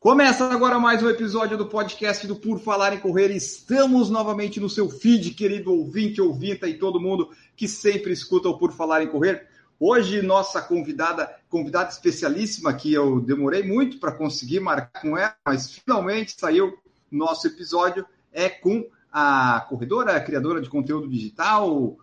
Começa agora mais um episódio do podcast do Por Falar em Correr. Estamos novamente no seu feed, querido ouvinte, ouvinta e todo mundo que sempre escuta o Por Falar em Correr. Hoje, nossa convidada, convidada especialíssima, que eu demorei muito para conseguir marcar com ela, mas finalmente saiu nosso episódio, é com a corredora, a criadora de conteúdo digital.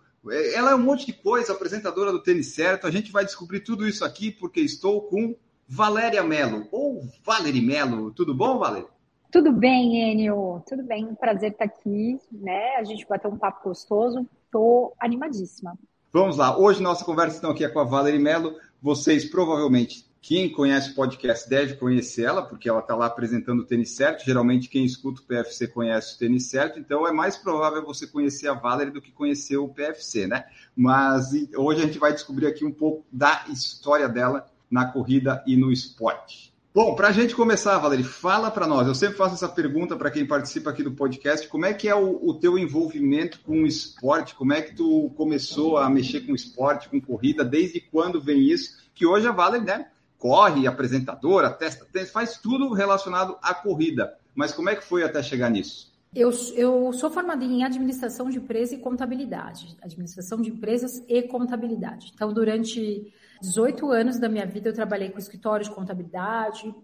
Ela é um monte de coisa, apresentadora do Tênis Certo. A gente vai descobrir tudo isso aqui porque estou com Valéria Melo, ou Valerie Melo. Tudo bom, Valéria? Tudo bem, Enio. Tudo bem, um prazer estar aqui, né? A gente vai ter um papo gostoso. Estou animadíssima. Vamos lá. Hoje nossa conversa então aqui é com a Valerie Melo. Vocês provavelmente, quem conhece o podcast deve conhecer ela, porque ela está lá apresentando o Tênis Certo. Geralmente quem escuta o PFC conhece o Tênis Certo, então é mais provável você conhecer a Valerie do que conhecer o PFC, né? Mas hoje a gente vai descobrir aqui um pouco da história dela na corrida e no esporte. Bom, para a gente começar, Valerie, fala para nós. Eu sempre faço essa pergunta para quem participa aqui do podcast: como é que é o, o, teu envolvimento com o esporte? Como é que tu começou a mexer com esporte, com corrida? Desde quando vem isso? Que hoje a Valerie, né, corre, apresentadora, testa, faz tudo relacionado à corrida. Mas como é que foi até chegar nisso? Eu, eu sou formada em administração de empresa e contabilidade, administração de empresas e contabilidade. Então, durante 18 anos da minha vida eu trabalhei com escritório de contabilidade.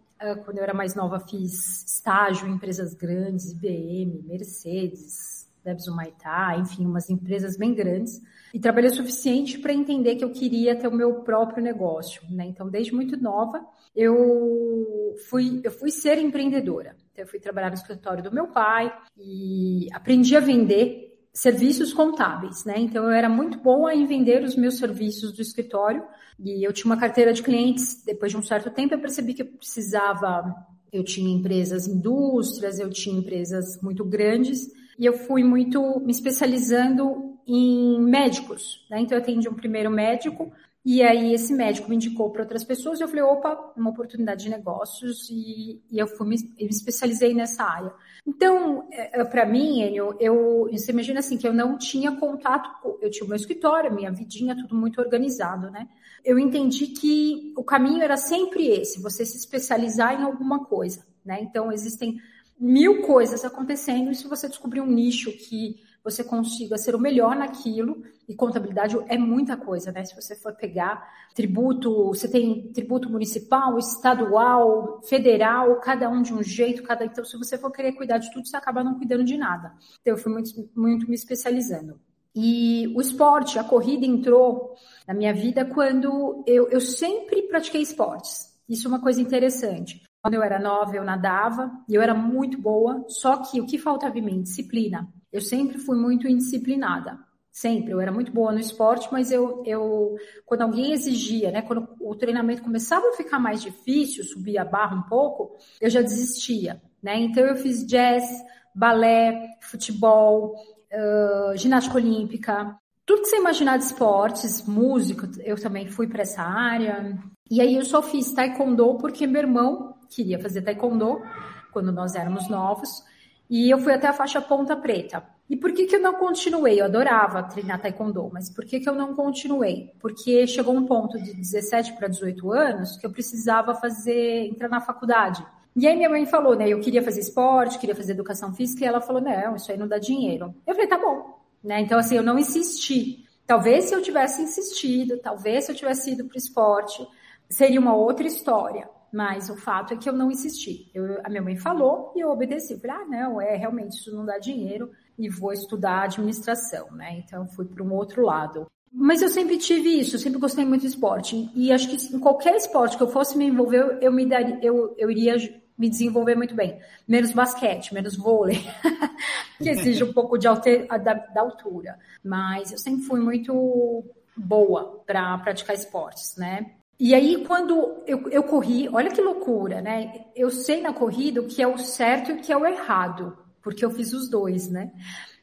Quando eu era mais nova, fiz estágio em empresas grandes, IBM, Mercedes, Debs Humaitá, enfim, umas empresas bem grandes. E trabalhei o suficiente para entender que eu queria ter o meu próprio negócio. Né? Então, desde muito nova, eu fui, eu fui ser empreendedora. Então, eu fui trabalhar no escritório do meu pai e aprendi a vender serviços contábeis, né? Então eu era muito boa em vender os meus serviços do escritório e eu tinha uma carteira de clientes. Depois de um certo tempo eu percebi que eu precisava, eu tinha empresas, indústrias, eu tinha empresas muito grandes e eu fui muito me especializando em médicos, né? Então eu atendi um primeiro médico e aí esse médico me indicou para outras pessoas e eu falei, opa, uma oportunidade de negócios e, e eu fui me, me, especializei nessa área. Então, é, é para mim, eu, eu, você imagina assim que eu não tinha contato, eu tinha o meu escritório, minha vidinha, tudo muito organizado, né? Eu entendi que o caminho era sempre esse, você se especializar em alguma coisa, né? Então, existem mil coisas acontecendo e se você descobrir um nicho que você consiga ser o melhor naquilo, e contabilidade é muita coisa, né? Se você for pegar tributo, você tem tributo municipal, estadual, federal, cada um de um jeito, cada. Então, se você for querer cuidar de tudo, você acaba não cuidando de nada. Então, eu fui muito, muito me especializando. E o esporte, a corrida entrou na minha vida quando eu, eu sempre pratiquei esportes. Isso é uma coisa interessante. Quando eu era nova, eu nadava e eu era muito boa, só que o que faltava em mim? Disciplina. Eu sempre fui muito indisciplinada. Sempre. Eu era muito boa no esporte, mas eu, eu quando alguém exigia, né, quando o treinamento começava a ficar mais difícil, subir a barra um pouco, eu já desistia. Né? Então eu fiz jazz, balé, futebol, uh, ginástica olímpica, tudo que você imaginar de esportes, música, eu também fui para essa área. E aí eu só fiz taekwondo porque meu irmão queria fazer taekwondo quando nós éramos novos. E eu fui até a faixa ponta preta. E por que, que eu não continuei? Eu adorava treinar taekwondo, mas por que, que eu não continuei? Porque chegou um ponto de 17 para 18 anos que eu precisava fazer, entrar na faculdade. E aí minha mãe falou, né? Eu queria fazer esporte, queria fazer educação física, e ela falou, não, isso aí não dá dinheiro. Eu falei, tá bom. Né? Então, assim, eu não insisti. Talvez se eu tivesse insistido, talvez se eu tivesse ido para o esporte, seria uma outra história. Mas o fato é que eu não insisti. Eu, a minha mãe falou e eu obedeci. Falei, ah, não, é realmente isso não dá dinheiro e vou estudar administração, né? Então fui para um outro lado. Mas eu sempre tive isso, eu sempre gostei muito de esporte. E acho que em qualquer esporte que eu fosse me envolver, eu me daria, eu, eu iria me desenvolver muito bem. Menos basquete, menos vôlei, que exige um pouco de alter, da, da altura. Mas eu sempre fui muito boa para praticar esportes, né? E aí, quando eu, eu corri, olha que loucura, né? Eu sei na corrida o que é o certo e o que é o errado, porque eu fiz os dois, né?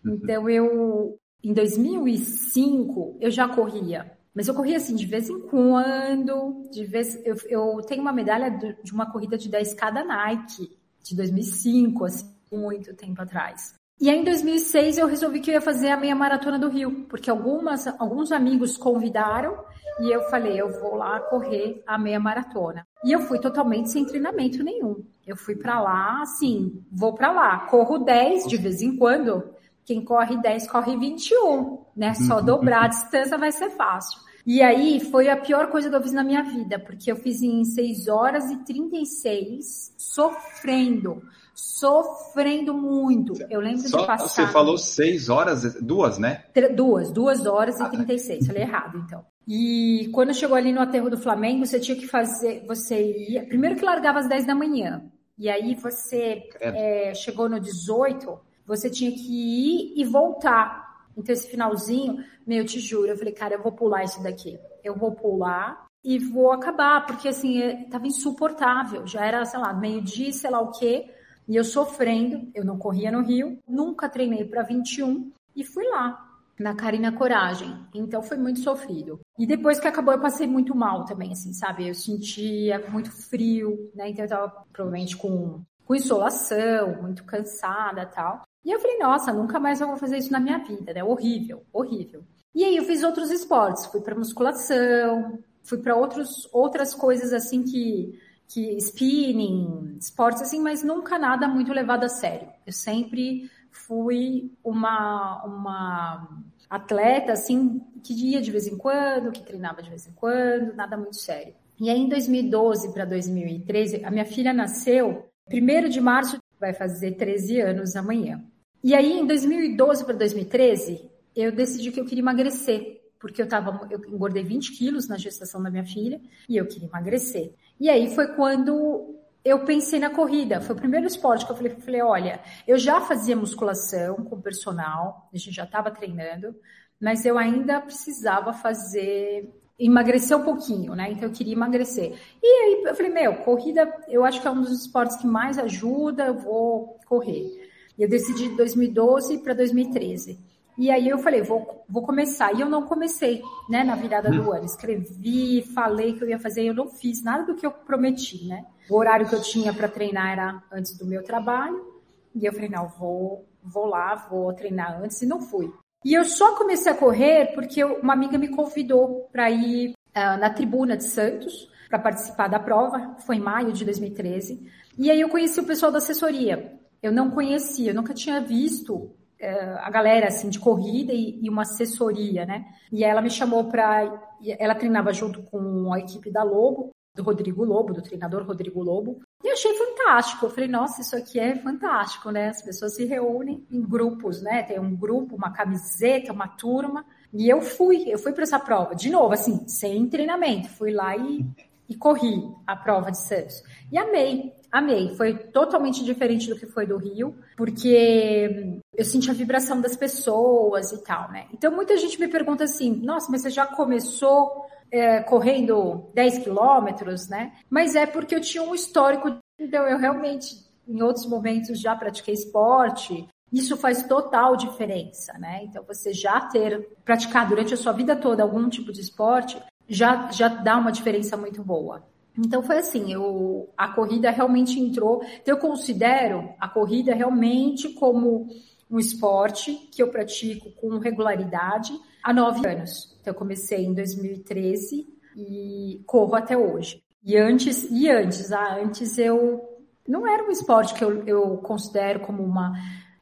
Uhum. Então, eu, em 2005, eu já corria Mas eu corria assim de vez em quando, de vez eu, eu tenho uma medalha de uma corrida de 10k da Nike de 2005, assim, muito tempo atrás. E aí, em 2006, eu resolvi que eu ia fazer a meia maratona do Rio, porque algumas, alguns amigos convidaram e eu falei, eu vou lá correr a meia maratona. E eu fui totalmente sem treinamento nenhum. Eu fui para lá, assim, vou para lá, corro 10 de vez em quando. Quem corre 10 corre 21, né? Só uhum. dobrar a distância vai ser fácil. E aí foi a pior coisa que eu fiz na minha vida, porque eu fiz em 6 horas e 36, sofrendo sofrendo muito. Eu lembro Só de passar. Você falou seis horas, duas, né? Duas, duas horas e 36. Falei errado, então. E quando chegou ali no aterro do Flamengo, você tinha que fazer. Você ia. Primeiro que largava às 10 da manhã. E aí você é, chegou no 18, você tinha que ir e voltar. Então, esse finalzinho, meu, eu te juro, eu falei, cara, eu vou pular isso daqui. Eu vou pular e vou acabar, porque assim, é, tava insuportável. Já era, sei lá, meio-dia, sei lá o quê. E eu sofrendo, eu não corria no Rio, nunca treinei para 21 e fui lá na Carina Coragem. Então foi muito sofrido. E depois que acabou, eu passei muito mal também, assim, sabe? Eu sentia muito frio, né? Então eu tava provavelmente com, com insolação, muito cansada tal. E eu falei, nossa, nunca mais eu vou fazer isso na minha vida, né? Horrível, horrível. E aí eu fiz outros esportes, fui para musculação, fui para outros outras coisas assim que que spinning, esportes assim, mas nunca nada muito levado a sério. Eu sempre fui uma, uma atleta assim que ia de vez em quando, que treinava de vez em quando, nada muito sério. E aí em 2012 para 2013, a minha filha nasceu, 1 de março vai fazer 13 anos amanhã. E aí em 2012 para 2013, eu decidi que eu queria emagrecer porque eu tava, eu engordei 20 quilos na gestação da minha filha e eu queria emagrecer. E aí foi quando eu pensei na corrida. Foi o primeiro esporte que eu falei, falei olha, eu já fazia musculação com personal, a gente já estava treinando, mas eu ainda precisava fazer emagrecer um pouquinho, né? Então eu queria emagrecer. E aí eu falei, meu, corrida, eu acho que é um dos esportes que mais ajuda, eu vou correr. E eu decidi de 2012 para 2013. E aí eu falei, vou, vou começar. E eu não comecei, né, na virada do hum. ano. Escrevi, falei que eu ia fazer, eu não fiz nada do que eu prometi, né? O horário que eu tinha para treinar era antes do meu trabalho. E eu falei, não, vou, vou lá, vou treinar antes, e não fui. E eu só comecei a correr porque uma amiga me convidou para ir uh, na tribuna de Santos para participar da prova. Foi em maio de 2013. E aí eu conheci o pessoal da assessoria. Eu não conhecia, eu nunca tinha visto a galera assim de corrida e, e, uma assessoria, né? E ela me chamou para ela treinava junto com a equipe da Lobo, do Rodrigo Lobo, do treinador Rodrigo Lobo. E eu achei fantástico. Eu falei, nossa, isso aqui é fantástico, né? As pessoas se reúnem em grupos, né? Tem um grupo, uma camiseta, uma turma. E eu fui, eu fui para essa prova, de novo, assim, sem treinamento. Fui lá e, e corri a prova de Santos. E amei amei. Foi totalmente diferente do que foi do Rio, porque eu senti a vibração das pessoas e tal, né? Então muita gente me pergunta assim: nossa, mas você já começou é, correndo 10 quilômetros, né? Mas é porque eu tinha um histórico, então eu realmente, em outros momentos, já pratiquei esporte. Isso faz total diferença, né? Então, você já ter praticado durante a sua vida toda algum tipo de esporte já, já dá uma diferença muito boa. Então foi assim, eu, a corrida realmente entrou. Então eu considero a corrida realmente como um esporte que eu pratico com regularidade há nove anos. Então eu comecei em 2013 e corro até hoje. E antes, e antes, ah, antes eu não era um esporte que eu, eu considero como uma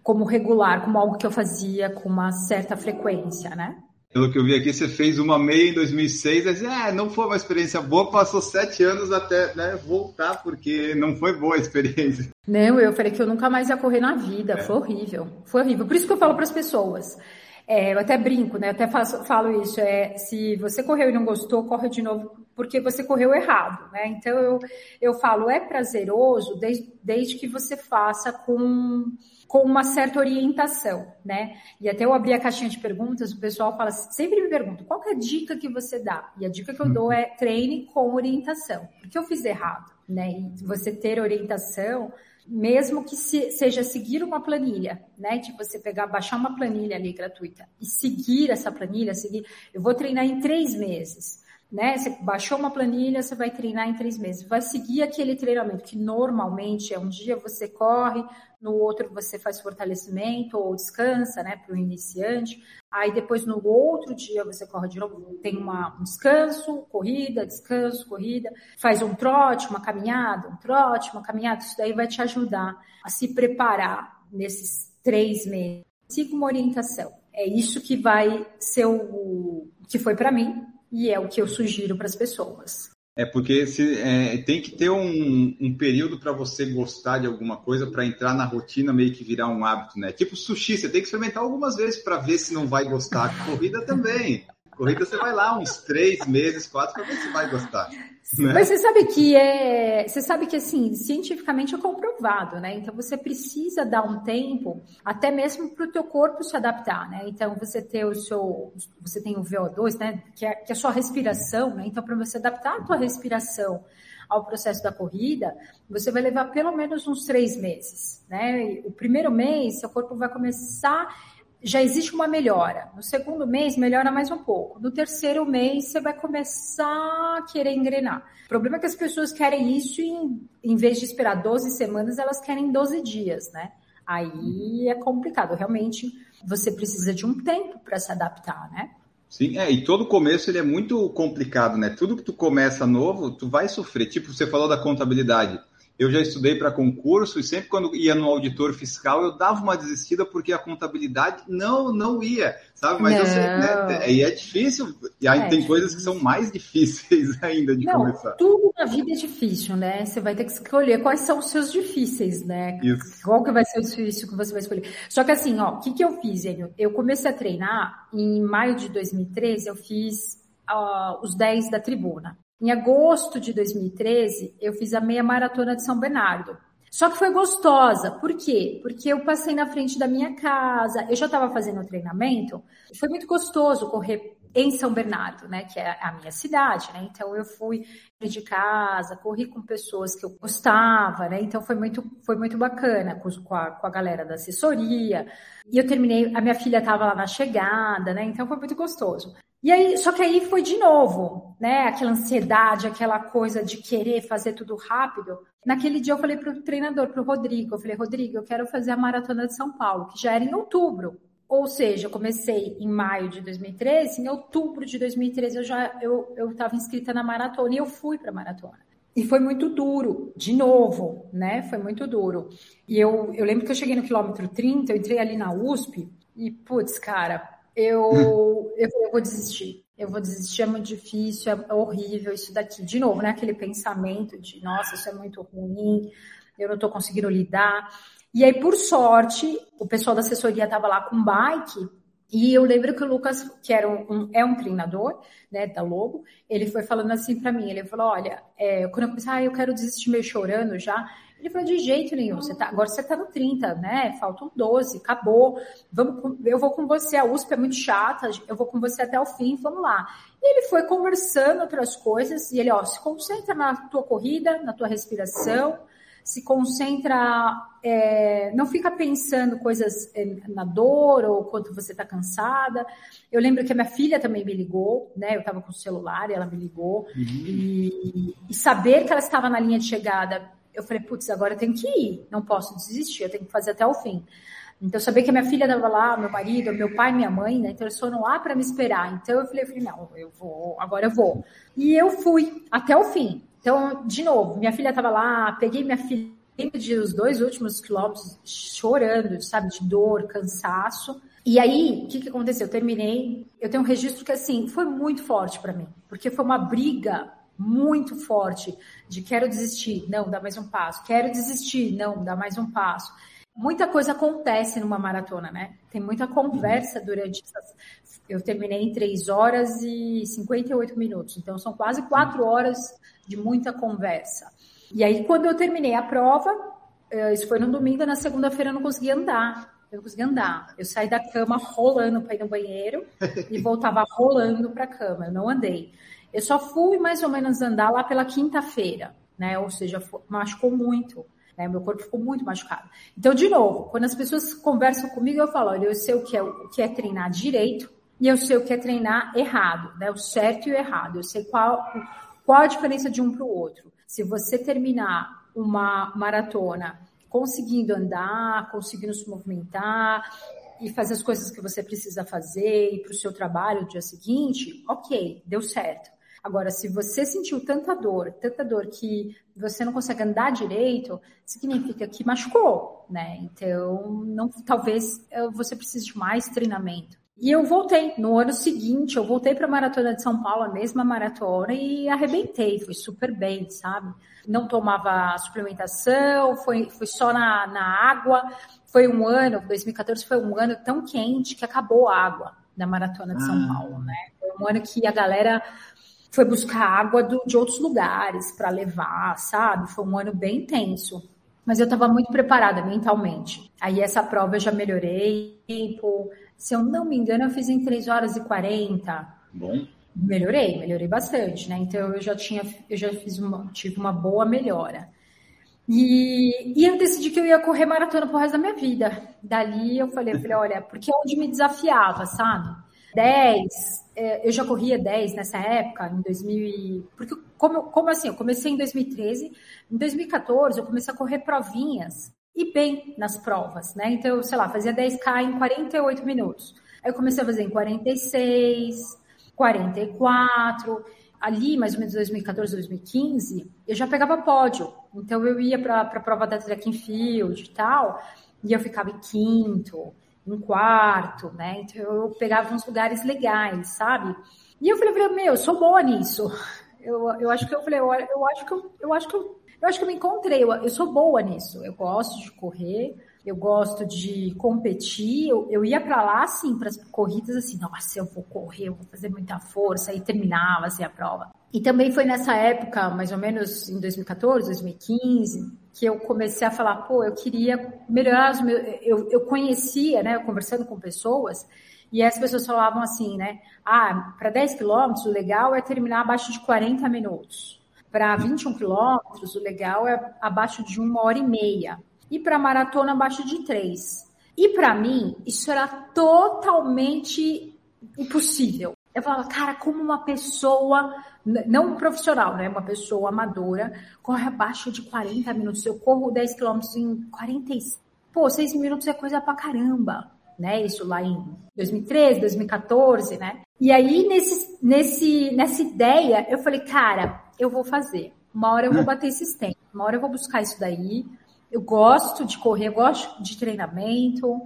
como regular, como algo que eu fazia com uma certa frequência, né? Pelo que eu vi aqui, você fez uma meia em 2006, mas é, não foi uma experiência boa, passou sete anos até né, voltar, porque não foi boa a experiência. Não, eu falei que eu nunca mais ia correr na vida, é. foi horrível, foi horrível. Por isso que eu falo para as pessoas, é, eu até brinco, né? Eu até faço, falo isso, é, se você correu e não gostou, corre de novo, porque você correu errado, né? Então eu, eu falo, é prazeroso desde, desde que você faça com com uma certa orientação, né? E até eu abri a caixinha de perguntas, o pessoal fala, sempre me pergunta, qual é a dica que você dá? E a dica que eu dou é treine com orientação, porque eu fiz errado, né? E você ter orientação mesmo que se, seja seguir uma planilha, né? De você pegar, baixar uma planilha ali gratuita e seguir essa planilha, seguir. Eu vou treinar em três meses né? Você baixou uma planilha, você vai treinar em três meses. Vai seguir aquele treinamento que normalmente é um dia você corre, no outro você faz fortalecimento ou descansa, né? Para o iniciante. Aí depois no outro dia você corre de novo, tem uma, um descanso, corrida, descanso, corrida, faz um trote, uma caminhada, um trote, uma caminhada. Isso daí vai te ajudar a se preparar nesses três meses. Siga uma orientação. É isso que vai ser o que foi para mim, e é o que eu sugiro para as pessoas. É porque se, é, tem que ter um, um período para você gostar de alguma coisa para entrar na rotina meio que virar um hábito, né? Tipo sushi, você tem que experimentar algumas vezes para ver se não vai gostar. Corrida também. Corrida você vai lá uns três meses, quatro para ver se vai gostar. Né? Mas você sabe que é, você sabe que assim, cientificamente é comprovado, né? Então você precisa dar um tempo, até mesmo para o teu corpo se adaptar, né? Então você ter o seu, você tem o VO2, né? Que é, que é a sua respiração, né? Então para você adaptar a tua respiração ao processo da corrida, você vai levar pelo menos uns três meses, né? O primeiro mês, seu corpo vai começar já existe uma melhora. No segundo mês, melhora mais um pouco. No terceiro mês, você vai começar a querer engrenar. O problema é que as pessoas querem isso em, em vez de esperar 12 semanas, elas querem 12 dias, né? Aí é complicado. Realmente, você precisa de um tempo para se adaptar, né? Sim, é, e todo começo ele é muito complicado, né? Tudo que tu começa novo, tu vai sofrer. Tipo, você falou da contabilidade eu já estudei para concurso e sempre quando ia no auditor fiscal eu dava uma desistida porque a contabilidade não não ia, sabe? Mas eu sei, né? E é difícil, e aí é tem difícil. coisas que são mais difíceis ainda de não, começar. Tudo na vida é difícil, né? Você vai ter que escolher quais são os seus difíceis, né? Isso. Qual que vai ser o difícil que você vai escolher. Só que assim, ó, o que, que eu fiz, Enio? Eu comecei a treinar em maio de 2013, eu fiz uh, os 10 da tribuna. Em agosto de 2013, eu fiz a meia maratona de São Bernardo. Só que foi gostosa. Por quê? Porque eu passei na frente da minha casa, eu já estava fazendo o treinamento. Foi muito gostoso correr em São Bernardo, né, que é a minha cidade, né? Então eu fui de casa, corri com pessoas que eu gostava, né? Então foi muito foi muito bacana com a, com a galera da assessoria. E eu terminei, a minha filha estava lá na chegada, né? Então foi muito gostoso. E aí, só que aí foi de novo, né? Aquela ansiedade, aquela coisa de querer fazer tudo rápido. Naquele dia eu falei para o treinador, para o Rodrigo, eu falei, Rodrigo, eu quero fazer a maratona de São Paulo, que já era em outubro. Ou seja, eu comecei em maio de 2013, em outubro de 2013 eu já eu eu estava inscrita na maratona e eu fui para a maratona. E foi muito duro, de novo, né? Foi muito duro. E eu, eu lembro que eu cheguei no quilômetro 30, eu entrei ali na USP e, putz, cara, eu, eu, eu vou desistir. Eu vou desistir, é muito difícil, é horrível isso daqui. De novo, né? Aquele pensamento de, nossa, isso é muito ruim, eu não estou conseguindo lidar. E aí, por sorte, o pessoal da assessoria estava lá com bike e eu lembro que o Lucas, que era um, é um treinador, né, da Lobo, ele foi falando assim para mim, ele falou, olha, é, quando eu pensei, ah, eu quero desistir meio chorando já, ele falou, de jeito nenhum, você tá, agora você tá no 30, né, faltam 12, acabou, vamos, eu vou com você, a USP é muito chata, eu vou com você até o fim, vamos lá. E ele foi conversando outras coisas, e ele, ó, se concentra na tua corrida, na tua respiração, se concentra, é, não fica pensando coisas é, na dor ou quanto você está cansada. Eu lembro que a minha filha também me ligou, né? Eu estava com o celular e ela me ligou. Uhum. E, e, saber que ela estava na linha de chegada, eu falei, putz, agora eu tenho que ir, não posso desistir, eu tenho que fazer até o fim. Então, saber que a minha filha estava lá, meu marido, meu pai, minha mãe, né? Então, eles foram lá para me esperar. Então, eu falei, eu falei, não, eu vou, agora eu vou. E eu fui até o fim. Então, de novo, minha filha estava lá, peguei minha filha de os dois últimos quilômetros chorando, sabe, de dor, cansaço. E aí, o que, que aconteceu? Eu terminei, eu tenho um registro que, assim, foi muito forte para mim, porque foi uma briga muito forte de quero desistir, não, dá mais um passo, quero desistir, não, dá mais um passo. Muita coisa acontece numa maratona, né? Tem muita conversa durante essas... Eu terminei em 3 horas e 58 minutos, então são quase 4 horas de muita conversa. E aí, quando eu terminei a prova, eh, isso foi no domingo, na segunda-feira eu não conseguia andar. Eu não conseguia andar. Eu saí da cama rolando para ir no banheiro e voltava rolando para a cama. Eu não andei. Eu só fui mais ou menos andar lá pela quinta-feira, né? Ou seja, machucou muito. Né? Meu corpo ficou muito machucado. Então, de novo, quando as pessoas conversam comigo, eu falo, olha, eu sei o que é, o que é treinar direito e eu sei o que é treinar errado, né? O certo e o errado. Eu sei qual, qual a diferença de um para o outro. Se você terminar uma maratona conseguindo andar, conseguindo se movimentar e fazer as coisas que você precisa fazer e para o seu trabalho no dia seguinte, ok, deu certo. Agora, se você sentiu tanta dor, tanta dor que você não consegue andar direito, significa que machucou, né? Então, não, talvez eh, você precise de mais treinamento. E eu voltei. No ano seguinte, eu voltei para a Maratona de São Paulo, a mesma maratona, e arrebentei. Fui super bem, sabe? Não tomava suplementação, foi, foi só na, na água. Foi um ano, 2014 foi um ano tão quente que acabou a água na Maratona de São ah. Paulo, né? Foi um ano que a galera foi buscar água do, de outros lugares para levar, sabe? Foi um ano bem tenso. Mas eu estava muito preparada mentalmente. Aí essa prova eu já melhorei, tempo. Se eu não me engano, eu fiz em 3 horas e 40. Bom. Melhorei, melhorei bastante, né? Então eu já tinha, eu já fiz uma, tive uma boa melhora. E, e eu decidi que eu ia correr maratona pro resto da minha vida. Dali eu falei, eu falei, olha, porque é onde me desafiava, sabe? 10, é, eu já corria 10 nessa época, em 2000 porque como, como assim, eu comecei em 2013, em 2014 eu comecei a correr provinhas e bem nas provas, né? Então, sei lá, fazia 10k em 48 minutos. Aí eu comecei a fazer em 46, 44, ali mais ou menos 2014, 2015, eu já pegava pódio. Então eu ia para a prova da track field e tal, e eu ficava em quinto, um quarto, né? Então eu pegava uns lugares legais, sabe? E eu falei, meu, eu sou boa nisso. Eu, eu acho que eu falei, eu, acho que eu, eu acho que eu, eu acho que eu me encontrei, eu, eu sou boa nisso. Eu gosto de correr, eu gosto de competir. Eu, eu ia para lá, assim, para as corridas, assim, nossa, eu vou correr, eu vou fazer muita força, e terminava assim, a prova. E também foi nessa época, mais ou menos em 2014, 2015, que eu comecei a falar, pô, eu queria melhorar os meus. Eu, eu conhecia, né, conversando com pessoas, e as pessoas falavam assim, né? Ah, para 10 quilômetros, o legal é terminar abaixo de 40 minutos. Para 21 quilômetros, o legal é abaixo de uma hora e meia. E para maratona, abaixo de três. E para mim, isso era totalmente impossível. Eu falava, cara, como uma pessoa, não profissional, né? Uma pessoa amadora, corre abaixo de 40 minutos. Eu corro 10 quilômetros em 45. Pô, 6 minutos é coisa pra caramba, né? Isso lá em 2013, 2014, né? E aí, nesse, nesse, nessa ideia, eu falei, cara, eu vou fazer. Uma hora eu vou bater esses tempos, uma hora eu vou buscar isso daí. Eu gosto de correr, eu gosto de treinamento,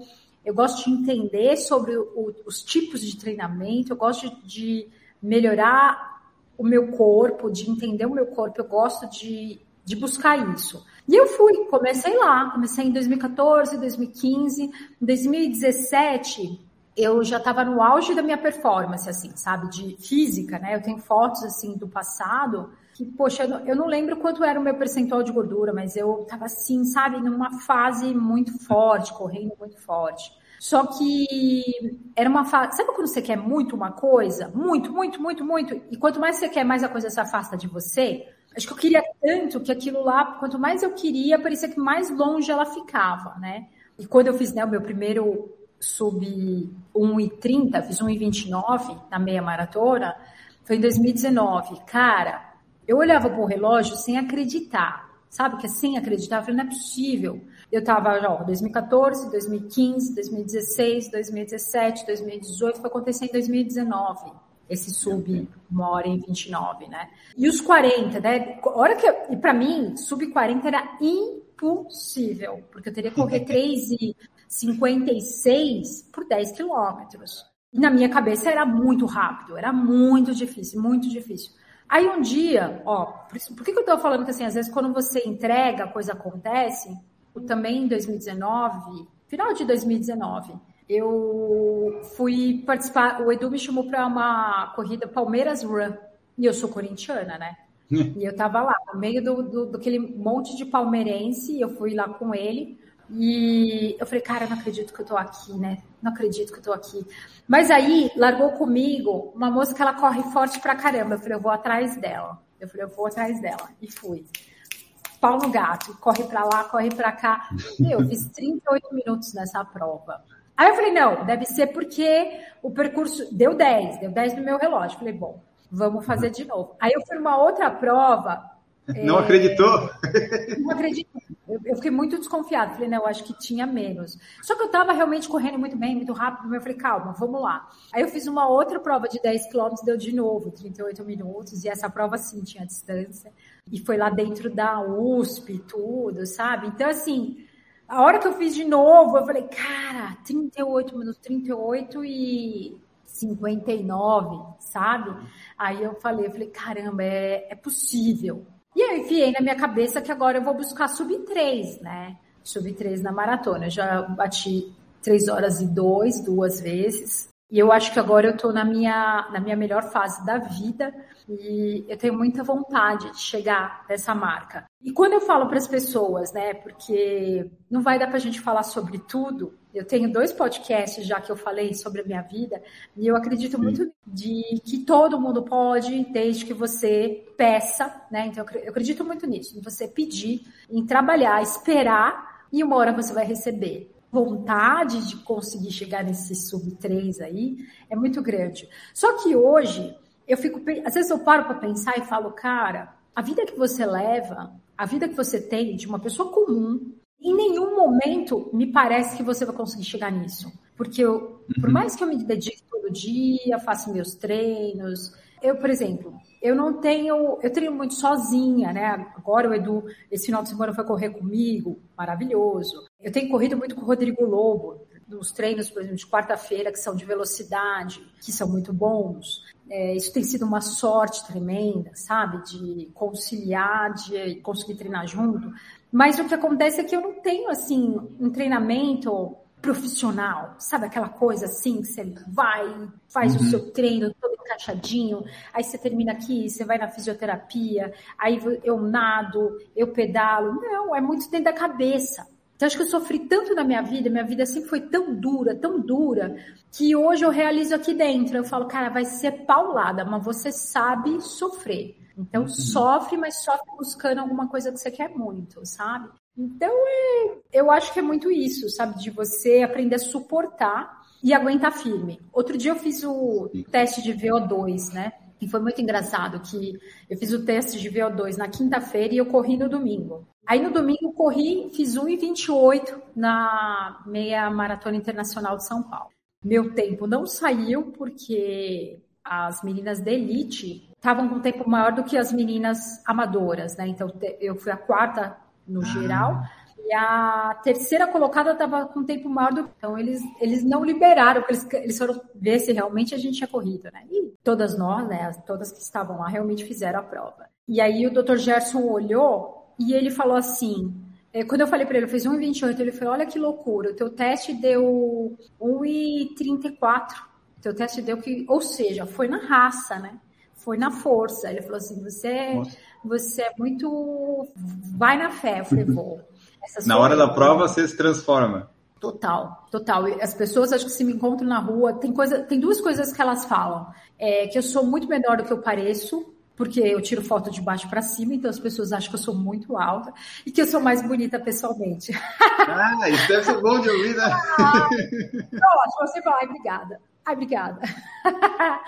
eu gosto de entender sobre o, os tipos de treinamento, eu gosto de melhorar o meu corpo, de entender o meu corpo, eu gosto de, de buscar isso. E eu fui, comecei lá, comecei em 2014, 2015, em 2017 eu já estava no auge da minha performance, assim, sabe, de física, né? Eu tenho fotos assim do passado que, poxa, eu não, eu não lembro quanto era o meu percentual de gordura, mas eu estava assim, sabe, numa fase muito forte, correndo muito forte. Só que era uma fase. Sabe quando você quer muito uma coisa? Muito, muito, muito, muito. E quanto mais você quer, mais a coisa se afasta de você. Acho que eu queria tanto que aquilo lá, quanto mais eu queria, parecia que mais longe ela ficava, né? E quando eu fiz né, o meu primeiro sub 1,30, fiz 1,29 na meia maratona, foi em 2019. Cara, eu olhava para o relógio sem acreditar, sabe? Que é sem acreditar, eu falei, não é possível. Eu tava, ó, 2014, 2015, 2016, 2017, 2018, foi acontecer em 2019 esse sub uma hora e 29, né? E os 40, né? hora que eu, e para mim, sub 40 era impossível, porque eu teria que correr 3 e 56 por 10 quilômetros. E na minha cabeça era muito rápido, era muito difícil, muito difícil. Aí um dia, ó, por, isso, por que, que eu tô falando que assim, às vezes quando você entrega, a coisa acontece? Também em 2019, final de 2019, eu fui participar, o Edu me chamou para uma corrida Palmeiras Run, e eu sou corintiana, né? e eu tava lá, no meio do, do, daquele monte de palmeirense, eu fui lá com ele, e eu falei, cara, não acredito que eu tô aqui, né? Não acredito que eu tô aqui. Mas aí, largou comigo uma moça que ela corre forte pra caramba. Eu falei, eu vou atrás dela. Eu falei, eu vou atrás dela. E fui. Pau no gato, corre para lá, corre para cá. Eu fiz 38 minutos nessa prova. Aí eu falei, não, deve ser porque o percurso deu 10, deu 10 no meu relógio. Falei, bom, vamos fazer de novo. Aí eu fui numa outra prova. Não é... acreditou? Não acredito. Eu, eu, fiquei muito desconfiada. Falei, não, eu acho que tinha menos. Só que eu estava realmente correndo muito bem, muito rápido. Eu falei, calma, vamos lá. Aí eu fiz uma outra prova de 10 quilômetros, deu de novo 38 minutos. E essa prova, sim, tinha distância. E foi lá dentro da USP, tudo, sabe? Então, assim, a hora que eu fiz de novo, eu falei, cara, 38 minutos, 38 e 59, sabe? Aí eu falei, eu falei, caramba, é, é possível. E eu enfiei na minha cabeça que agora eu vou buscar sub 3, né? Sub 3 na maratona. Eu já bati 3 horas e 2 duas vezes. E eu acho que agora eu estou na minha, na minha melhor fase da vida e eu tenho muita vontade de chegar nessa marca. E quando eu falo para as pessoas, né, porque não vai dar para a gente falar sobre tudo, eu tenho dois podcasts já que eu falei sobre a minha vida e eu acredito Sim. muito de que todo mundo pode, desde que você peça, né? Então eu acredito muito nisso, em você pedir, em trabalhar, esperar e uma hora você vai receber vontade de conseguir chegar nesse sub 3 aí é muito grande. Só que hoje, eu fico, às vezes eu paro para pensar e falo, cara, a vida que você leva, a vida que você tem de uma pessoa comum, em nenhum momento me parece que você vai conseguir chegar nisso. Porque eu, por uhum. mais que eu me dedique todo dia, faça meus treinos, eu, por exemplo, eu não tenho, eu treino muito sozinha, né? Agora o Edu, esse final de semana foi correr comigo, maravilhoso. Eu tenho corrido muito com o Rodrigo Lobo, nos treinos, por exemplo, de quarta-feira, que são de velocidade, que são muito bons. É, isso tem sido uma sorte tremenda, sabe? De conciliar, de conseguir treinar junto. Mas o que acontece é que eu não tenho, assim, um treinamento profissional, sabe aquela coisa assim que você vai, faz uhum. o seu treino todo encaixadinho, aí você termina aqui, você vai na fisioterapia, aí eu nado, eu pedalo. Não, é muito dentro da cabeça. Então, acho que eu sofri tanto na minha vida, minha vida sempre foi tão dura, tão dura, que hoje eu realizo aqui dentro. Eu falo, cara, vai ser paulada, mas você sabe sofrer. Então, uhum. sofre, mas sofre buscando alguma coisa que você quer muito, sabe? Então, é, eu acho que é muito isso, sabe? De você aprender a suportar e aguentar firme. Outro dia eu fiz o teste de VO2, né? E foi muito engraçado que eu fiz o teste de VO2 na quinta-feira e eu corri no domingo. Aí no domingo eu corri, fiz 1,28 na meia maratona internacional de São Paulo. Meu tempo não saiu porque as meninas da elite estavam com tempo maior do que as meninas amadoras, né? Então eu fui a quarta no ah. geral. E a terceira colocada estava com tempo maior do que. Então, eles, eles não liberaram, porque eles, eles foram ver se realmente a gente tinha corrido, né? E todas nós, né? Todas que estavam lá realmente fizeram a prova. E aí o Dr. Gerson olhou e ele falou assim: é, quando eu falei para ele, eu fiz 1,28, ele falou: Olha que loucura, o teu teste deu 1,34. O teu teste deu que. Ou seja, foi na raça, né? Foi na força. Ele falou assim: Você. Nossa você é muito. Vai na fé. Eu falei, vou. na hora da prova, você se transforma. Total, total. As pessoas acho que se me encontram na rua, tem coisa, tem duas coisas que elas falam. É que eu sou muito menor do que eu pareço, porque eu tiro foto de baixo para cima, então as pessoas acham que eu sou muito alta e que eu sou mais bonita pessoalmente. Ah, isso deve ser bom de ouvir, né? Ah, não, você fala, ai, obrigada. Ai, obrigada.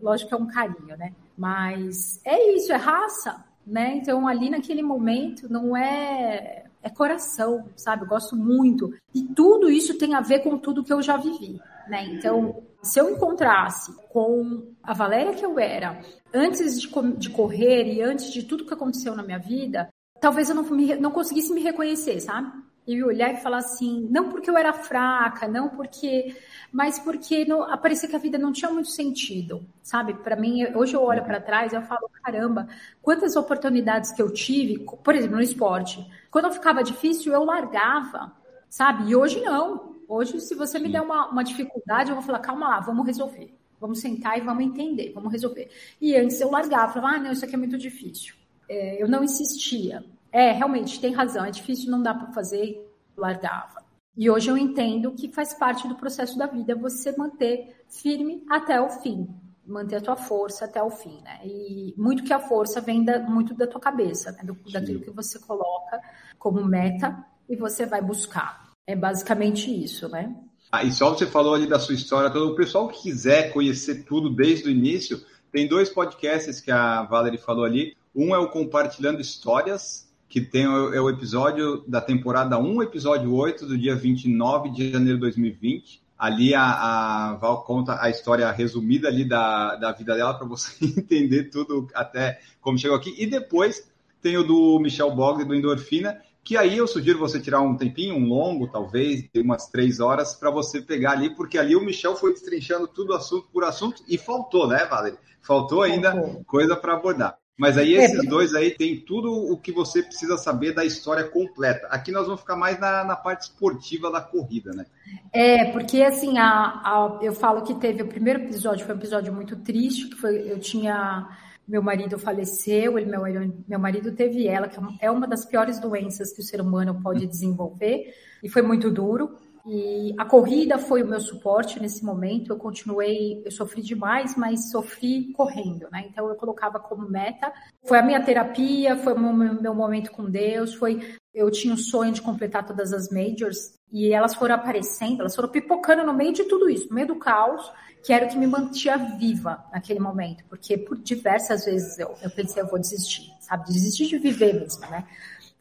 Lógico que é um carinho, né? Mas é isso, é raça, né? Então ali naquele momento não é é coração, sabe? Eu gosto muito. E tudo isso tem a ver com tudo que eu já vivi, né? Então, se eu encontrasse com a Valéria que eu era antes de, de correr e antes de tudo que aconteceu na minha vida, talvez eu não, me, não conseguisse me reconhecer, sabe? E olhar e falar assim, não porque eu era fraca, não porque mas porque não, parecia que a vida não tinha muito sentido, sabe? Para mim, hoje eu olho para trás e eu falo, caramba, quantas oportunidades que eu tive, por exemplo, no esporte. Quando ficava difícil, eu largava, sabe? E hoje não. Hoje, se você me der uma, uma dificuldade, eu vou falar, calma lá, vamos resolver. Vamos sentar e vamos entender, vamos resolver. E antes eu largava, falava, ah, não, isso aqui é muito difícil. É, eu não insistia. É, realmente, tem razão, é difícil, não dá para fazer, largava. E hoje eu entendo que faz parte do processo da vida você manter firme até o fim. manter a tua força até o fim, né? E muito que a força vem da, muito da tua cabeça, né? Do, daquilo que você coloca como meta e você vai buscar. É basicamente isso, né? Ah, e só você falou ali da sua história todo o pessoal que quiser conhecer tudo desde o início, tem dois podcasts que a Valerie falou ali. Um é o Compartilhando Histórias, que tem o, é o episódio da temporada 1, episódio 8, do dia 29 de janeiro de 2020. Ali a, a Val conta a história resumida ali da, da vida dela para você entender tudo até como chegou aqui. E depois tem o do Michel Bogg, do Endorfina, que aí eu sugiro você tirar um tempinho, um longo, talvez, de umas três horas, para você pegar ali, porque ali o Michel foi destrinchando tudo assunto por assunto e faltou, né, Valerie? Faltou ainda faltou. coisa para abordar. Mas aí é, esses é, dois aí tem tudo o que você precisa saber da história completa. Aqui nós vamos ficar mais na, na parte esportiva da corrida, né? É, porque assim, a, a, eu falo que teve o primeiro episódio, foi um episódio muito triste, que foi, eu tinha. Meu marido faleceu, ele, meu, meu marido teve ela, que é uma das piores doenças que o ser humano pode desenvolver, e foi muito duro. E a corrida foi o meu suporte nesse momento. Eu continuei, eu sofri demais, mas sofri correndo, né? Então eu colocava como meta. Foi a minha terapia, foi o meu, momento com Deus, foi eu tinha o sonho de completar todas as majors e elas foram aparecendo, elas foram pipocando no meio de tudo isso, no meio do caos, que era o que me mantinha viva naquele momento, porque por diversas vezes eu, eu pensei, eu vou desistir, sabe? Desistir de viver mesmo, né?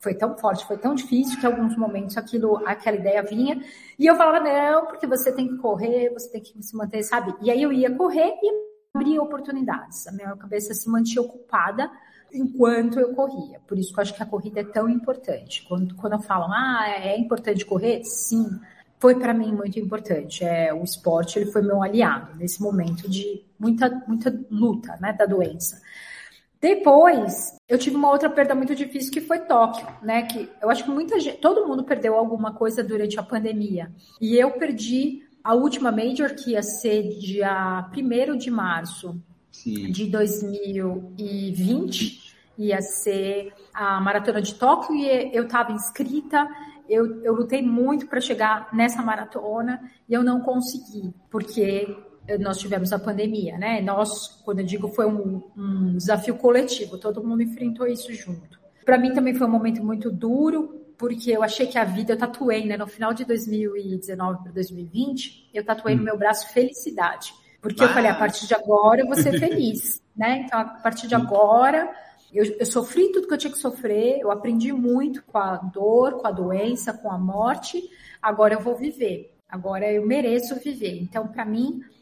Foi tão forte, foi tão difícil que em alguns momentos aquilo, aquela ideia vinha e eu falava não, porque você tem que correr, você tem que se manter, sabe? E aí eu ia correr e abria oportunidades. A minha cabeça se mantinha ocupada enquanto eu corria. Por isso que eu acho que a corrida é tão importante. Quando, quando falo, ah, é importante correr, sim, foi para mim muito importante. É, o esporte ele foi meu aliado nesse momento de muita, muita luta, né, da doença. Depois, eu tive uma outra perda muito difícil que foi Tóquio, né? Que eu acho que muita gente, todo mundo perdeu alguma coisa durante a pandemia. E eu perdi a última Major, que ia ser dia 1 de março Sim. de 2020, ia ser a Maratona de Tóquio, e eu estava inscrita. Eu, eu lutei muito para chegar nessa maratona e eu não consegui, porque nós tivemos a pandemia, né? Nós, quando eu digo, foi um, um desafio coletivo, todo mundo enfrentou isso junto. Para mim também foi um momento muito duro, porque eu achei que a vida, eu tatuei, né? No final de 2019 para 2020, eu tatuei hum. no meu braço felicidade. Porque ah. eu falei, a partir de agora eu vou ser feliz, né? Então, a partir de agora, eu, eu, sofri tudo que eu tinha que sofrer, eu aprendi muito com a dor, com a doença, com a morte, agora eu vou viver. Agora eu mereço viver. Então, para mim, eh,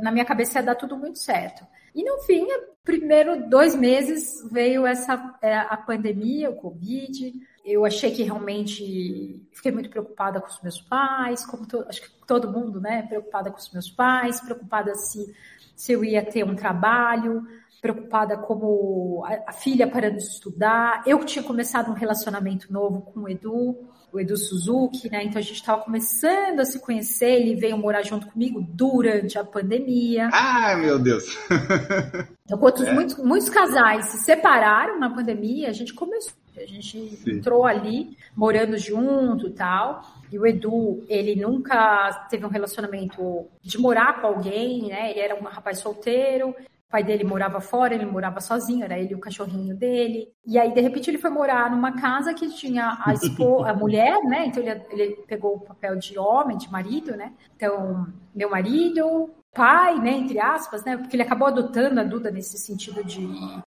na minha cabeça ia dar tudo muito certo. E no fim, primeiro dois meses veio essa eh, a pandemia, o Covid. Eu achei que realmente fiquei muito preocupada com os meus pais, como to, acho que todo mundo, né? Preocupada com os meus pais, preocupada se, se eu ia ter um trabalho, preocupada como a, a filha parando de estudar. Eu tinha começado um relacionamento novo com o Edu o Edu Suzuki, né? Então a gente estava começando a se conhecer, ele veio morar junto comigo durante a pandemia. Ai, meu Deus! então, quantos, é. muitos, muitos casais se separaram na pandemia, a gente começou, a gente Sim. entrou ali, morando junto e tal. E o Edu, ele nunca teve um relacionamento de morar com alguém, né? Ele era um rapaz solteiro, o pai dele morava fora, ele morava sozinho, era ele o cachorrinho dele. E aí, de repente, ele foi morar numa casa que tinha a, expo, a mulher, né? Então, ele, ele pegou o papel de homem, de marido, né? Então, meu marido, pai, né, entre aspas, né, porque ele acabou adotando a Duda nesse sentido de,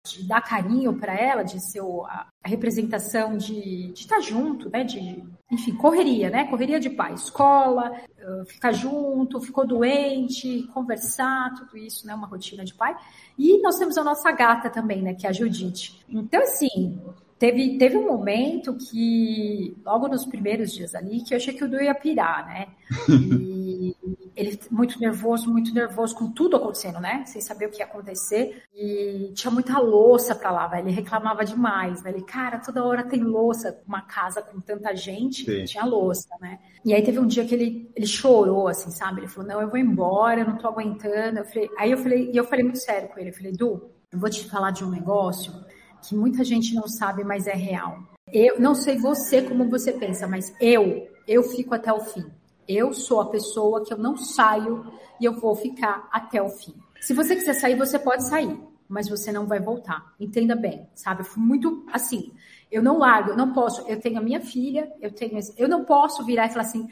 de dar carinho para ela, de ser a, a representação de, estar junto, né, de, enfim, correria, né, correria de pai, escola, ficar junto, ficou doente, conversar, tudo isso, né, uma rotina de pai. E nós temos a nossa gata também, né, que é a Judite. Então, assim, teve, teve um momento que, logo nos primeiros dias ali, que eu achei que o Du ia pirar, né, e ele muito nervoso, muito nervoso com tudo acontecendo, né? Sem saber o que ia acontecer. E tinha muita louça pra lá, velho. Ele reclamava demais, velho. Ele, cara, toda hora tem louça. Uma casa com tanta gente, Sim. tinha louça, né? E aí teve um dia que ele, ele chorou, assim, sabe? Ele falou, não, eu vou embora, eu não tô aguentando. Eu falei, aí eu falei, e eu falei muito sério com ele. Eu falei, Du, eu vou te falar de um negócio que muita gente não sabe, mas é real. Eu não sei você como você pensa, mas eu, eu fico até o fim. Eu sou a pessoa que eu não saio e eu vou ficar até o fim. Se você quiser sair, você pode sair, mas você não vai voltar. Entenda bem, sabe? Eu fui muito assim. Eu não largo, eu não posso. Eu tenho a minha filha, eu tenho, eu não posso virar e falar assim,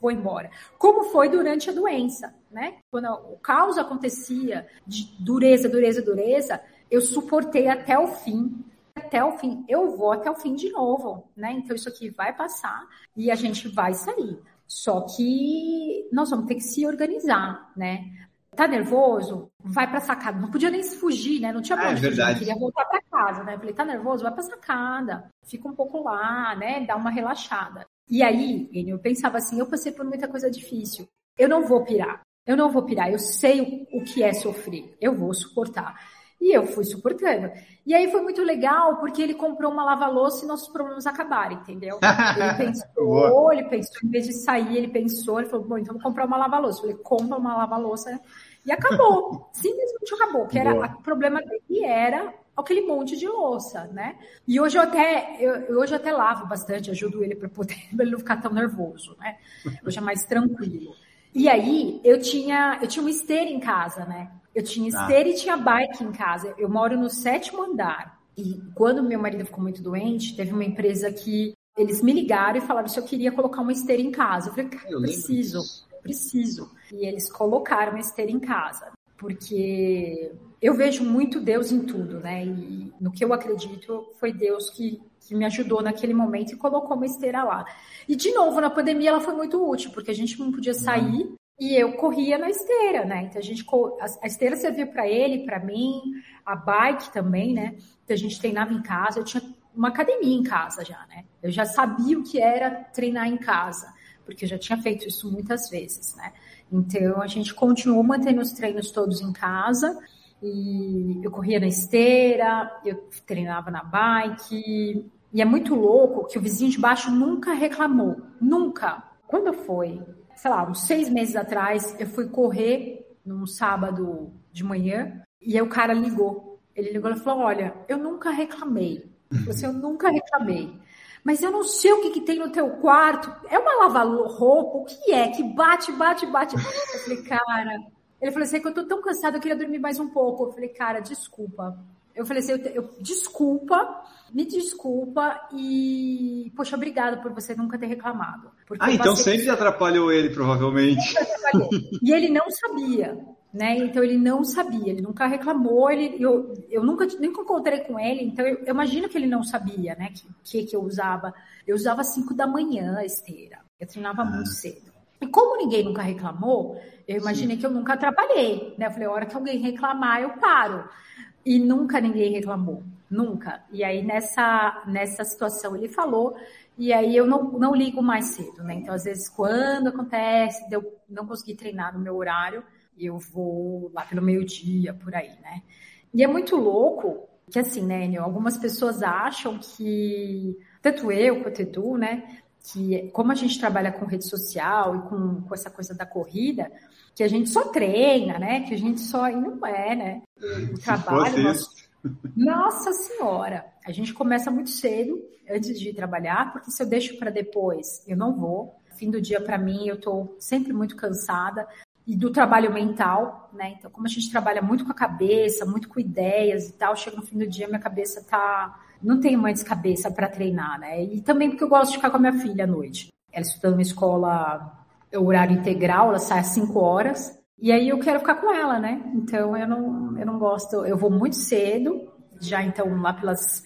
vou embora. Como foi durante a doença, né? Quando o caos acontecia de dureza, dureza, dureza, eu suportei até o fim. Até o fim, eu vou até o fim de novo, né? Então isso aqui vai passar e a gente vai sair. Só que nós vamos ter que se organizar, né? Tá nervoso? Vai pra sacada. Não podia nem fugir, né? Não tinha ah, é verdade. Queria voltar pra casa, né? Eu falei, tá nervoso? Vai pra sacada. Fica um pouco lá, né? Dá uma relaxada. E aí, eu pensava assim, eu passei por muita coisa difícil. Eu não vou pirar. Eu não vou pirar. Eu sei o que é sofrer. Eu vou suportar. E eu fui suportando. E aí foi muito legal, porque ele comprou uma lava-louça e nossos problemas acabaram, entendeu? Ele pensou, ele pensou, em vez de sair, ele pensou, ele falou, bom, então vou comprar uma lava-louça. Eu falei, compra uma lava-louça. E acabou. Simplesmente acabou. Que era, o problema dele era aquele monte de louça, né? E hoje eu até, eu, hoje eu até lavo bastante, ajudo ele para poder pra ele não ficar tão nervoso, né? Hoje é mais tranquilo. E aí eu tinha, eu tinha uma esteira em casa, né? Eu tinha ah. esteira ah. e tinha bike em casa. Eu moro no sétimo andar. E quando meu marido ficou muito doente, teve uma empresa que eles me ligaram e falaram se eu queria colocar uma esteira em casa. Eu falei, cara, eu preciso, preciso. E eles colocaram uma esteira em casa. Porque eu vejo muito Deus em tudo, né? E no que eu acredito, foi Deus que, que me ajudou naquele momento e colocou uma esteira lá. E, de novo, na pandemia ela foi muito útil, porque a gente não podia sair e eu corria na esteira, né? Então a gente a, esteira servia para ele, para mim, a bike também, né? Então a gente treinava em casa, eu tinha uma academia em casa já, né? Eu já sabia o que era treinar em casa, porque eu já tinha feito isso muitas vezes, né? Então a gente continuou mantendo os treinos todos em casa e eu corria na esteira, eu treinava na bike. E é muito louco que o vizinho de baixo nunca reclamou, nunca. Quando foi? Sei lá, uns seis meses atrás, eu fui correr num sábado de manhã e aí o cara ligou. Ele ligou e falou: Olha, eu nunca reclamei. Você, eu nunca reclamei. Mas eu não sei o que, que tem no teu quarto. É uma lava-roupa? O que é? Que bate, bate, bate. Eu falei, cara. Ele falou assim: é que eu tô tão cansada, eu queria dormir mais um pouco. Eu falei, cara, desculpa. Eu falei assim, eu, eu, desculpa, me desculpa e, poxa, obrigada por você nunca ter reclamado. Ah, então sempre atrapalhou ele, provavelmente. e ele não sabia, né? Então ele não sabia, ele nunca reclamou, ele, eu, eu nunca, nunca encontrei com ele, então eu, eu imagino que ele não sabia, né? Que, que, que eu usava. Eu usava 5 da manhã a esteira, eu treinava ah. muito cedo. E como ninguém nunca reclamou, eu imaginei Sim. que eu nunca atrapalhei, né? Eu falei, a hora que alguém reclamar, eu paro. E nunca ninguém reclamou, nunca. E aí nessa, nessa situação ele falou, e aí eu não, não ligo mais cedo, né? Então, às vezes, quando acontece, eu não consegui treinar no meu horário, eu vou lá pelo meio-dia, por aí, né? E é muito louco que assim, né, Enio, algumas pessoas acham que, tanto eu quanto Edu, né, que como a gente trabalha com rede social e com, com essa coisa da corrida, que a gente só treina, né? Que a gente só. E não é, né? O trabalho. Nosso... Nossa Senhora! A gente começa muito cedo, antes de trabalhar, porque se eu deixo para depois, eu não vou. Fim do dia, para mim, eu estou sempre muito cansada. E do trabalho mental, né? Então, como a gente trabalha muito com a cabeça, muito com ideias e tal, chega no fim do dia, minha cabeça tá. Não tenho mais cabeça para treinar, né? E também porque eu gosto de ficar com a minha filha à noite. Ela estuda numa escola horário integral, ela sai às 5 horas. E aí eu quero ficar com ela, né? Então eu não, eu não gosto, eu vou muito cedo, já então lá pelas.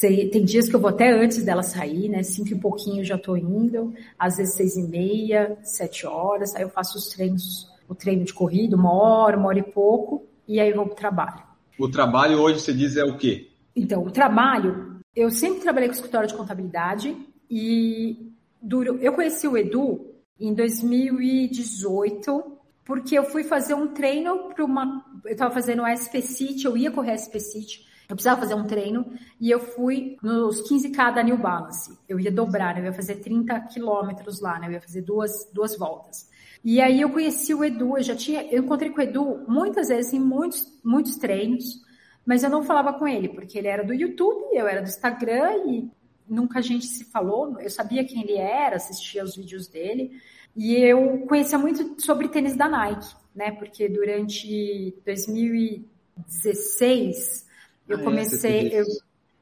Tem dias que eu vou até antes dela sair, né? Cinco e pouquinho já tô indo, às vezes seis e meia, sete horas, aí eu faço os treinos, o treino de corrida, uma hora, uma hora e pouco, e aí eu vou pro trabalho. O trabalho hoje você diz é o quê? Então, o trabalho, eu sempre trabalhei com escritório de contabilidade e duro, eu conheci o Edu em 2018, porque eu fui fazer um treino para uma. Eu estava fazendo SP City, eu ia correr SP City, eu precisava fazer um treino e eu fui nos 15K da New Balance. Eu ia dobrar, eu ia fazer 30 quilômetros lá, né? Eu ia fazer duas, duas voltas. E aí eu conheci o Edu, eu já tinha, eu encontrei com o Edu muitas vezes em muitos, muitos treinos, mas eu não falava com ele, porque ele era do YouTube, eu era do Instagram e nunca a gente se falou. Eu sabia quem ele era, assistia os vídeos dele. E eu conhecia muito sobre tênis da Nike. né? Porque durante 2016 eu ah, é, comecei, é, eu,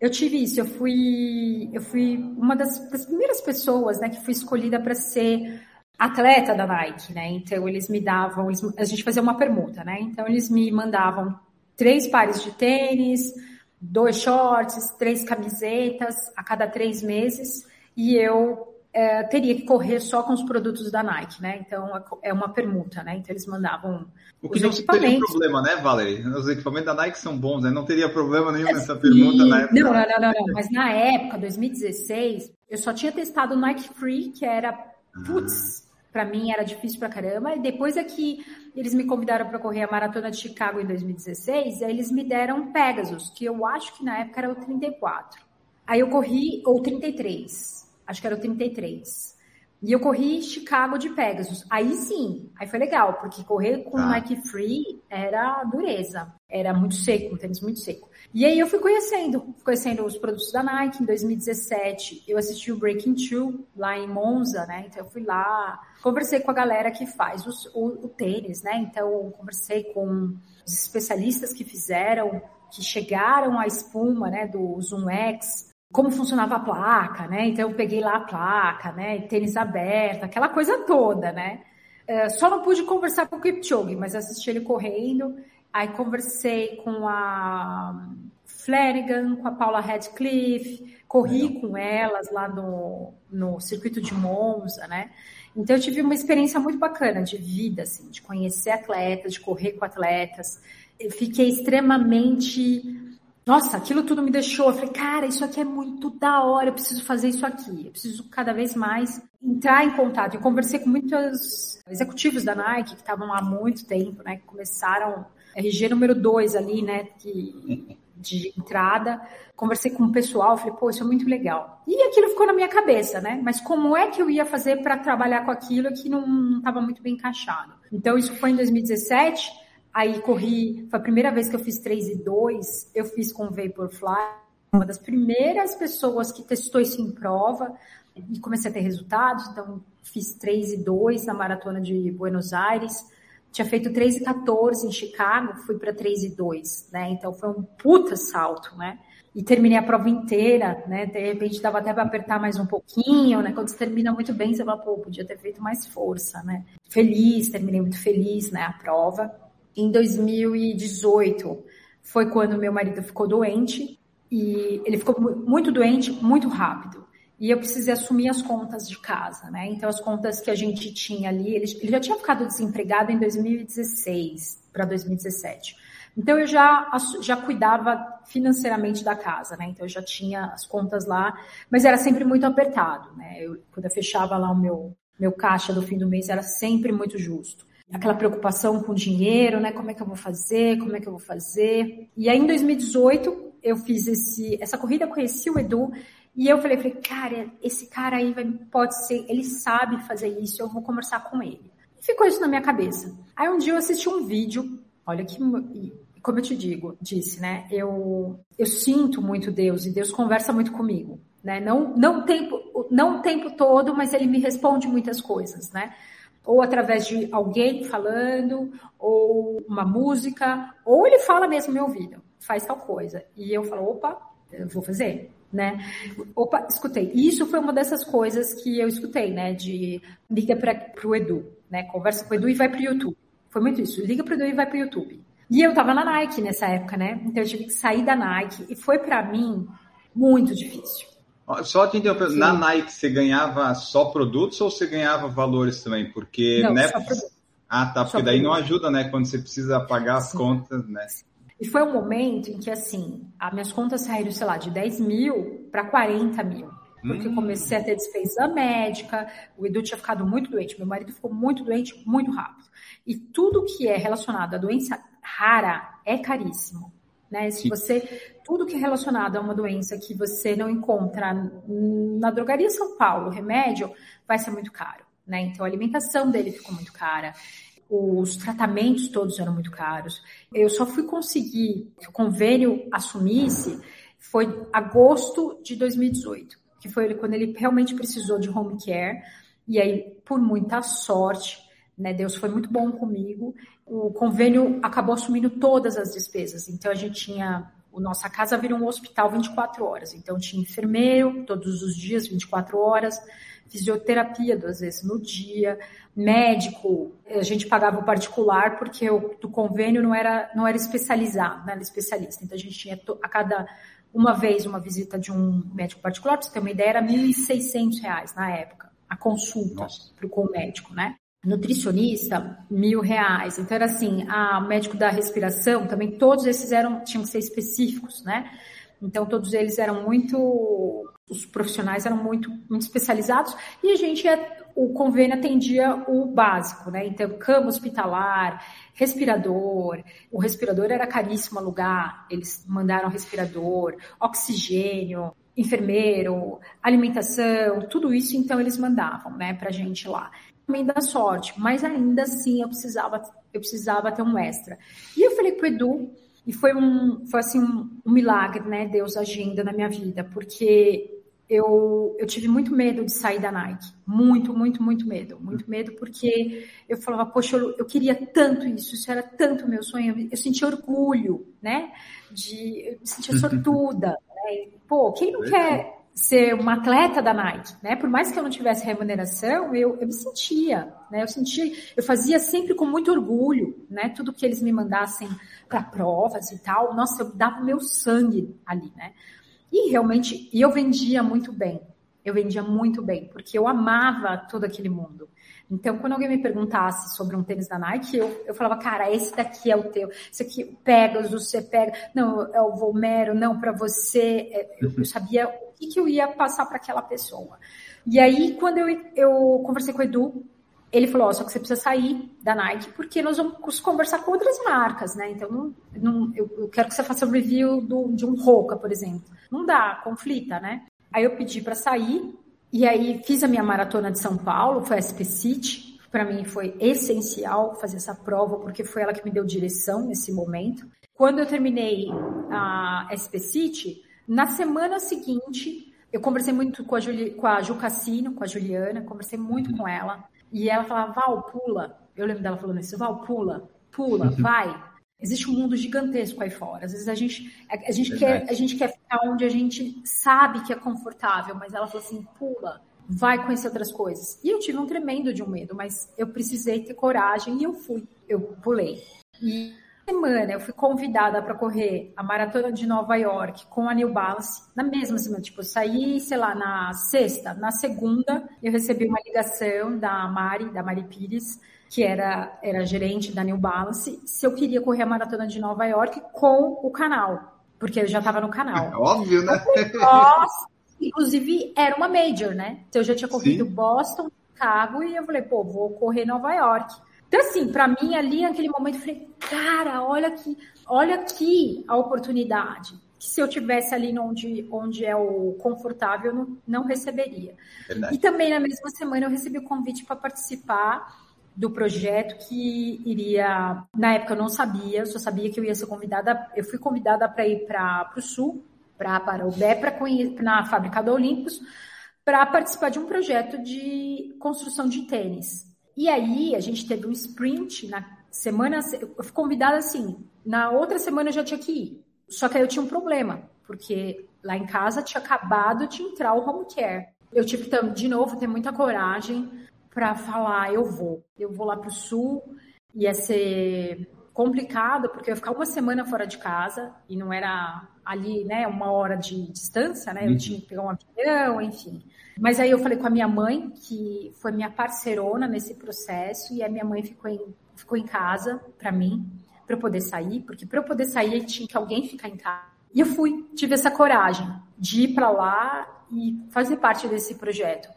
eu tive isso, eu fui, eu fui uma das, das primeiras pessoas, né, que fui escolhida para ser atleta da Nike, né? Então eles me davam, eles, a gente fazia uma permuta, né? Então eles me mandavam três pares de tênis, dois shorts, três camisetas a cada três meses e eu é, teria que correr só com os produtos da Nike, né? Então é uma permuta, né? Então eles mandavam o que não teria problema, né, Valerie? Os equipamentos da Nike são bons, né? Não teria problema nenhum nessa pergunta na época. Não, não, não, não. Mas na época, 2016, eu só tinha testado o Nike Free, que era, putz, ah. para mim era difícil pra caramba. E depois é que eles me convidaram para correr a maratona de Chicago em 2016, aí eles me deram Pegasus, que eu acho que na época era o 34. Aí eu corri, ou 33, acho que era o 33. E eu corri Chicago de Pegasus. Aí sim, aí foi legal, porque correr com ah. Nike Free era dureza. Era muito seco, um tênis muito seco. E aí eu fui conhecendo, conhecendo os produtos da Nike. Em 2017, eu assisti o Breaking Two lá em Monza, né? Então eu fui lá, conversei com a galera que faz o, o tênis, né? Então conversei com os especialistas que fizeram, que chegaram à espuma, né? Do Zoom X, como funcionava a placa, né? Então eu peguei lá a placa, né? Tênis aberto, aquela coisa toda, né? Uh, só não pude conversar com o Kipchoge, mas assisti ele correndo. Aí conversei com a Flanagan, com a Paula Radcliffe, corri com elas lá no, no circuito de Monza, né? Então eu tive uma experiência muito bacana de vida, assim, de conhecer atletas, de correr com atletas. Eu fiquei extremamente nossa, aquilo tudo me deixou. Eu falei, cara, isso aqui é muito da hora, eu preciso fazer isso aqui. Eu preciso cada vez mais entrar em contato. Eu conversei com muitos executivos da Nike que estavam lá há muito tempo, né? Que começaram RG número 2 ali, né? Que, de entrada. Conversei com o pessoal, falei, pô, isso é muito legal. E aquilo ficou na minha cabeça, né? Mas como é que eu ia fazer para trabalhar com aquilo que não estava muito bem encaixado? Então, isso foi em 2017. Aí corri, foi a primeira vez que eu fiz 3 e 2, eu fiz com Vaporfly, uma das primeiras pessoas que testou isso em prova e comecei a ter resultados, então fiz 3 e 2 na maratona de Buenos Aires, tinha feito 3 e 14 em Chicago, fui para 3 e 2, né? Então foi um puta salto, né? E terminei a prova inteira, né? De repente dava até para apertar mais um pouquinho, né? Quando você termina muito bem, você fala, pô, podia ter feito mais força, né? Feliz, terminei muito feliz, né? A prova. Em 2018 foi quando meu marido ficou doente e ele ficou muito doente muito rápido. E eu precisei assumir as contas de casa, né? Então, as contas que a gente tinha ali, ele, ele já tinha ficado desempregado em 2016 para 2017. Então, eu já, já cuidava financeiramente da casa, né? Então, eu já tinha as contas lá, mas era sempre muito apertado, né? Eu, quando eu fechava lá o meu, meu caixa do fim do mês, era sempre muito justo aquela preocupação com dinheiro, né? Como é que eu vou fazer? Como é que eu vou fazer? E aí, em 2018, eu fiz esse, essa corrida, conheci o Edu, e eu falei, falei, cara, esse cara aí vai, pode ser, ele sabe fazer isso, eu vou conversar com ele. E ficou isso na minha cabeça. Aí um dia eu assisti um vídeo, olha que, como eu te digo, disse, né? Eu, eu sinto muito Deus e Deus conversa muito comigo, né? Não, não, tempo, não o tempo todo, mas ele me responde muitas coisas, né? Ou através de alguém falando, ou uma música, ou ele fala mesmo meu ouvido, faz tal coisa. E eu falo, opa, eu vou fazer, né? Opa, escutei. Isso foi uma dessas coisas que eu escutei, né? De liga para o Edu, né? Conversa com o Edu e vai para o YouTube. Foi muito isso. Liga para o Edu e vai para o YouTube. E eu tava na Nike nessa época, né? Então eu tive que sair da Nike e foi para mim muito difícil. Só te interromper, na Nike você ganhava só produtos ou você ganhava valores também? Porque, não, né? Ah, tá, porque só daí produtos. não ajuda, né? Quando você precisa pagar as Sim. contas, né? E foi um momento em que, assim, as minhas contas saíram, sei lá, de 10 mil para 40 mil. Porque hum. eu comecei a ter despesa médica, o Edu tinha ficado muito doente, meu marido ficou muito doente muito rápido. E tudo que é relacionado à doença rara é caríssimo. Né? Se você tudo que é relacionado a uma doença que você não encontra na drogaria São Paulo, remédio, vai ser muito caro, né? Então a alimentação dele ficou muito cara. Os tratamentos todos eram muito caros. Eu só fui conseguir que o convênio assumisse foi agosto de 2018, que foi quando ele realmente precisou de home care. E aí, por muita sorte, né? Deus foi muito bom comigo. O convênio acabou assumindo todas as despesas. Então a gente tinha o nossa casa virou um hospital 24 horas. Então tinha enfermeiro todos os dias, 24 horas, fisioterapia duas vezes no dia, médico, a gente pagava o particular porque o do convênio não era não era especializado, não era especialista. Então a gente tinha a cada uma vez uma visita de um médico particular, para você ter uma ideia, era R$ 1.600 na época, a consulta para o médico, né? Nutricionista, mil reais. Então era assim, a médico da respiração também, todos esses eram, tinham que ser específicos, né? Então todos eles eram muito, os profissionais eram muito, muito especializados e a gente o convênio atendia o básico, né? Então cama hospitalar, respirador, o respirador era caríssimo alugar, eles mandaram respirador, oxigênio, enfermeiro, alimentação, tudo isso então eles mandavam, né, pra gente lá também dá sorte, mas ainda assim eu precisava, eu precisava ter um extra. E eu falei pro Edu, e foi um, foi assim um, um milagre, né, Deus agindo na minha vida, porque eu, eu tive muito medo de sair da Nike. Muito, muito, muito medo. Muito medo porque eu falava, poxa, eu, eu queria tanto isso, isso era tanto meu sonho. Eu, eu sentia orgulho, né? De, eu me sentia sortuda. Né? Pô, quem não quer ser uma atleta da Nike, né? Por mais que eu não tivesse remuneração, eu, eu me sentia, né? Eu sentia, eu fazia sempre com muito orgulho, né? Tudo que eles me mandassem para provas e tal, nossa, eu dava meu sangue ali, né? E realmente, e eu vendia muito bem. Eu vendia muito bem, porque eu amava todo aquele mundo. Então, quando alguém me perguntasse sobre um tênis da Nike, eu, eu falava, cara, esse daqui é o teu, esse aqui, Pegasus, você pega, não, é o Volmero, não, para você, é, eu, eu sabia o que, que eu ia passar para aquela pessoa. E aí, quando eu, eu conversei com o Edu, ele falou, oh, só que você precisa sair da Nike, porque nós vamos conversar com outras marcas, né? Então, não, não, eu, eu, quero que você faça um review do, de um Roca, por exemplo. Não dá, conflita, né? Aí eu pedi para sair, e aí fiz a minha maratona de São Paulo, foi a SP City. Para mim foi essencial fazer essa prova, porque foi ela que me deu direção nesse momento. Quando eu terminei a SP City, na semana seguinte, eu conversei muito com a, Juli, com a Ju Cassino, com a Juliana, conversei muito com ela. E ela falava, Val, pula. Eu lembro dela falando isso, Val, pula, pula, vai. Existe um mundo gigantesco aí fora. Às vezes a gente, a, a gente, quer, a gente quer ficar onde a gente sabe que é confortável, mas ela falou assim: pula, vai conhecer outras coisas. E eu tive um tremendo de um medo, mas eu precisei ter coragem e eu fui. Eu pulei. E semana eu fui convidada para correr a maratona de Nova York com a New Balance na mesma semana. Tipo, eu saí, sei lá, na sexta, na segunda eu recebi uma ligação da Mari, da Mari Pires, que era, era gerente da New Balance, se eu queria correr a maratona de Nova York com o canal, porque eu já estava no canal. É óbvio, né? Nossa, inclusive era uma major, né? Então eu já tinha corrido Sim. Boston, Chicago e eu falei, pô, vou correr Nova York. Então assim, para mim ali naquele momento eu falei, cara, olha aqui, olha aqui a oportunidade que se eu tivesse ali onde, onde é o confortável, não, não receberia. Verdade. E também na mesma semana eu recebi o convite para participar do projeto que iria. Na época eu não sabia, só sabia que eu ia ser convidada. Eu fui convidada para ir para o Sul, para Parobé, para na fábrica do Olympus, para participar de um projeto de construção de tênis. E aí a gente teve um sprint na semana. Eu fui convidada assim. Na outra semana eu já tinha que ir. Só que aí eu tinha um problema, porque lá em casa tinha acabado de entrar o home care. Eu tive que, de novo, ter muita coragem para falar, eu vou, eu vou lá para o sul, ia ser complicado, porque eu ia ficar uma semana fora de casa, e não era ali, né, uma hora de distância, né, eu uhum. tinha que pegar um avião, enfim. Mas aí eu falei com a minha mãe, que foi minha parceirona nesse processo, e a minha mãe ficou em, ficou em casa para mim, para eu poder sair, porque para eu poder sair tinha que alguém ficar em casa. E eu fui, tive essa coragem de ir para lá e fazer parte desse projeto.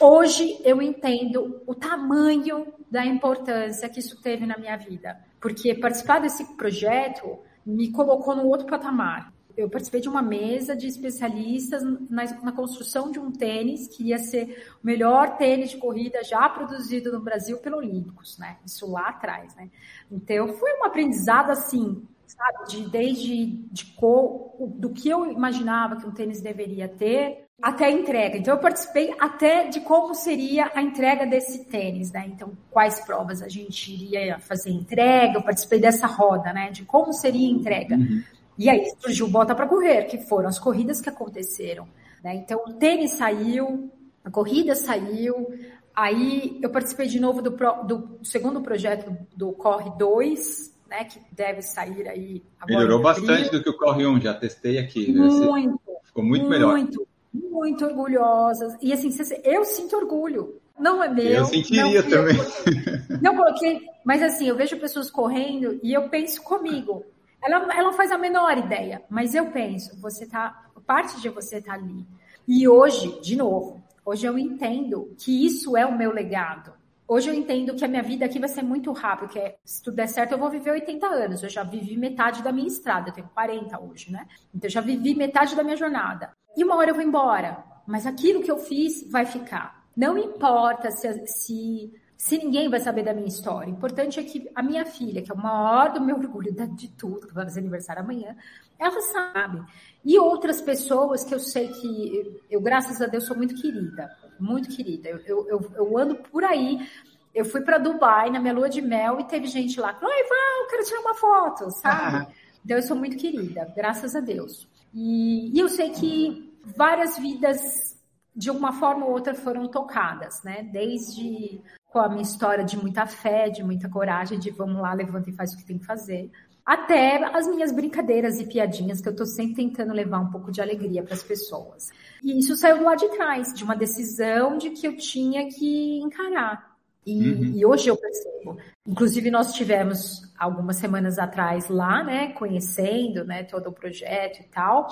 Hoje eu entendo o tamanho da importância que isso teve na minha vida, porque participar desse projeto me colocou no outro patamar. Eu participei de uma mesa de especialistas na, na, construção de um tênis que ia ser o melhor tênis de corrida já produzido no Brasil pelo Olímpicos, né? Isso lá atrás, né? Então foi um aprendizado assim sabe? De, desde de cor, do que eu imaginava que um tênis deveria ter, até a entrega. Então, eu participei até de como seria a entrega desse tênis, né? Então, quais provas a gente iria fazer entrega, eu participei dessa roda, né? De como seria a entrega. Uhum. E aí surgiu o Bota para Correr, que foram as corridas que aconteceram. Né? Então, o tênis saiu, a corrida saiu, aí eu participei de novo do, pro, do segundo projeto do Corre 2, né, que deve sair aí agora. Melhorou bastante do que o Corre 1, já testei aqui. Muito. Ficou muito, muito melhor. Muito, muito orgulhosa. E assim, eu sinto orgulho. Não é meu. Eu sentiria não também. não coloquei, mas assim, eu vejo pessoas correndo e eu penso comigo. Ela, ela faz a menor ideia, mas eu penso, você tá, parte de você tá ali. E hoje, de novo, hoje eu entendo que isso é o meu legado. Hoje eu entendo que a minha vida aqui vai ser muito rápida, porque se tudo der certo eu vou viver 80 anos. Eu já vivi metade da minha estrada, eu tenho 40 hoje, né? Então eu já vivi metade da minha jornada. E uma hora eu vou embora, mas aquilo que eu fiz vai ficar. Não importa se, se, se ninguém vai saber da minha história. O importante é que a minha filha, que é o maior do meu orgulho de tudo, que vai fazer aniversário amanhã, ela sabe. E outras pessoas que eu sei que eu, graças a Deus, sou muito querida, muito querida. Eu, eu, eu, eu ando por aí. Eu fui para Dubai na minha lua de mel e teve gente lá, oi, Val, quero tirar uma foto, sabe? Ah. Então eu sou muito querida, graças a Deus. E, e eu sei que várias vidas, de alguma forma ou outra, foram tocadas, né? Desde com a minha história de muita fé, de muita coragem, de vamos lá, levanta e faz o que tem que fazer até as minhas brincadeiras e piadinhas que eu estou sempre tentando levar um pouco de alegria para as pessoas. E isso saiu do lado de trás, de uma decisão de que eu tinha que encarar. E, uhum. e, hoje eu percebo. Inclusive, nós tivemos algumas semanas atrás lá, né, conhecendo né, todo o projeto e tal.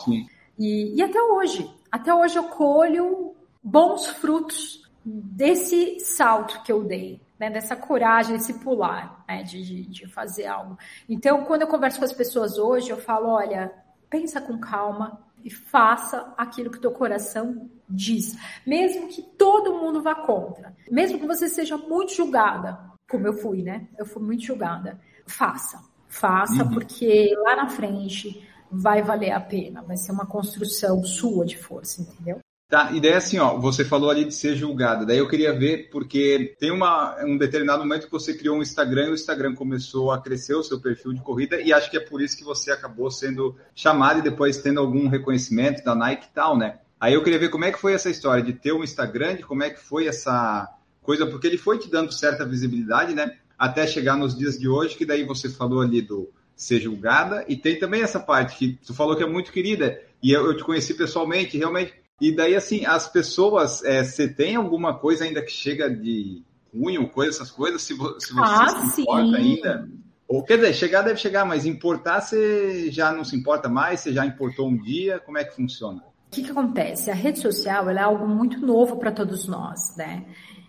E, e até hoje, até hoje eu colho bons frutos desse salto que eu dei né, dessa coragem, desse pular, né, de, de fazer algo. Então, quando eu converso com as pessoas hoje, eu falo, olha, pensa com calma e faça aquilo que teu coração diz, mesmo que todo mundo vá contra, mesmo que você seja muito julgada, como eu fui, né? Eu fui muito julgada. Faça, faça, uhum. porque lá na frente vai valer a pena, vai ser uma construção sua de força, entendeu? Tá, e daí assim, ó, você falou ali de ser julgada. Daí eu queria ver, porque tem uma, um determinado momento que você criou um Instagram e o Instagram começou a crescer o seu perfil de corrida, e acho que é por isso que você acabou sendo chamado e depois tendo algum reconhecimento da Nike e tal, né? Aí eu queria ver como é que foi essa história de ter um Instagram, de como é que foi essa coisa, porque ele foi te dando certa visibilidade, né? Até chegar nos dias de hoje, que daí você falou ali do ser julgada, e tem também essa parte que tu falou que é muito querida, e eu, eu te conheci pessoalmente, realmente e daí, assim, as pessoas, é, você tem alguma coisa ainda que chega de cunho, coisa, essas coisas, se, se você ah, se importa ainda? Ou, quer dizer, chegar deve chegar, mas importar você já não se importa mais, você já importou um dia, como é que funciona? O que, que acontece? A rede social é algo muito novo para todos nós, né?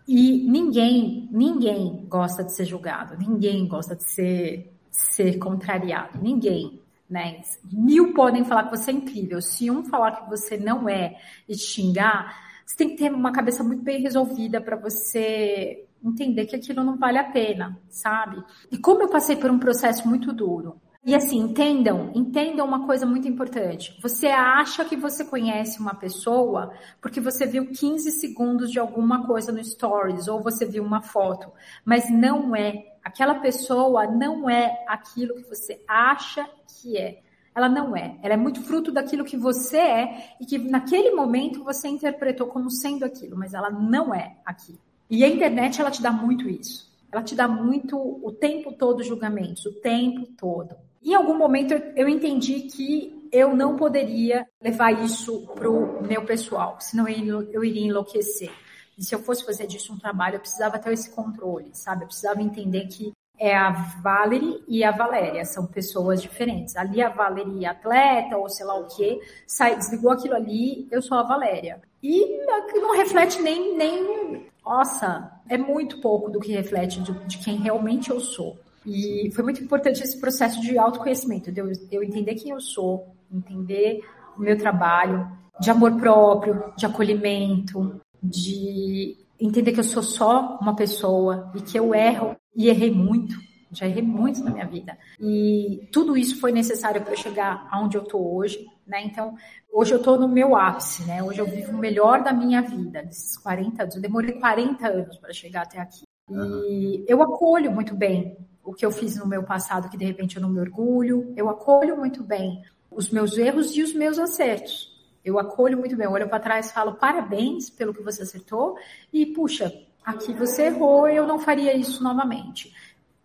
E ninguém, ninguém gosta de ser julgado, ninguém gosta de ser, ser contrariado, ninguém né? Mil podem falar que você é incrível. Se um falar que você não é e xingar, você tem que ter uma cabeça muito bem resolvida para você entender que aquilo não vale a pena, sabe? E como eu passei por um processo muito duro. E assim, entendam, entendam uma coisa muito importante. Você acha que você conhece uma pessoa porque você viu 15 segundos de alguma coisa no stories ou você viu uma foto, mas não é Aquela pessoa não é aquilo que você acha que é. Ela não é. Ela é muito fruto daquilo que você é e que naquele momento você interpretou como sendo aquilo, mas ela não é aquilo. E a internet ela te dá muito isso. Ela te dá muito o tempo todo julgamentos, o tempo todo. Em algum momento eu entendi que eu não poderia levar isso pro meu pessoal, senão eu iria enlouquecer. E se eu fosse fazer disso um trabalho, eu precisava ter esse controle, sabe? Eu precisava entender que é a Valerie e a Valéria, são pessoas diferentes. Ali a Valerie atleta, ou sei lá o quê, sai, desligou aquilo ali, eu sou a Valéria. E não reflete nem, nem. Nossa, é muito pouco do que reflete de, de quem realmente eu sou. E foi muito importante esse processo de autoconhecimento, de eu, eu entender quem eu sou, entender o meu trabalho, de amor próprio, de acolhimento, de entender que eu sou só uma pessoa e que eu erro e errei muito, Já errei muito na minha vida. E tudo isso foi necessário para eu chegar aonde eu estou hoje, né? Então, hoje eu estou no meu ápice, né? Hoje eu vivo o melhor da minha vida, desses 40 anos. Eu demorei 40 anos para chegar até aqui. E eu acolho muito bem o que eu fiz no meu passado, que de repente eu não me orgulho. Eu acolho muito bem os meus erros e os meus acertos. Eu acolho muito bem, eu olho para trás e falo parabéns pelo que você acertou e puxa, aqui você errou, eu não faria isso novamente.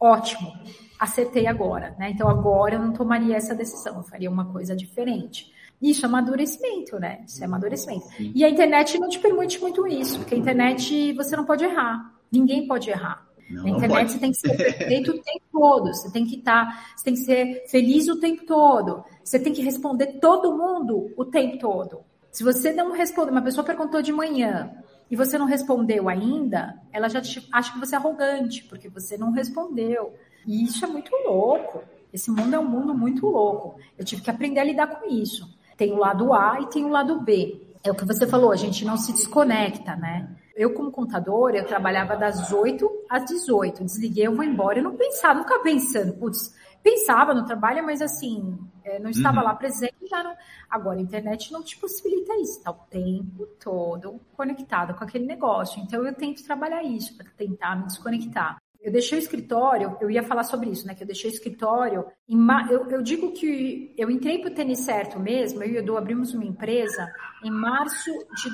Ótimo, acertei agora, né? Então agora eu não tomaria essa decisão, eu faria uma coisa diferente. Isso é amadurecimento, né? Isso é amadurecimento. E a internet não te permite muito isso, porque a internet você não pode errar. Ninguém pode errar. Não, Na internet você tem que ser perfeito o tempo todo, você tem que estar, tá, você tem que ser feliz o tempo todo, você tem que responder todo mundo o tempo todo. Se você não responder, uma pessoa perguntou de manhã e você não respondeu ainda, ela já te, acha que você é arrogante, porque você não respondeu. E isso é muito louco. Esse mundo é um mundo muito louco. Eu tive que aprender a lidar com isso. Tem o lado A e tem o lado B. É o que você falou, a gente não se desconecta, né? Eu, como contadora, eu trabalhava das 8 às 18. Desliguei, eu vou embora. Eu não pensava, nunca pensando, putz, pensava no trabalho, mas assim, é, não estava uhum. lá presente. Já não... Agora, a internet não te possibilita isso, está o tempo todo conectado com aquele negócio. Então, eu tento trabalhar isso para tentar me desconectar. Eu deixei o escritório, eu ia falar sobre isso, né? Que eu deixei o escritório. Em ma... eu, eu digo que eu entrei para o tênis certo mesmo, eu e o Edu abrimos uma empresa em março de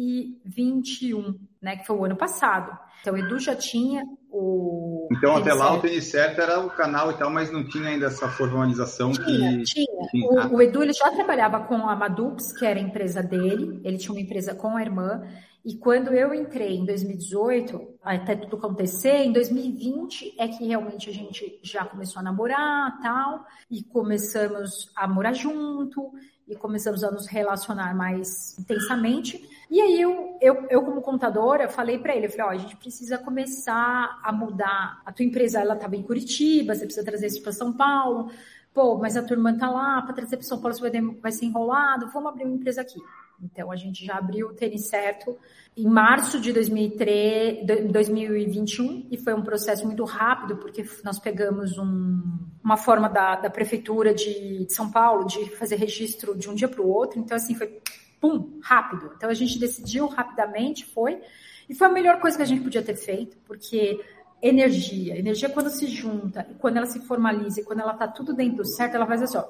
2021, né? Que foi o ano passado. Então, o Edu já tinha o. Então, até lá o tênis certo era o canal e tal, mas não tinha ainda essa formalização tinha, que. Tinha. O, o Edu ele já trabalhava com a Madux, que era a empresa dele, ele tinha uma empresa com a irmã. E quando eu entrei em 2018, até tudo acontecer, em 2020 é que realmente a gente já começou a namorar, tal, e começamos a morar junto, e começamos a nos relacionar mais intensamente. E aí eu, eu, eu como contadora, falei para ele, eu falei, ó, a gente precisa começar a mudar. A tua empresa, ela estava em Curitiba, você precisa trazer isso para São Paulo. Pô, mas a turma tá lá, para trazer para São Paulo você vai, vai ser enrolado, vamos abrir uma empresa aqui. Então, a gente já abriu o Tênis Certo em março de 2003, 2021 e foi um processo muito rápido, porque nós pegamos um, uma forma da, da Prefeitura de, de São Paulo de fazer registro de um dia para o outro. Então, assim, foi pum, rápido. Então, a gente decidiu rapidamente, foi. E foi a melhor coisa que a gente podia ter feito, porque energia, energia quando se junta, quando ela se formaliza, e quando ela está tudo dentro do certo, ela faz assim, ó,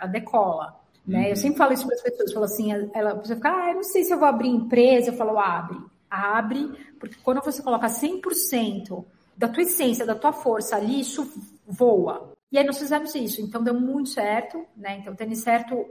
ela decola. Né? Eu uhum. sempre falo isso para as pessoas, falo assim, ela, você fica, ah, eu não sei se eu vou abrir empresa, eu falo, abre, abre, porque quando você coloca 100% da tua essência, da tua força ali, isso voa. E aí nós fizemos isso, então deu muito certo, né? Então tênis certo,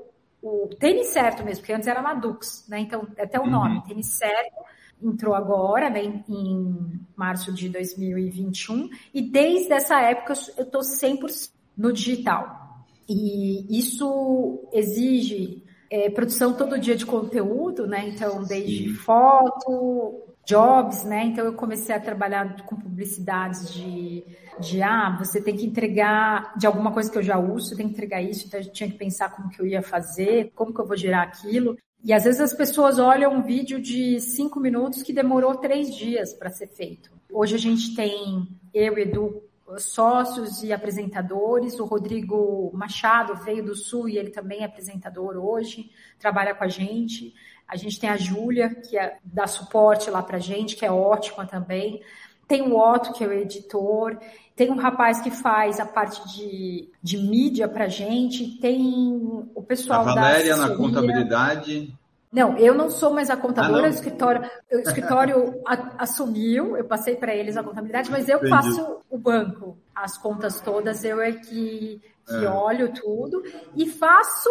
o tênis certo mesmo, porque antes era Madux, né? Então até o uhum. nome, tênis certo, entrou agora, né, em, em março de 2021, e desde essa época eu estou 100% no digital. E isso exige é, produção todo dia de conteúdo, né? Então, desde Sim. foto, jobs, né? Então, eu comecei a trabalhar com publicidades de, de, ah, você tem que entregar de alguma coisa que eu já uso, você tem que entregar isso, então eu tinha que pensar como que eu ia fazer, como que eu vou gerar aquilo. E às vezes as pessoas olham um vídeo de cinco minutos que demorou três dias para ser feito. Hoje a gente tem eu Edu sócios e apresentadores. O Rodrigo Machado veio do Sul e ele também é apresentador hoje, trabalha com a gente. A gente tem a Júlia, que é, dá suporte lá para a gente, que é ótima também. Tem o Otto, que é o editor. Tem um rapaz que faz a parte de, de mídia para a gente. Tem o pessoal a Valéria da na contabilidade. Não, eu não sou mais a contadora, ah, o escritório, o escritório a, assumiu, eu passei para eles a contabilidade, mas eu Entendi. faço o banco, as contas todas, eu é que, que é. olho tudo e faço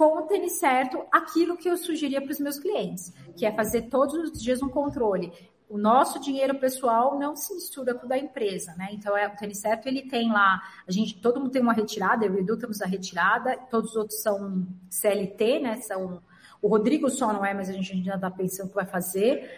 com o tênis certo aquilo que eu sugeria para os meus clientes, que é fazer todos os dias um controle. O nosso dinheiro pessoal não se mistura com o da empresa, né? Então, é, o tênis certo, ele tem lá, a gente, todo mundo tem uma retirada, eu e Edu temos a retirada, todos os outros são CLT, né? São o Rodrigo só não é, mas a gente ainda está pensando o que vai fazer.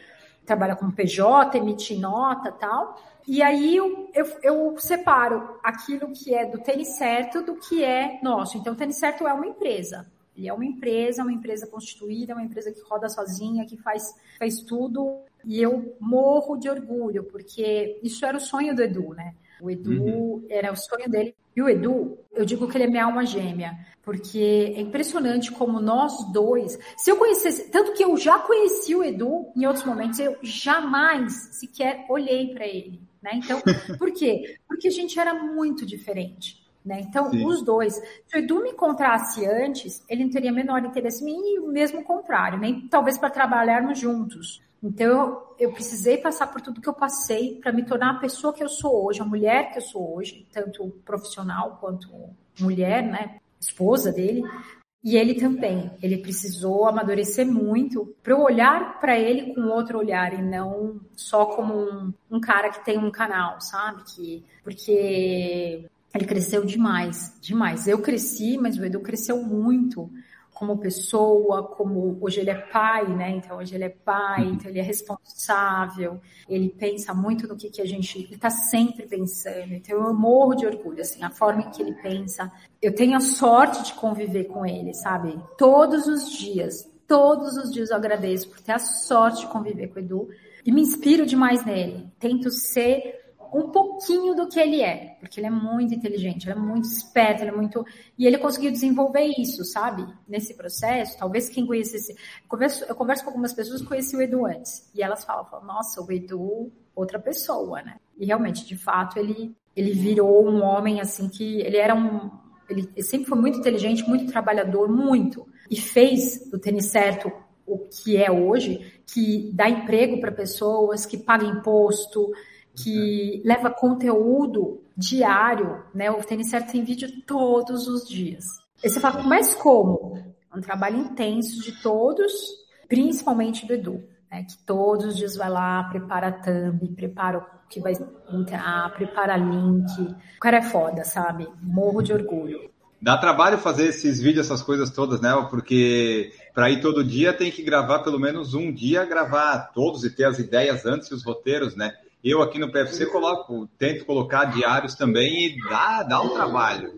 Trabalha com PJ, emitir nota tal. E aí eu, eu, eu, separo aquilo que é do tênis certo do que é nosso. Então, o tênis certo é uma empresa. Ele é uma empresa, uma empresa constituída, uma empresa que roda sozinha, que faz, faz tudo. E eu morro de orgulho, porque isso era o sonho do Edu, né? O Edu uhum. era o sonho dele. E o Edu, eu digo que ele é minha alma gêmea, porque é impressionante como nós dois, se eu conhecesse, tanto que eu já conheci o Edu em outros momentos, eu jamais sequer olhei para ele, né? Então, por quê? Porque a gente era muito diferente. Né? Então, Sim. os dois. Se o Edu me encontrasse antes, ele não teria menor interesse em mim e o mesmo contrário, nem talvez para trabalharmos juntos. Então, eu, eu precisei passar por tudo que eu passei para me tornar a pessoa que eu sou hoje, a mulher que eu sou hoje, tanto profissional quanto mulher, né? Esposa dele. E ele também, ele precisou amadurecer muito para eu olhar para ele com outro olhar e não só como um, um, cara que tem um canal, sabe? Que, porque ele cresceu demais, demais. Eu cresci, mas o Edu cresceu muito como pessoa, como hoje ele é pai, né? Então hoje ele é pai, uhum. então ele é responsável, ele pensa muito no que, que a gente, ele está sempre pensando. Então eu morro de orgulho, assim, a forma em que ele pensa. Eu tenho a sorte de conviver com ele, sabe? Todos os dias, todos os dias eu agradeço por ter a sorte de conviver com o Edu e me inspiro demais nele. Tento ser um pouquinho do que ele é, porque ele é muito inteligente, ele é muito esperto, ele é muito. E ele conseguiu desenvolver isso, sabe? Nesse processo, talvez quem conhecesse. Eu converso, eu converso com algumas pessoas que conheciam o Edu antes, e elas falam, falam, nossa, o Edu, outra pessoa, né? E realmente, de fato, ele, ele virou um homem assim que. Ele era um. Ele sempre foi muito inteligente, muito trabalhador, muito. E fez do tênis certo o que é hoje, que dá emprego para pessoas, que paga imposto, que leva conteúdo diário, né? O Tênis Certo tem vídeo todos os dias. Aí você fala, mas como? É um trabalho intenso de todos, principalmente do Edu, né? Que todos os dias vai lá, prepara a thumb, prepara o que vai entrar, prepara link. O cara é foda, sabe? Morro de orgulho. Dá trabalho fazer esses vídeos, essas coisas todas, né? Porque para ir todo dia tem que gravar pelo menos um dia, gravar todos e ter as ideias antes e os roteiros, né? Eu aqui no PFC coloco, tento colocar diários também e dá, dá um trabalho.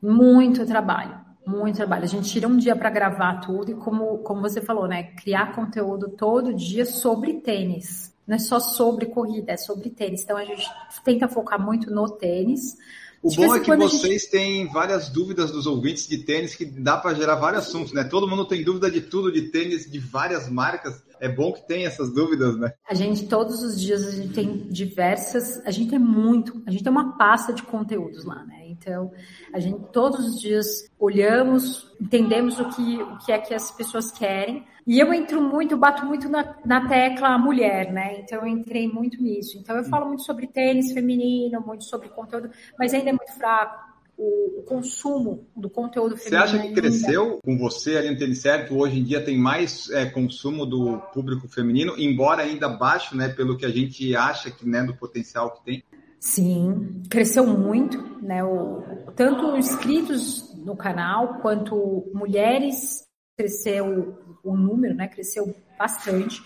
Muito trabalho, muito trabalho. A gente tira um dia para gravar tudo e como, como você falou, né? Criar conteúdo todo dia sobre tênis. Não é só sobre corrida, é sobre tênis. Então a gente tenta focar muito no tênis. O bom é que vocês gente... têm várias dúvidas dos ouvintes de tênis que dá para gerar vários assuntos, né? Todo mundo tem dúvida de tudo, de tênis, de várias marcas é bom que tem essas dúvidas, né? A gente, todos os dias, a gente tem diversas, a gente tem muito, a gente tem uma pasta de conteúdos lá, né? Então, a gente todos os dias olhamos, entendemos o que, o que é que as pessoas querem. E eu entro muito, bato muito na, na tecla mulher, né? Então, eu entrei muito nisso. Então, eu falo muito sobre tênis feminino, muito sobre conteúdo, mas ainda é muito fraco o, consumo do conteúdo feminino. Você acha que cresceu com você ali no Tênis Certo? Hoje em dia tem mais é, consumo do público feminino, embora ainda baixo, né, pelo que a gente acha que, né, do potencial que tem? Sim, cresceu muito, né? O, tanto inscritos no canal quanto mulheres cresceu o número, né? Cresceu bastante,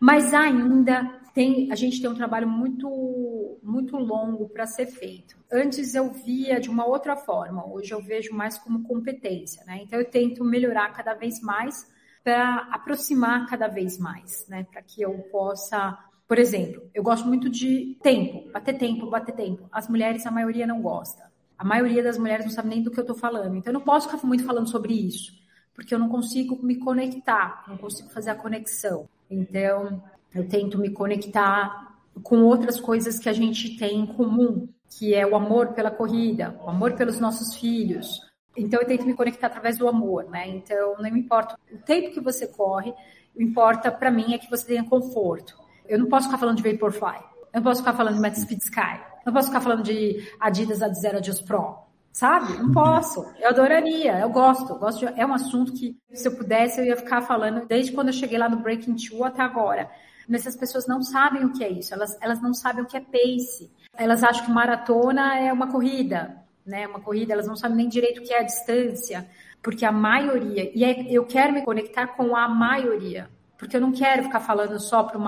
mas ainda tem, a gente tem um trabalho muito, muito longo para ser feito. Antes eu via de uma outra forma, hoje eu vejo mais como competência, né? Então eu tento melhorar cada vez mais para aproximar cada vez mais, né? Para que eu possa, por exemplo, eu gosto muito de tempo, bater tempo, bater tempo. As mulheres, a maioria não gosta. A maioria das mulheres não sabe nem do que eu estou falando. Então eu não posso ficar muito falando sobre isso, porque eu não consigo me conectar, não consigo fazer a conexão. Então, eu tento me conectar com outras coisas que a gente tem em comum, que é o amor pela corrida, o amor pelos nossos filhos. Então eu tento me conectar através do amor, né? Então não importa o tempo que você corre, o importa para mim é que você tenha conforto. Eu não posso ficar falando de Vaporfly, eu não posso ficar falando de Meta Speed Sky, eu não posso ficar falando de Adidas Adizero Adios Pro, sabe? Não posso. Eu adoraria, eu gosto, eu gosto de, é um assunto que se eu pudesse eu ia ficar falando desde quando eu cheguei lá no Breaking Two até agora. Mas as pessoas não sabem o que é isso, elas, elas não sabem o que é pace. Elas acham que maratona é uma corrida, né? Uma corrida, elas não sabem nem direito o que é a distância, porque a maioria, e é, eu quero me conectar com a maioria, porque eu não quero ficar falando só para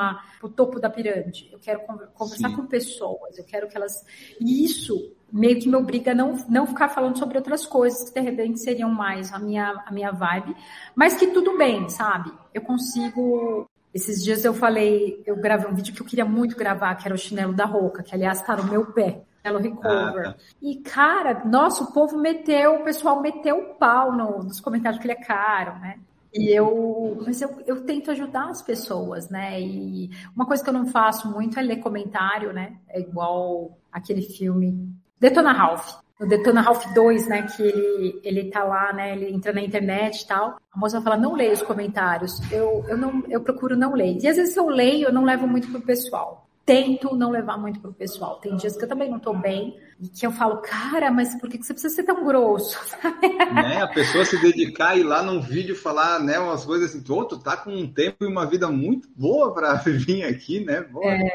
o topo da pirâmide. Eu quero conversar Sim. com pessoas, eu quero que elas. E isso meio que me obriga a não, não ficar falando sobre outras coisas que de repente seriam mais a minha, a minha vibe, mas que tudo bem, sabe? Eu consigo esses dias eu falei, eu gravei um vídeo que eu queria muito gravar, que era o chinelo da Roca, que aliás está no meu pé. Hello Recover. Ah, tá. E, cara, nosso povo meteu, o pessoal meteu o pau no, nos comentários que ele é caro, né? E eu, mas eu, eu tento ajudar as pessoas, né? E uma coisa que eu não faço muito é ler comentário, né? É igual aquele filme Detona Ralph. O Detona Ralph 2, né? Que ele, ele tá lá, né? Ele entra na internet e tal. A moça fala, não leia os comentários. Eu, eu, não, eu procuro não ler. E às vezes eu leio, eu não levo muito pro pessoal tento não levar muito pro pessoal. Tem dias que eu também não tô bem e que eu falo, cara, mas por que você precisa ser tão grosso? Né? A pessoa se dedicar e ir lá num vídeo falar, né, umas coisas assim, tu, tu tá com um tempo e uma vida muito boa para vir aqui, né? Boa. É,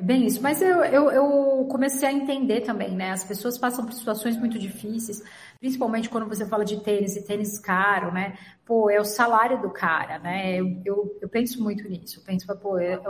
é bem isso, mas eu, eu, eu, comecei a entender também, né? As pessoas passam por situações muito difíceis, principalmente quando você fala de tênis e tênis caro, né? Pô, é o salário do cara, né? Eu, eu, eu penso muito nisso. Eu penso, pô, é, é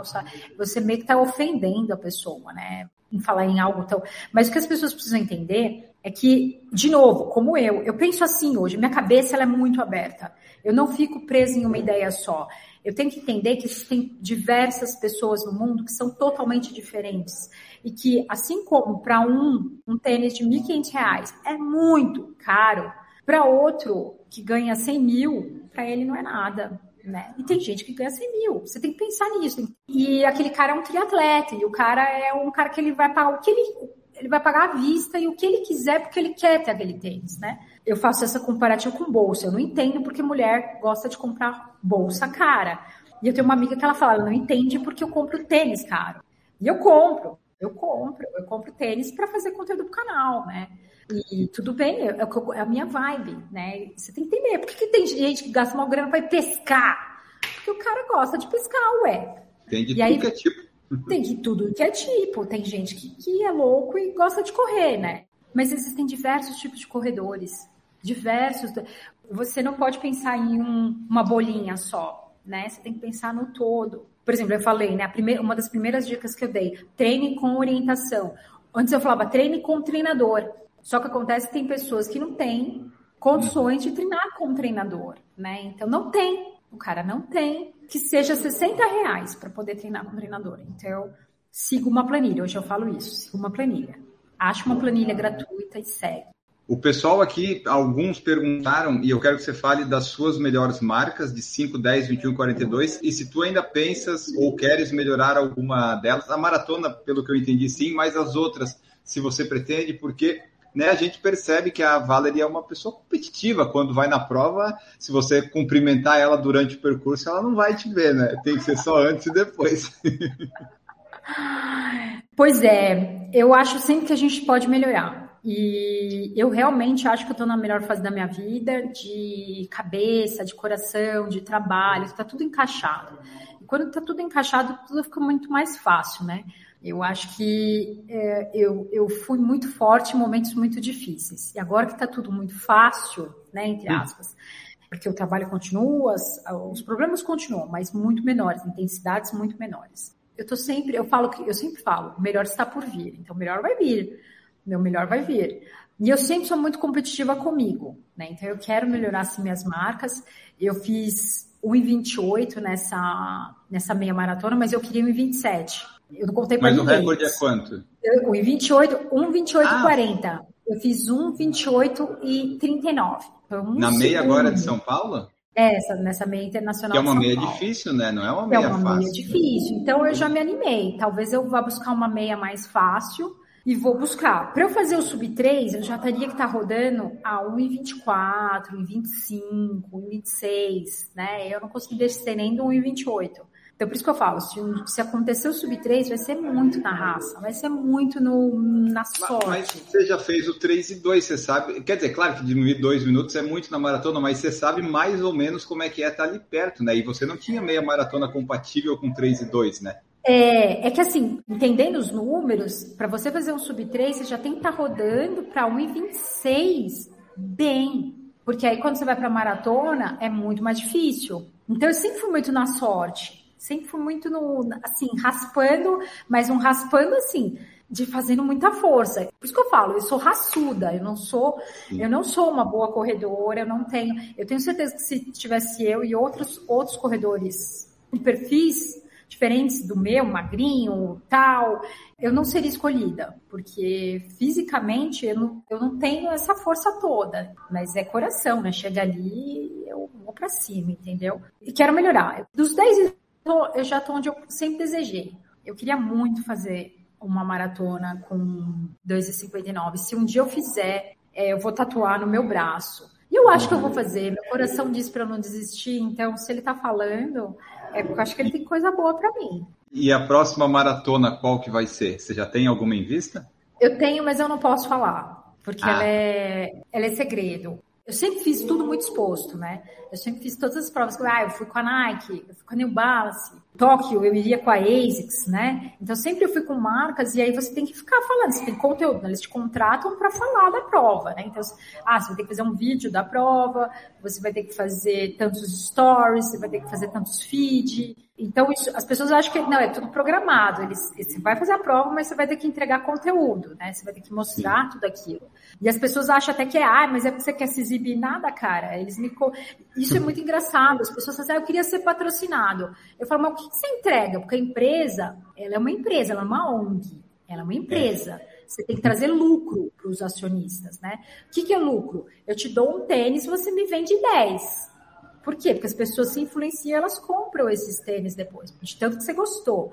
você meio que tá ofendendo a pessoa, né? Em falar em algo tão. Mas o que as pessoas precisam entender é que, de novo, como eu, eu penso assim hoje, minha cabeça ela é muito aberta. Eu não fico presa em uma ideia só. Eu tenho que entender que existem diversas pessoas no mundo que são totalmente diferentes. E que, assim como para um, um tênis de R$ 1.500 é muito caro, para outro que ganha 100 mil, para ele não é nada. Né? E tem gente que ganha 100 mil. Você tem que pensar nisso. E aquele cara é um triatleta, e o cara é um cara que ele vai pagar o que ele, ele vai pagar à vista e o que ele quiser, porque ele quer ter aquele tênis, né? Eu faço essa comparativa com bolsa. Eu não entendo porque mulher gosta de comprar bolsa cara. E eu tenho uma amiga que ela fala, ela não entende porque eu compro tênis caro. E eu compro, eu compro, eu compro tênis para fazer conteúdo pro canal, né? E tudo bem, é, é, a minha vibe, né? Você tem que entender. Por que, que tem gente que gasta uma grana para ir pescar? Porque o cara gosta de pescar, ué. Tem de e tudo aí, que é tipo. Tem de tudo que é tipo. Tem gente que, que é louco e gosta de correr, né? Mas existem diversos tipos de corredores diversos. Você não pode pensar em um, uma bolinha só, né? Você tem que pensar no todo. Por exemplo, eu falei, né? Primeira, uma das primeiras dicas que eu dei, treine com orientação. Antes eu falava treine com treinador. Só que acontece que tem pessoas que não têm condições de treinar com treinador, né? Então não tem, o cara não tem que seja 60 reais para poder treinar com treinador. Então, siga uma planilha. Hoje eu falo isso, siga uma planilha. Acha uma planilha gratuita e segue. O pessoal aqui, alguns perguntaram, e eu quero que você fale das suas melhores marcas de 5, 10, 21, 42, e se tu ainda pensas ou queres melhorar alguma delas, a maratona, pelo que eu entendi, sim, mas as outras, se você pretende, porque né, a gente percebe que a Valerie é uma pessoa competitiva. Quando vai na prova, se você cumprimentar ela durante o percurso, ela não vai te ver, né? Tem que ser só antes e depois. Pois é, eu acho sempre que a gente pode melhorar. E eu realmente acho que eu estou na melhor fase da minha vida, de cabeça, de coração, de trabalho, está tudo encaixado. E quando está tudo encaixado, tudo fica muito mais fácil, né? Eu acho que é, eu, eu fui muito forte em momentos muito difíceis. E agora que está tudo muito fácil, né, entre aspas, porque o trabalho continua, os problemas continuam, mas muito menores, intensidades muito menores. Eu tô sempre, eu falo que eu sempre falo, o melhor está por vir. Então, o melhor vai vir meu melhor vai vir. E eu sempre sou muito competitiva comigo, né? Então eu quero melhorar assim, minhas marcas. Eu fiz 1,28 nessa, nessa meia maratona, mas eu queria 1,27. Eu não contei para ninguém. Mas o recorde é quanto? 1,28, 1,28,40. Ah. Eu fiz 1,28 e 39. Um Na meia agora de São Paulo? É, essa, nessa meia internacional. Que é uma meia difícil, né? Não é uma meia fácil. É uma fácil. meia difícil. Então eu já me animei. Talvez eu vá buscar uma meia mais fácil e vou buscar. Para eu fazer o sub 3, eu já teria que estar tá rodando a 1,24, 1,25, 1,26, né? Eu não consegui descer nem do 1,28. Então, por isso que eu falo, se, se acontecer o sub 3, vai ser muito na raça, vai ser muito no, na sorte. Mas você já fez o 3 e 2, você sabe. Quer dizer, claro que diminuir dois minutos é muito na maratona, mas você sabe mais ou menos como é que é estar ali perto, né? E você não tinha meia maratona compatível com 3 e 2, né? É, é que assim, entendendo os números, para você fazer um sub 3, você já tem que estar tá rodando para 1,26 bem. Porque aí quando você vai para maratona é muito mais difícil. Então eu sempre fui muito na sorte. Sempre fui muito no, assim, raspando, mas um raspando assim, de fazendo muita força. Por isso que eu falo, eu sou raçuda, eu não sou, eu não sou uma boa corredora, eu não tenho, eu tenho certeza que se tivesse eu e outros outros corredores em perfis diferentes do meu, magrinho, tal, eu não seria escolhida, porque fisicamente eu não, eu não tenho essa força toda, mas é coração, né? Chega ali, eu vou para cima, entendeu? E quero melhorar. Dos 10 eu já estou onde eu sempre desejei. Eu queria muito fazer uma maratona com 2,59. Se um dia eu fizer, é, eu vou tatuar no meu braço. E eu acho que eu vou fazer. Meu coração diz para não desistir. Então, se ele está falando, é porque eu acho que ele tem coisa boa para mim. E a próxima maratona, qual que vai ser? Você já tem alguma em vista? Eu tenho, mas eu não posso falar, porque ah. ela, é, ela é segredo. Eu sempre fiz tudo muito exposto, né? Eu sempre fiz todas as provas. Ah, eu fui com a Nike, eu fui com a New Balance. Tóquio, eu iria com a ASICS, né? Então sempre eu fui com marcas e aí você tem que ficar falando, você tem conteúdo, eles te contratam para falar da prova, né? Então, ah, você vai ter que fazer um vídeo da prova, você vai ter que fazer tantos stories, você vai ter que fazer tantos feed. Então, isso, as pessoas acham que não, é tudo programado. Eles, você vai fazer a prova, mas você vai ter que entregar conteúdo, né? Você vai ter que mostrar Sim. tudo aquilo. E as pessoas acham até que é, ah, mas é porque você quer se exibir nada, cara. Eles me. Isso é muito engraçado. As pessoas falam assim, ah, eu queria ser patrocinado. Eu falo, mas o que você entrega? Porque a empresa, ela é uma empresa, ela é uma ONG, ela é uma empresa. Você tem que trazer lucro para os acionistas, né? O que, que é lucro? Eu te dou um tênis, você me vende 10. Por quê? Porque as pessoas se influenciam, elas compram esses tênis depois, de tanto que você gostou.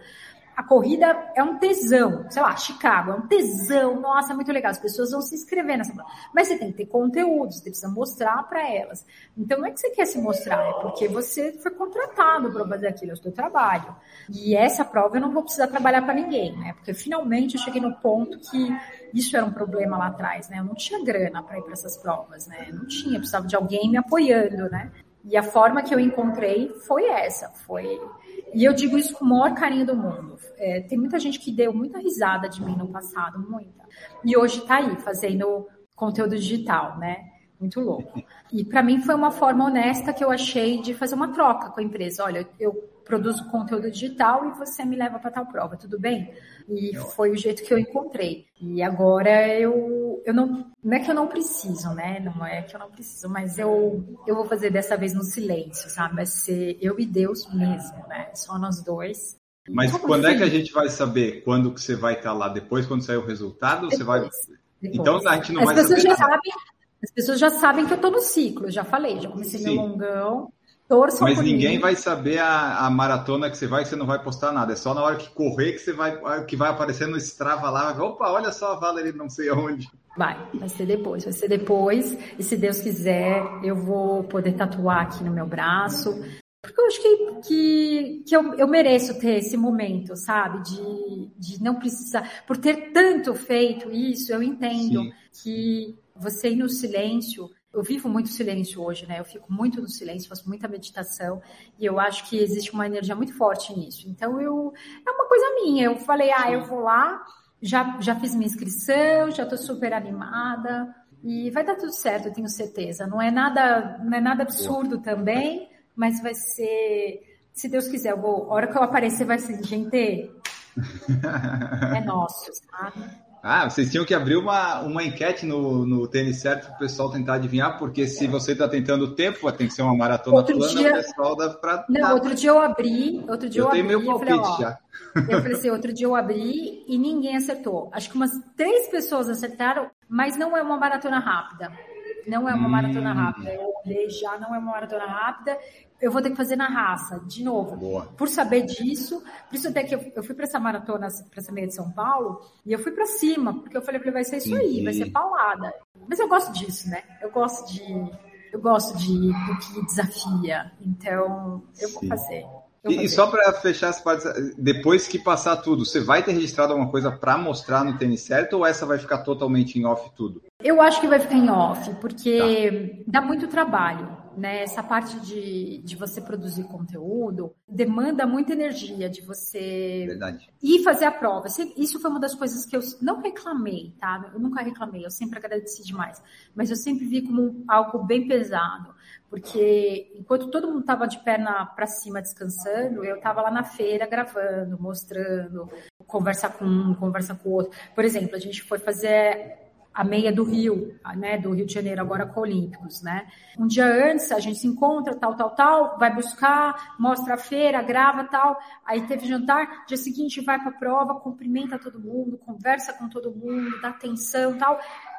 A corrida é um tesão, sei lá, Chicago é um tesão, nossa, é muito legal. As pessoas vão se inscrever nessa. Mas você tem que ter conteúdo, você precisa mostrar para elas. Então não é que você quer se mostrar, é porque você foi contratado para fazer aquilo, é o seu trabalho. E essa prova eu não vou precisar trabalhar para ninguém, né? Porque finalmente eu cheguei no ponto que isso era um problema lá atrás, né? Eu não tinha grana para ir para essas provas, né? Eu não tinha, eu precisava de alguém me apoiando, né? E a forma que eu encontrei foi essa, foi e eu digo isso com o maior carinho do mundo. É, tem muita gente que deu muita risada de mim no passado, muita. E hoje está aí fazendo conteúdo digital, né? Muito louco. E para mim foi uma forma honesta que eu achei de fazer uma troca com a empresa. Olha, eu produzo conteúdo digital e você me leva para tal prova, tudo bem? E foi o jeito que eu encontrei. E agora eu, eu não, não é que eu não preciso, né? Não é que eu não preciso, mas eu, eu vou fazer dessa vez no silêncio, sabe? Vai ser eu e Deus mesmo, né? Só nós dois. Mas Como quando assim? é que a gente vai saber quando que você vai estar lá? Depois, quando sair o resultado, depois, você vai. Depois. Então a gente não As vai pessoas saber. Já sabem, as pessoas já sabem que eu estou no ciclo, já falei, já comecei Sim. meu longão. Torçam Mas ninguém mim. vai saber a, a, maratona que você vai que você não vai postar nada. É só na hora que correr que você vai que vai aparecer no Strava lá. Opa, olha só a Valerie não sei aonde. Vai, vai ser depois, vai ser depois. E se Deus quiser, eu vou poder tatuar aqui no meu braço. Porque eu acho que, que, que eu, eu mereço ter esse momento, sabe? De, de não precisar. Por ter tanto feito isso, eu entendo Sim. que você ir no silêncio eu vivo muito silêncio hoje, né? Eu fico muito no silêncio, faço muita meditação e eu acho que existe uma energia muito forte nisso. Então eu é uma coisa minha. Eu falei, ah, eu vou lá, já já fiz minha inscrição, já estou super animada e vai dar tudo certo, eu tenho certeza. Não é nada, não é nada absurdo também, mas vai ser, se Deus quiser, eu vou, a hora que eu aparecer vai ser gente, é nosso, sabe? Ah, vocês tinham que abrir uma, uma enquete no, no tênis certo para o pessoal tentar adivinhar, porque se você está tentando o tempo, tem que ser uma maratona outro plana, dia... o pessoal dá para. Não, outro dia eu abri, outro dia eu, eu abri, meu palpite eu falei, ó, já. Eu falei assim, outro dia eu abri e ninguém acertou. Acho que umas três pessoas acertaram, mas não é uma maratona rápida. Não é uma hum. maratona rápida. Eu olhei já, não é uma maratona rápida eu vou ter que fazer na raça, de novo. Boa. Por saber disso, por isso até que eu, eu fui para essa maratona, para essa meia de São Paulo, e eu fui para cima, porque eu falei, vai ser isso aí, vai ser paulada. Mas eu gosto disso, né? Eu gosto de eu gosto de do que desafia. Então, eu Sim. vou fazer. E, e, só para fechar essa parte, depois que passar tudo, você vai ter registrado alguma coisa para mostrar no tênis certo ou essa vai ficar totalmente em off tudo? Eu acho que vai ficar em off, porque tá. dá muito trabalho né? Essa parte de, de você produzir conteúdo demanda muita energia de você Verdade. ir fazer a prova. Isso foi uma das coisas que eu não reclamei, tá? Eu nunca reclamei, eu sempre agradeci demais. Mas eu sempre vi como algo bem pesado. Porque enquanto todo mundo estava de perna para cima descansando, eu estava lá na feira gravando, mostrando, conversar com um, conversar com o outro. Por exemplo, a gente foi fazer a meia do Rio, né, do Rio de Janeiro, agora com Olímpicos, né? Um dia antes a gente se encontra, tal, tal, tal, vai buscar, mostra a feira, grava, tal. Aí teve jantar, dia seguinte vai para a prova, cumprimenta todo mundo, conversa com todo mundo, dá atenção, tal.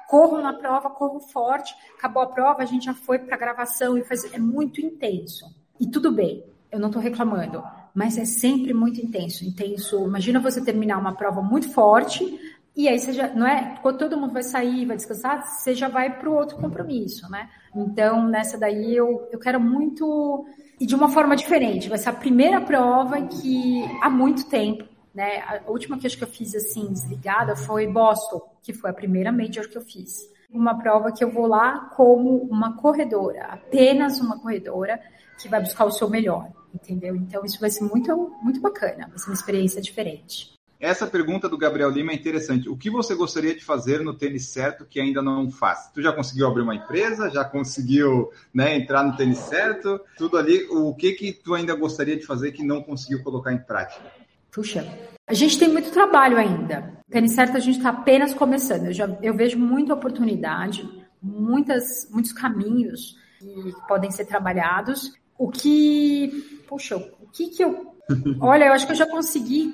Corro na prova, corro forte. Acabou a prova, a gente já foi para gravação e faz... é muito intenso. E tudo bem, eu não estou reclamando, mas é sempre muito intenso. Intenso. Imagina você terminar uma prova muito forte, e aí você já, não é? Quando todo mundo vai sair, vai descansar, você já vai para o outro compromisso, né? Então, nessa daí eu, eu quero muito. E de uma forma diferente. Vai ser a primeira prova que há muito tempo, né? A última que acho que eu fiz assim, desligada, foi Boston, que foi a primeira major que eu fiz. Uma prova que eu vou lá como uma corredora, apenas uma corredora que vai buscar o seu melhor, entendeu? Então isso vai ser muito, muito bacana, vai ser uma experiência diferente. Essa pergunta do Gabriel Lima é interessante. O que você gostaria de fazer no tênis certo que ainda não faz? Tu já conseguiu abrir uma empresa? Já conseguiu né, entrar no tênis certo? Tudo ali. O que que tu ainda gostaria de fazer que não conseguiu colocar em prática? Puxa, a gente tem muito trabalho ainda. Tênis certo a gente está apenas começando. Eu, já, eu vejo muita oportunidade, muitas, muitos caminhos que podem ser trabalhados. O que, puxa, o que que eu Olha, eu acho que eu já consegui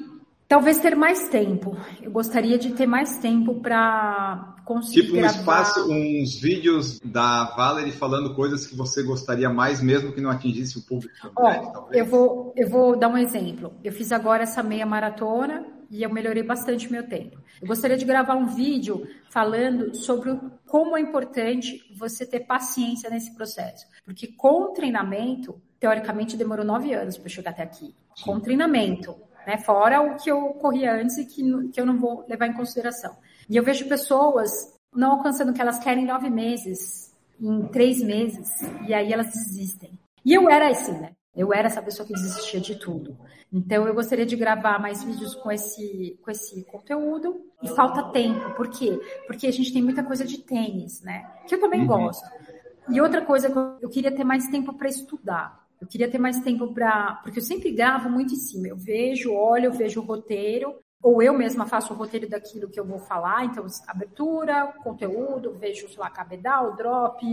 Talvez ter mais tempo. Eu gostaria de ter mais tempo para conseguir. Tipo um gravar... espaço, uns vídeos da Valerie falando coisas que você gostaria mais, mesmo que não atingisse o público. Ó, eu vou, eu vou dar um exemplo. Eu fiz agora essa meia maratona e eu melhorei bastante meu tempo. Eu gostaria de gravar um vídeo falando sobre como é importante você ter paciência nesse processo. Porque com o treinamento, teoricamente demorou nove anos para chegar até aqui. Com treinamento né? Fora o que eu corria antes e que, que eu não vou levar em consideração. E eu vejo pessoas não alcançando o que elas querem em nove meses, em três meses, e aí elas desistem. E eu era assim, né? Eu era essa pessoa que desistia de tudo. Então eu gostaria de gravar mais vídeos com esse, com esse conteúdo. E falta tempo. Por quê? Porque a gente tem muita coisa de tênis, né? Que eu também uhum. gosto. E outra coisa, eu queria ter mais tempo para estudar. Eu queria ter mais tempo para. Porque eu sempre gravo muito em cima. Eu vejo, olho, eu vejo o roteiro, ou eu mesma faço o roteiro daquilo que eu vou falar. Então, abertura, conteúdo, vejo, lá, cabedal, drop,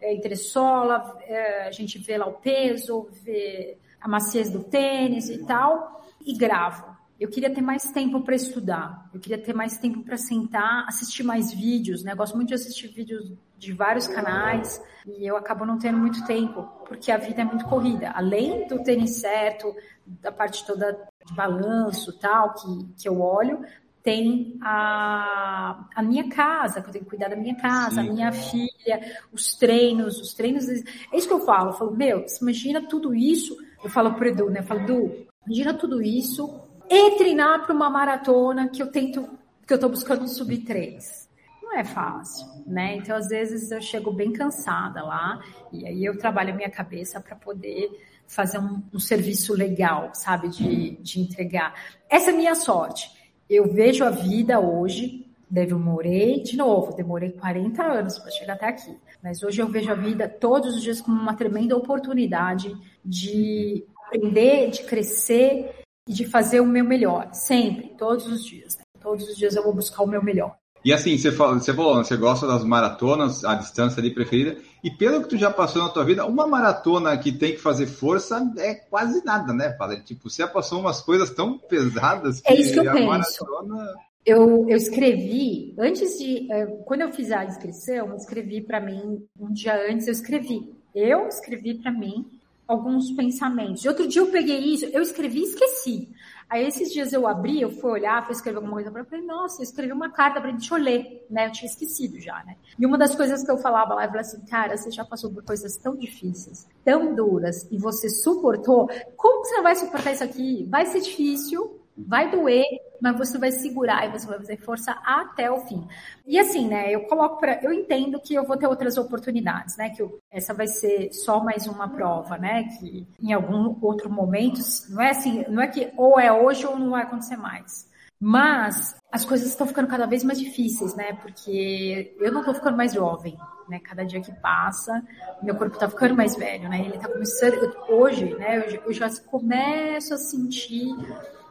é, entressola, é, a gente vê lá o peso, vê a maciez do tênis e tal, e gravo. Eu queria ter mais tempo para estudar, eu queria ter mais tempo para sentar, assistir mais vídeos, né? Eu gosto muito de assistir vídeos de vários canais e eu acabo não tendo muito tempo, porque a vida é muito corrida. Além do tênis certo, da parte toda de balanço tal, que, que eu olho, tem a, a minha casa, que eu tenho que cuidar da minha casa, Sim. a minha filha, os treinos, os treinos. É isso que eu falo. Eu falo, meu, imagina tudo isso. Eu falo pro Edu, né? Eu falo, Edu, imagina tudo isso e treinar para uma maratona que eu tento, que eu estou buscando um sub 3. Não é fácil, né? Então, às vezes, eu chego bem cansada lá, e aí eu trabalho a minha cabeça para poder fazer um, um, serviço legal, sabe? De, de entregar. Essa é a minha sorte. Eu vejo a vida hoje, demorei, de novo, demorei 40 anos para chegar até aqui. Mas hoje eu vejo a vida todos os dias como uma tremenda oportunidade de aprender, de crescer e de fazer o meu melhor, sempre, todos os dias. Né? Todos os dias eu vou buscar o meu melhor. E assim, você falou, você falou, você gosta das maratonas, a distância ali preferida, e pelo que tu já passou na tua vida, uma maratona que tem que fazer força é quase nada, né, Fala? Tipo, você já passou umas coisas tão pesadas que, é isso que eu a penso. maratona... Eu, eu escrevi, antes de, eh, quando eu fiz a inscrição, eu escrevi para mim, um dia antes eu escrevi, eu escrevi para mim alguns pensamentos. E outro dia eu peguei isso, eu escrevi e esqueci. Aí esses dias eu abri, eu fui olhar, fui escrever alguma coisa para falei, nossa, eu escrevi uma carta para deixa eu ler, né? Eu tinha esquecido já, né? E uma das coisas que eu falava lá, eu falei assim, cara, você já passou por coisas tão difíceis, tão duras, e você suportou, como você não vai suportar isso aqui? Vai ser difícil, vai doer, mas você vai segurar e você vai fazer força até o fim. E assim, né, eu coloco para, eu entendo que eu vou ter outras oportunidades, né, que eu, essa vai ser só mais uma prova, né, que em algum outro momento, não é assim, não é que ou é hoje ou não vai acontecer mais. Mas as coisas estão ficando cada vez mais difíceis, né? Porque eu não estou ficando mais jovem, né? Cada dia que passa, meu corpo está ficando mais velho, né? Ele está começando hoje, né? Eu já começo a sentir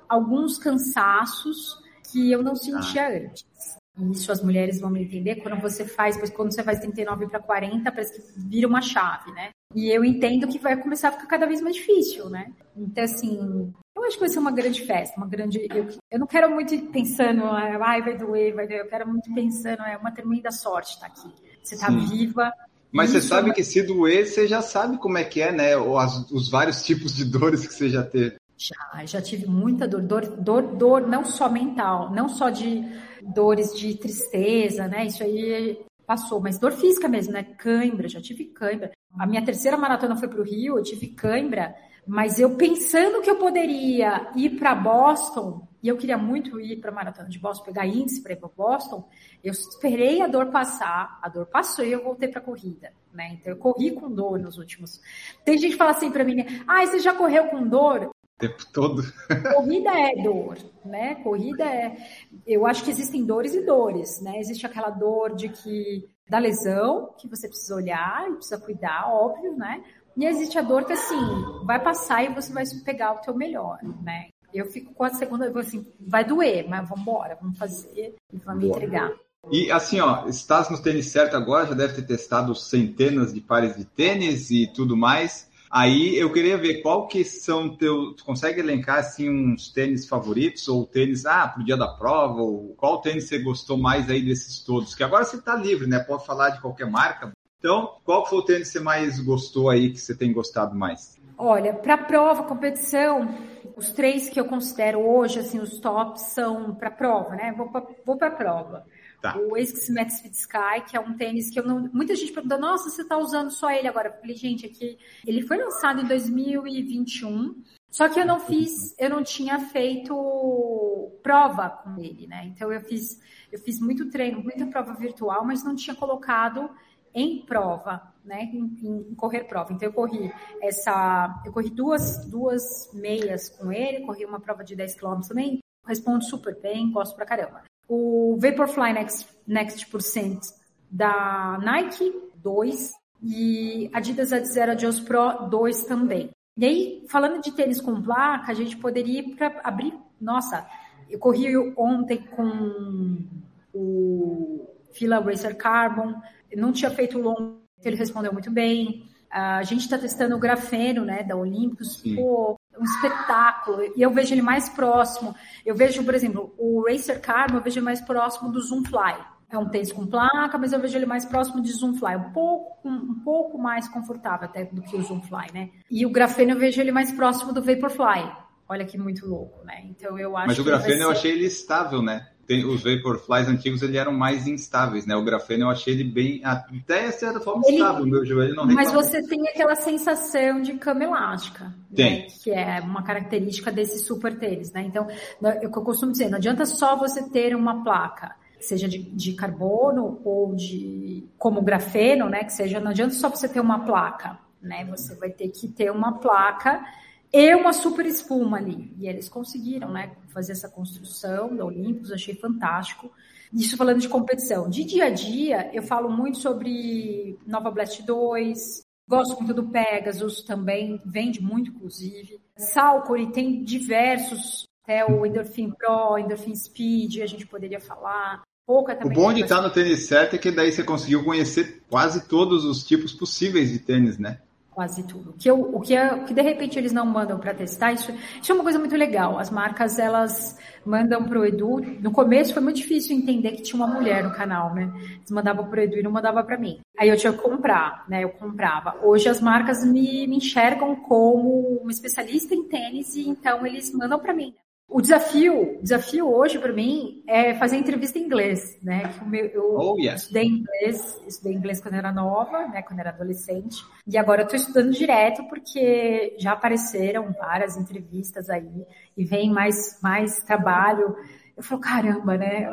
alguns cansaços que eu não sentia ah. antes. isso as mulheres vão me entender, quando você faz, quando você faz 39 para 40, parece que vira uma chave, né? E eu entendo que vai começar a ficar cada vez mais difícil, né? Então, assim, eu acho que vai ser uma grande festa, uma grande. Eu, eu não quero muito ir pensando, ai, vai doer, vai doer. Eu quero muito pensando, é uma tremenda sorte estar aqui. Você está viva. Mas você sabe que se doer, você já sabe como é que é, né? Ou as, os vários tipos de dores que você já teve. Já, já tive muita dor, dor, dor, dor, não só mental, não só de dores de tristeza, né? Isso aí passou, mas dor física mesmo, né? Cãibra, já tive cãibra. A minha terceira maratona foi para o Rio, eu tive cãibra, mas eu pensando que eu poderia ir para Boston, e eu queria muito ir para a maratona de Boston, pegar índice para ir para Boston, eu esperei a dor passar, a dor passou e eu voltei para a corrida, né? Então eu corri com dor nos últimos. Tem gente que fala assim para mim, ah, você já correu com dor? O tempo todo. Corrida é dor, né? Corrida é. Eu acho que existem dores e dores, né? Existe aquela dor de que da lesão que você precisa olhar e precisa cuidar, óbvio, né? E existe a dor que assim vai passar e você vai pegar o teu melhor, né? Eu fico com a segunda, assim, vai doer, mas vamos embora, vamos fazer e vamos Boa. entregar. E assim, ó, estás no tênis certo agora, já deve ter testado centenas de pares de tênis e tudo mais. Aí eu queria ver qual que são teu. Tu consegue elencar assim uns tênis favoritos ou tênis, ah, pro dia da prova, ou qual tênis você gostou mais aí desses todos? Que agora você tá livre, né? Pode falar de qualquer marca. Então, qual foi o tênis que você mais gostou aí, que você tem gostado mais? Olha, para prova, competição, os três que eu considero hoje, assim, os tops são para prova, né? Vou para prova. Tá. O ASICS Fit Sky, que é um tênis que eu não. Muita gente pergunta, nossa, você está usando só ele agora? Eu falei, gente, aqui. Ele foi lançado em 2021. Só que eu não fiz, eu não tinha feito prova com ele, né? Então eu fiz, eu fiz muito treino, muita prova virtual, mas não tinha colocado em prova, né? Em, em, correr prova. Então eu corri essa, eu corri duas, duas meias com ele, corri uma prova de 10 km também, respondo super bem, gosto pra caramba o Vaporfly Next, Next Percent da Nike, 2, e Adidas Adzero Adios Pro, 2 também. E aí, falando de tênis com placa, a gente poderia ir para abrir. Nossa, eu corri ontem com o Fila Racer Carbon, não tinha feito longo, ele respondeu muito bem. A gente está testando o grafeno, né, da Olympus. Pô, um espetáculo. E eu vejo ele mais próximo. Eu vejo, por exemplo, o Racer Carbon, eu vejo ele mais próximo do Zoom Fly. É um tênis com placa, mas eu vejo ele mais próximo de Zoom Fly, um pouco, um, pouco mais confortável até do que o Zoom Fly, né? E o grafeno eu vejo ele mais próximo do Vaporfly. Olha que muito louco, né? Então eu acho Mas o grafeno ser... eu achei ele estável, né? Tem, os Vaporflies antigos ele eram mais instáveis, né? O grafeno eu achei ele bem, até certa forma ele, estável, meu joelho não Mas você tem aquela sensação de cama elástica, tem. Né? que é uma característica desses super tênis, né? Então, eu, eu costumo dizer, não adianta só você ter uma placa, seja de, de carbono ou de como grafeno, né? Que seja, não adianta só você ter uma placa, né? Você vai ter que ter uma placa e uma super espuma ali. E eles conseguiram, né, fazer essa construção da Olympus, achei fantástico. Isso falando de competição. De dia a dia, eu falo muito sobre Nova Blast 2, gosto muito do Pegasus também, vende muito, inclusive. Salcone tem diversos, até o Endorphin Pro, Endorphin Speed, a gente poderia falar. Pouca também. O bom de estar no tênis certo é que daí você conseguiu conhecer quase todos os tipos possíveis de tênis, né? Quase tudo. O que, eu, o que, é, o que de repente eles não mandam para testar, isso, isso é uma coisa muito legal. As marcas, elas mandam para o Edu. No começo foi muito difícil entender que tinha uma mulher no canal, né? Eles mandavam para o Edu e não mandavam para mim. Aí eu tinha que comprar, né? Eu comprava. Hoje as marcas me, me enxergam como uma especialista em tênis e então eles mandam para mim. O desafio, desafio hoje para mim é fazer entrevista em inglês, né? Eu oh, yes. estudei inglês, estudei inglês quando era nova, né? Quando era adolescente, e agora eu tô estudando direto porque já apareceram várias entrevistas aí e vem mais mais trabalho. Eu falo, caramba, né?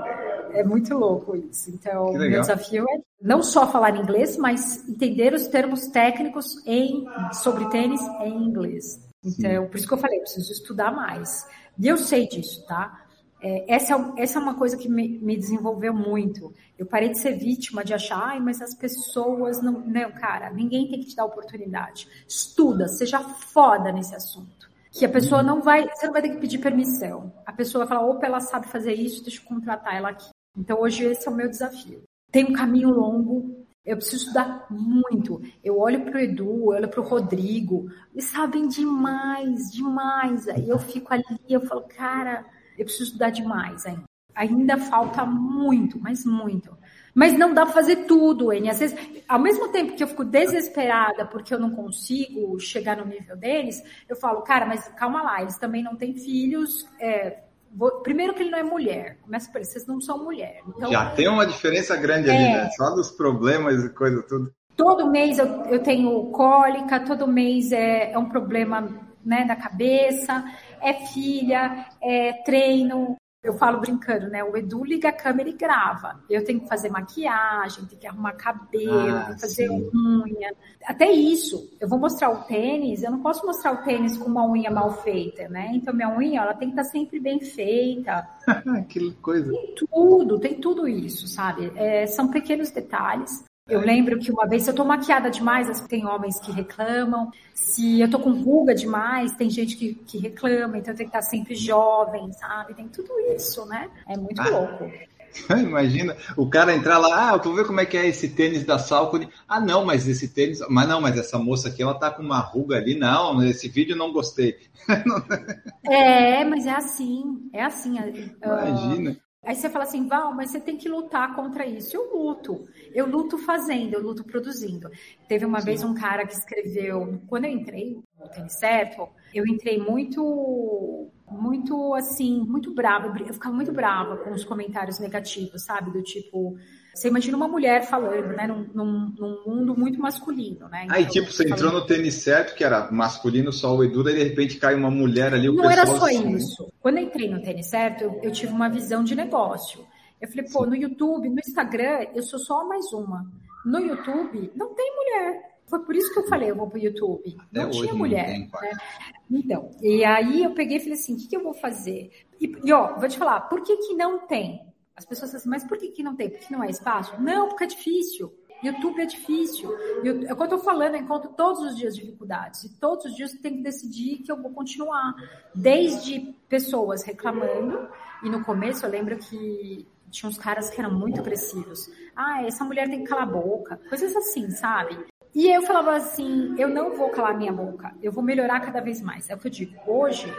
É muito louco isso. Então, o meu desafio é não só falar inglês, mas entender os termos técnicos em sobre tênis em inglês. Então, Sim. por isso que eu falei, eu preciso estudar mais. E eu sei disso, tá? É, essa, é, essa é uma coisa que me, me, desenvolveu muito. Eu parei de ser vítima de achar, ai, mas as pessoas não. Não, cara, ninguém tem que te dar oportunidade. Estuda, seja foda nesse assunto. Que a pessoa não vai. Você não vai ter que pedir permissão. A pessoa vai falar, opa, ela sabe fazer isso, deixa eu contratar ela aqui. Então hoje esse é o meu desafio. Tem um caminho longo, eu preciso estudar muito. Eu olho para o Edu, eu olho para o Rodrigo, eles sabem demais, demais. Aí eu fico ali, eu falo, cara, eu preciso estudar demais ainda. Ainda falta muito, mas muito. Mas não dá para fazer tudo, N. Às vezes, ao mesmo tempo que eu fico desesperada porque eu não consigo chegar no nível deles, eu falo, cara, mas calma lá, eles também não têm filhos. É, vou, primeiro que ele não é mulher. Começa por isso, vocês não são mulher. Então, Já tem uma diferença grande é, ali, né? Só dos problemas e coisa tudo. Todo mês eu, eu tenho cólica, todo mês é, é um problema né, da cabeça, é filha, é treino, eu falo brincando, né? O Edu liga a câmera e grava. Eu tenho que fazer maquiagem, tenho que arrumar cabelo, ah, tenho que fazer sim. unha. Até isso, eu vou mostrar o tênis, eu não posso mostrar o tênis com uma unha mal feita, né? Então minha unha, ela tem que estar sempre bem feita. que coisa. Tem tudo, tem tudo isso, sabe? É, são pequenos detalhes. Eu lembro que uma vez, se eu tô maquiada demais, tem homens que reclamam. Se eu tô com ruga demais, tem gente que, que reclama. Então tenho que estar sempre jovem, sabe? Tem tudo isso, né? É muito ah. louco. Imagina o cara entrar lá, ah, eu vou ver como é que é esse tênis da Salcone. Ah, não, mas esse tênis, mas não, mas essa moça aqui, ela tá com uma ruga ali, não, esse vídeo eu não gostei. é, mas é assim, é assim. Imagina. Uh, Aí você fala assim, Val, mas você tem que lutar contra isso. Eu luto. Eu luto fazendo, eu luto produzindo. Teve uma Sim. vez um cara que escreveu, quando eu entrei no Tênis Certo, eu entrei muito, muito assim, muito brava. Eu ficava muito brava com os comentários negativos, sabe? Do tipo, você imagina uma mulher falando, né, num, num, num mundo muito masculino, né? Então, Aí, tipo, você entrou no tênis certo, que era masculino só o Edu, e de repente cai uma mulher ali, o Não era só assim... isso. Quando eu entrei no tênis certo, eu, eu tive uma visão de negócio. Eu falei, pô, no YouTube, no Instagram, eu sou só mais uma. No YouTube, não tem mulher. Foi por isso que eu falei, eu vou pro YouTube. Não tinha mulher. Tem, né? Então, e aí eu peguei e falei assim, o que, que eu vou fazer? E, e, ó, vou te falar, por que que não tem? As pessoas falam assim, mas por que, que não tem? Porque não é espaço? Não, porque é difícil. YouTube é difícil. Eu, é eu estou falando, eu encontro todos os dias dificuldades. E todos os dias eu tenho que decidir que eu vou continuar. Desde pessoas reclamando, e no começo eu lembro que tinha uns caras que eram muito agressivos. Ah, essa mulher tem que calar a boca. Coisas assim, sabe? E eu falava assim, eu não vou calar minha boca, eu vou melhorar cada vez mais. É o que eu digo. Hoje,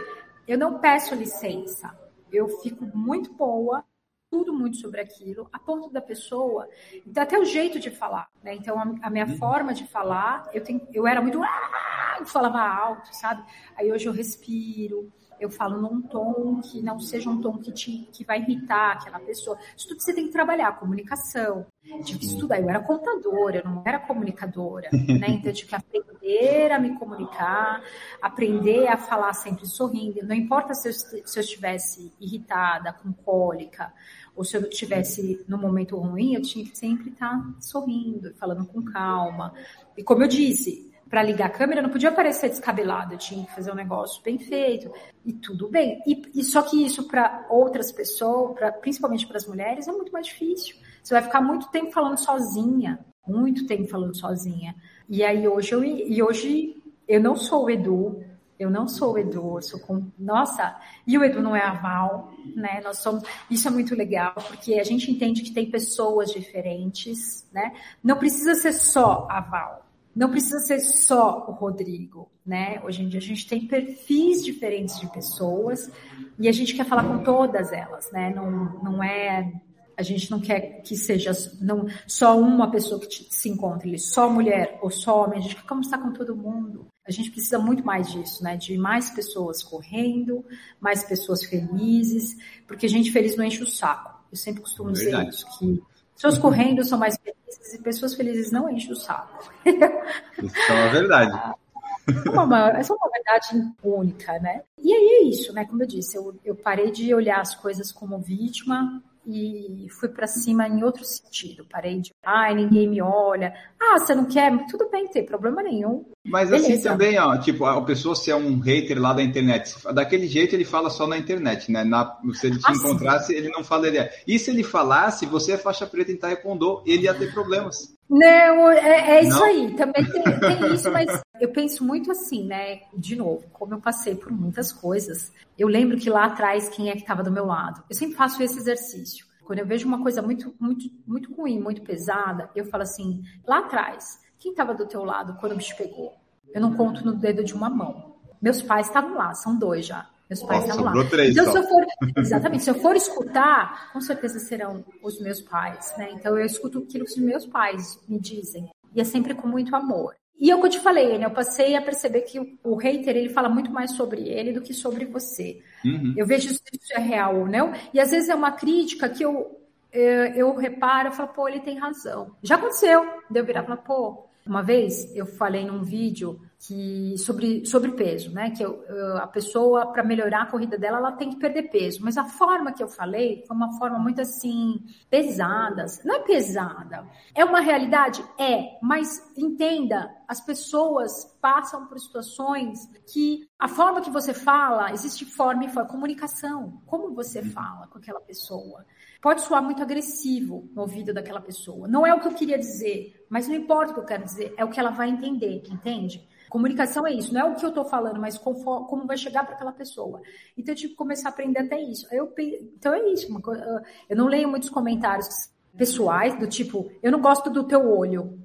eu não peço licença. Eu fico muito boa tudo muito sobre aquilo, a ponto da pessoa, então até o jeito de falar, né? Então a, a minha uhum. forma de falar, eu tenho, eu era muito, ah", eu falava alto, sabe? Aí hoje eu respiro, eu falo num tom que não seja um tom que, te, que vai irritar aquela pessoa. Isso tudo você tem que trabalhar, comunicação. Tive que estudar, eu era contadora, eu não era comunicadora, né? Então eu tive que aprender a me comunicar, aprender a falar sempre sorrindo. Não importa se eu, se eu estivesse irritada, com cólica, ou se eu estivesse num momento ruim, eu tinha que sempre estar sorrindo, falando com calma. E como eu disse, para ligar a câmera, não podia aparecer descabelado, eu tinha que fazer um negócio bem feito e tudo bem. E, e só que isso para outras pessoas, pra, principalmente para as mulheres, é muito mais difícil. Você vai ficar muito tempo falando sozinha, muito tempo falando sozinha. E aí hoje eu e hoje eu não sou o Edu, eu não sou o Edu, eu sou com. Nossa, e o Edu não é a Val, né? Nós somos. Isso é muito legal, porque a gente entende que tem pessoas diferentes, né? Não precisa ser só a Val não precisa ser só o Rodrigo, né? Hoje em dia a gente tem perfis diferentes de pessoas e a gente quer falar com todas elas, né? Não, não é a gente não quer que seja não, só uma pessoa que te, se encontre, só mulher ou só homem, a gente quer conversar com todo mundo. A gente precisa muito mais disso, né? De mais pessoas correndo, mais pessoas felizes, porque gente feliz não enche o saco. Eu sempre costumo dizer isso, que pessoas correndo são mais felizes felizes e pessoas felizes não enchem o saco. Isso é uma verdade. É uma, essa é uma verdade única, né? E aí é isso, né? Como eu disse, eu, eu parei de olhar as coisas como vítima e fui para cima em outro sentido. Parei de, ai, ninguém me olha. Ah, você não quer? Tudo bem, não tem problema nenhum. Mas assim Beleza. assim também, ó, tipo, a pessoa se é um hater lá da internet, daquele jeito ele fala só na internet, né? Na, se ele te ah, encontrasse, ele não falaria. E se ele falasse, você é faixa preta em taekwondo, ele ia ter problemas. Não, é, é isso não. aí. Também tem, tem, isso, mas eu penso muito assim, né? De novo, como eu passei por muitas coisas, eu lembro que lá atrás quem é que estava do meu lado. Eu sempre faço esse exercício. Quando eu vejo uma coisa muito, muito, muito ruim, muito pesada, eu falo assim, lá atrás, quem estava do teu lado quando o bicho pegou? Eu não conto no dedo de uma mão. Meus pais estavam lá, são dois já. Meus pais estavam lá. Três, então, se eu for, exatamente, se eu for escutar, com certeza serão os meus pais, né? Então eu escuto aquilo que os meus pais me dizem. E é sempre com muito amor. E é o que eu te falei, né? Eu passei a perceber que o, o hater, ele fala muito mais sobre ele do que sobre você. Uhum. Eu vejo se isso é real ou não. E às vezes é uma crítica que eu, eu, eu reparo, eu falo, pô, ele tem razão. Já aconteceu. Daí eu virar e falar, pô, uma vez eu falei num vídeo que sobre, sobre peso, né? Que eu, eu, a pessoa, para melhorar a corrida dela, ela tem que perder peso. Mas a forma que eu falei foi uma forma muito assim, pesada. Não é pesada. É uma realidade? É. Mas entenda, as pessoas passam por situações que a forma que você fala, existe forma e forma. Comunicação. Como você fala com aquela pessoa pode soar muito agressivo no ouvido daquela pessoa. Não é o que eu queria dizer, mas não importa o que eu quero dizer, é o que ela vai entender, entende? Comunicação é isso, não é o que eu estou falando, mas como, como vai chegar para aquela pessoa. Então eu tive que começar a aprender até isso. Eu, então é isso. Coisa, eu não leio muitos comentários pessoais do tipo, eu não gosto do teu olho.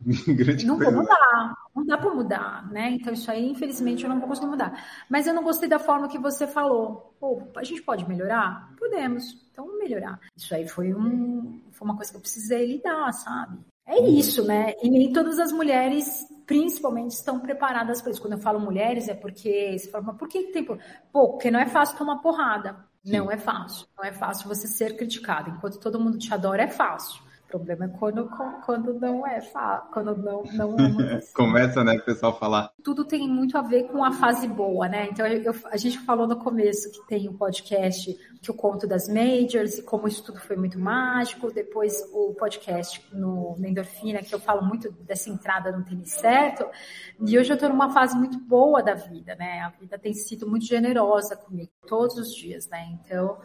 não vou mudar, não dá para mudar, né? Então isso aí, infelizmente, eu não vou conseguir mudar. Mas eu não gostei da forma que você falou. Pô, a gente pode melhorar? Podemos. Então vamos melhorar. Isso aí foi um, foi uma coisa que eu precisei lidar, sabe? É isso, né? E nem todas as mulheres, principalmente, estão preparadas para isso. Quando eu falo mulheres, é porque você fala, mas por que tem. Pô, porque não é fácil tomar porrada. Sim. Não é fácil. Não é fácil você ser criticado. Enquanto todo mundo te adora, é fácil. O problema é quando, quando não é quando não, não é. Começa, né, o pessoal falar. Tudo tem muito a ver com a fase boa, né? Então eu, a gente falou no começo que tem o um podcast que eu conto das majors e como isso tudo foi muito mágico. Depois o podcast no, no Endorfina, que eu falo muito dessa entrada no tênis certo. E hoje eu estou numa fase muito boa da vida, né? A vida tem sido muito generosa comigo todos os dias, né? Então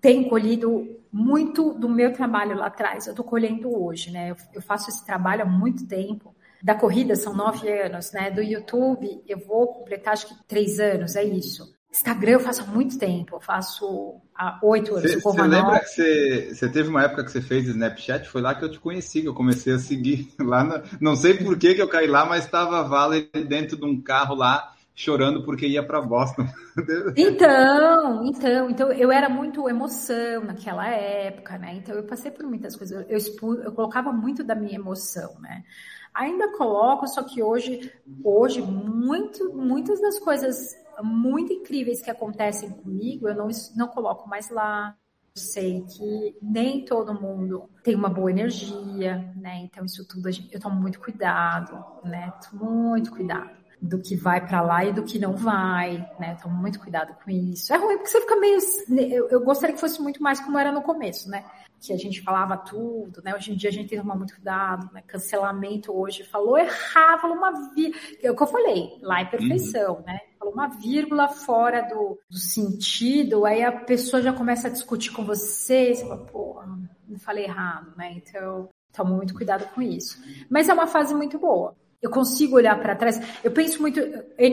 tenho colhido muito do meu trabalho lá atrás, eu estou colhendo hoje, né? Eu, eu, faço esse trabalho há muito tempo. Da corrida são nove anos, né? Do YouTube eu vou completar acho que três anos, é isso. Instagram eu faço há muito tempo, eu faço há oito anos. Você lembra que você, você, teve uma época que você fez Snapchat? Foi lá que eu te conheci, que eu comecei a seguir lá. Na, não sei por que, que eu caí lá, mas estava a Valerie dentro de um carro lá chorando porque ia para Boston. Então, então, então eu era muito emoção naquela época, né? Então eu passei por muitas coisas. Eu, expu, eu colocava muito da minha emoção, né? Ainda coloco, só que hoje, hoje muito, muitas das coisas muito incríveis que acontecem comigo, eu não, não coloco mais lá. Eu sei que nem todo mundo tem uma boa energia, né? Então isso tudo eu tomo muito cuidado, né? Muito cuidado do que vai para lá e do que não vai, né? Então, muito cuidado com isso. É ruim porque você fica meio. Eu, eu, gostaria que fosse muito mais como era no começo, né? Que a gente falava tudo, né? Hoje em dia a gente tem que tomar muito cuidado, né? Cancelamento hoje falou errar, falou uma vírgula. É o que eu falei, lá é perfeição, uhum. né? Falou uma vírgula fora do, do sentido, aí a pessoa já começa a discutir com você, você fala, pô, não falei errado, né? Então, toma muito cuidado com isso. Mas é uma fase muito boa eu consigo olhar para trás. Eu penso muito,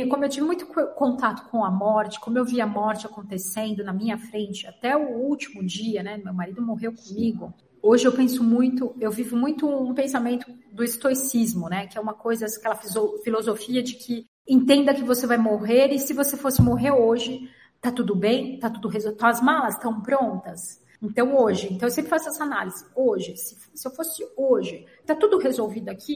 como eu tive muito contato com a morte, como eu vi a morte acontecendo na minha frente até o último dia, né? Meu marido morreu comigo. Hoje eu penso muito, eu vivo muito um pensamento do estoicismo, né? Que é uma coisa, aquela filosofia de que entenda que você vai morrer e se você fosse morrer hoje, tá tudo bem, tá tudo resolvido, as malas estão prontas. Então hoje, então eu sempre faço essa análise. Hoje, se, se eu fosse hoje, tá tudo resolvido aqui,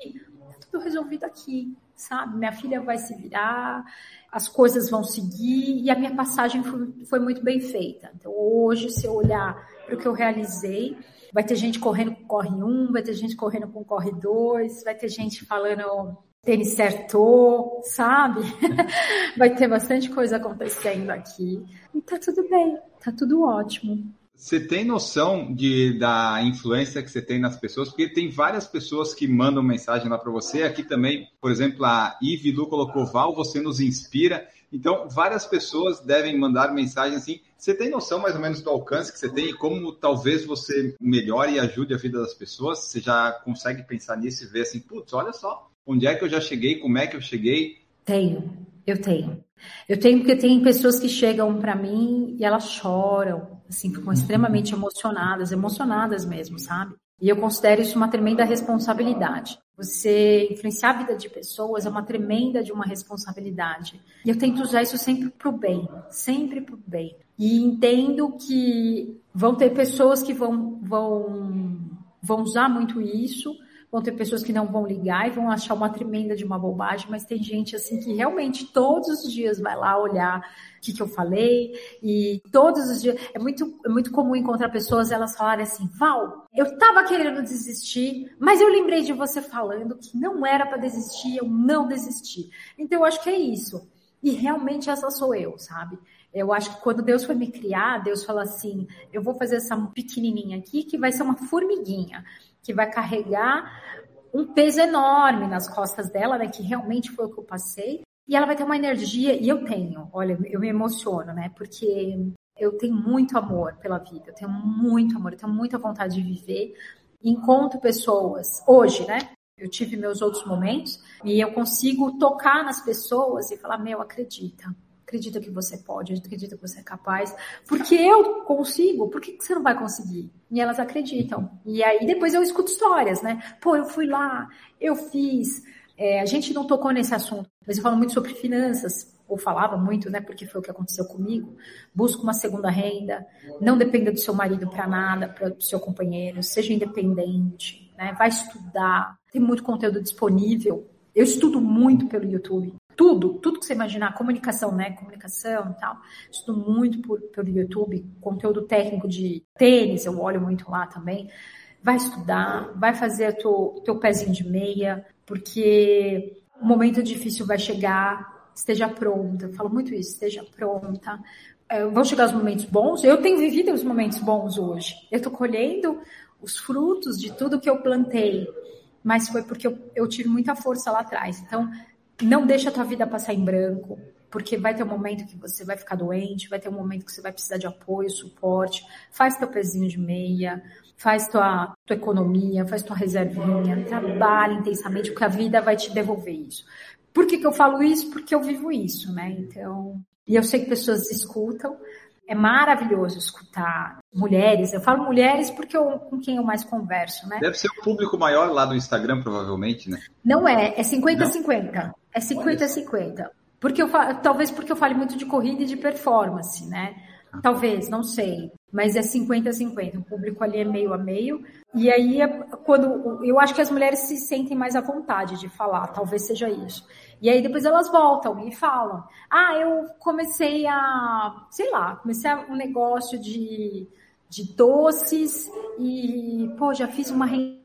tudo resolvido aqui, sabe? Minha filha vai se virar, as coisas vão seguir e a minha passagem foi, foi muito bem feita. Então, hoje, se eu olhar para o que eu realizei, vai ter gente correndo com corre um, vai ter gente correndo com corre dois, vai ter gente falando tênis certo, sabe? vai ter bastante coisa acontecendo aqui. E tá tudo bem, tá tudo ótimo. Você tem noção de, da influência que você tem nas pessoas? Porque tem várias pessoas que mandam mensagem lá para você. Aqui também, por exemplo, a Ive Lu colocou Val, você nos inspira. Então, várias pessoas devem mandar mensagem assim. Você tem noção mais ou menos do alcance que você tem e como talvez você melhore e ajude a vida das pessoas? Você já consegue pensar nisso e ver assim, putz, olha só, onde é que eu já cheguei, como é que eu cheguei? Tenho, eu tenho. Eu tenho porque tem pessoas que chegam para mim e elas choram assim, ficam extremamente emocionadas, emocionadas mesmo, sabe? E eu considero isso uma tremenda responsabilidade. Você influenciar a vida de pessoas é uma tremenda de uma responsabilidade. E eu tento usar isso sempre para o bem, sempre para o bem. E entendo que vão ter pessoas que vão, vão, vão usar muito isso, vão ter pessoas que não vão ligar e vão achar uma tremenda de uma bobagem, mas tem gente assim que realmente todos os dias vai lá olhar o que, que eu falei e todos os dias é muito é muito comum encontrar pessoas elas falarem assim, Val, eu tava querendo desistir, mas eu lembrei de você falando que não era para desistir, eu não desisti. Então eu acho que é isso. E realmente essa sou eu, sabe? Eu acho que quando Deus foi me criar, Deus falou assim: eu vou fazer essa pequenininha aqui que vai ser uma formiguinha que vai carregar um peso enorme nas costas dela, né? Que realmente foi o que eu passei. E ela vai ter uma energia, e eu tenho, olha, eu me emociono, né? Porque eu tenho muito amor pela vida, eu tenho muito amor, eu tenho muita vontade de viver. Encontro pessoas, hoje, né? Eu tive meus outros momentos e eu consigo tocar nas pessoas e falar: Meu, acredita, acredita que você pode, acredita que você é capaz, porque eu consigo, por que você não vai conseguir? E elas acreditam. E aí depois eu escuto histórias, né? Pô, eu fui lá, eu fiz. É, a gente não tocou nesse assunto, mas eu falo muito sobre finanças, ou falava muito, né? Porque foi o que aconteceu comigo. Busca uma segunda renda, não dependa do seu marido para nada, para do seu companheiro, seja independente, né? Vai estudar, tem muito conteúdo disponível. Eu estudo muito pelo YouTube tudo, tudo que você imaginar, comunicação, né? Comunicação e tal. Estudo muito por, pelo YouTube, conteúdo técnico de tênis, eu olho muito lá também. Vai estudar, vai fazer o teu pezinho de meia, porque o momento difícil vai chegar, esteja pronta. Eu falo muito isso, esteja pronta. É, vão chegar os momentos bons. Eu tenho vivido os momentos bons hoje. Eu estou colhendo os frutos de tudo que eu plantei, mas foi porque eu, eu tive muita força lá atrás. Então, não deixa a tua vida passar em branco, porque vai ter um momento que você vai ficar doente, vai ter um momento que você vai precisar de apoio, suporte. Faz teu pezinho de meia, faz tua, tua economia, faz tua reservinha, trabalha intensamente, porque a vida vai te devolver isso. Por que, que eu falo isso? Porque eu vivo isso, né? Então, e eu sei que pessoas escutam, é maravilhoso escutar mulheres. Eu falo mulheres porque eu, com quem eu mais converso, né? Deve ser o público maior lá do Instagram, provavelmente, né? Não é, é 50-50. É 50-50. Porque eu talvez porque eu fale muito de corrida e de performance, né? Talvez, não sei. Mas é 50-50. O público ali é meio a meio. E aí, é quando eu acho que as mulheres se sentem mais à vontade de falar, talvez seja isso. E aí depois elas voltam e falam: Ah, eu comecei a, sei lá, comecei um negócio de, de doces e, pô, já fiz uma renda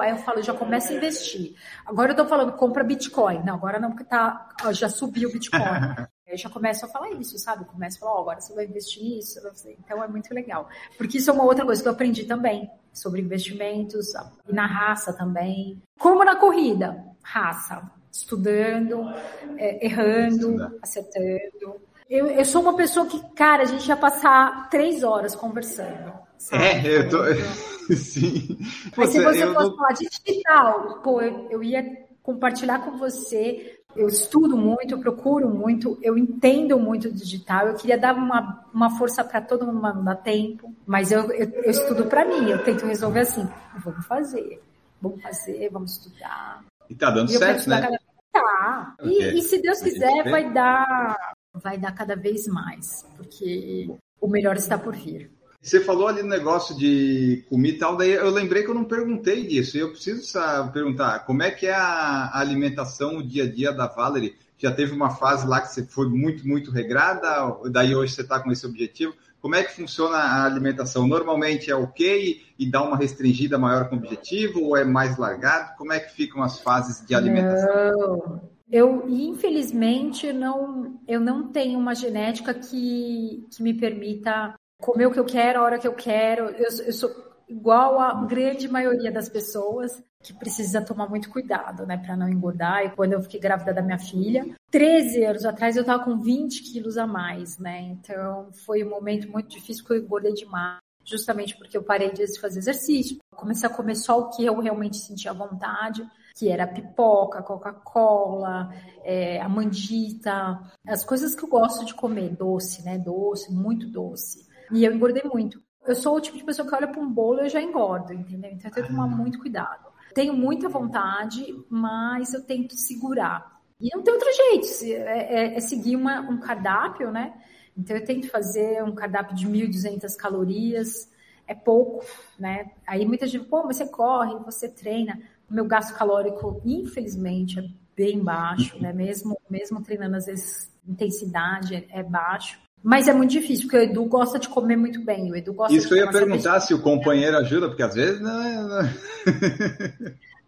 Aí eu falo, já começa a investir. Agora eu tô falando, compra Bitcoin. Não, agora não, porque tá, já subiu o Bitcoin. eu já começo a falar isso, sabe? Começo a falar, oh, agora você vai investir nisso. Então é muito legal. Porque isso é uma outra coisa que eu aprendi também, sobre investimentos e na raça também. Como na corrida, raça. Estudando, é, errando, acertando. Eu, eu sou uma pessoa que, cara, a gente ia passar três horas conversando. Sabe? É, eu tô. Sim. Mas se você fosse falar de digital, pô, eu, eu ia compartilhar com você. Eu estudo muito, eu procuro muito, eu entendo muito digital. Eu queria dar uma, uma força para todo mundo, mas não dá tempo. Mas eu, eu, eu estudo para mim, eu tento resolver assim. Vamos fazer, vamos fazer, vamos estudar. E tá dando e certo, né? Cada... Tá. E, e se Deus quiser, vai dar, vai dar cada vez mais, porque o melhor está por vir. Você falou ali no negócio de comida e tal, daí eu lembrei que eu não perguntei disso. E eu preciso sabe, perguntar como é que é a alimentação, o dia a dia da Valerie? Já teve uma fase lá que você foi muito, muito regrada, daí hoje você está com esse objetivo. Como é que funciona a alimentação? Normalmente é ok e dá uma restringida maior com o objetivo ou é mais largado? Como é que ficam as fases de alimentação? Não. Eu, infelizmente, não, eu não tenho uma genética que, que me permita comer o que eu quero, a hora que eu quero. Eu, eu sou igual a grande maioria das pessoas que precisa tomar muito cuidado, né, para não engordar. E quando eu fiquei grávida da minha filha, 13 anos atrás eu tava com 20 quilos a mais, né? Então foi um momento muito difícil porque eu engordei demais. Justamente porque eu parei de fazer exercício, comecei a comer só o que eu realmente sentia vontade, que era pipoca, Coca-Cola, é, a mandita, as coisas que eu gosto de comer, doce, né? Doce, muito doce. E eu engordei muito. Eu sou o tipo de pessoa que olha para um bolo e eu já engordo, entendeu? Então eu tenho que tomar muito cuidado. Tenho muita vontade, mas eu tento segurar. E não tem outro jeito, é, é, é seguir uma, um cardápio, né? Então eu tento fazer um cardápio de 1.200 calorias, é pouco, né? Aí muita gente, pô, você corre, você treina. O meu gasto calórico, infelizmente, é bem baixo, né? Mesmo, mesmo treinando, às vezes, intensidade é, é baixo. Mas é muito difícil, porque o Edu gosta de comer muito bem. O Edu gosta Isso eu ia perguntar se o companheiro ajuda, porque às vezes não é.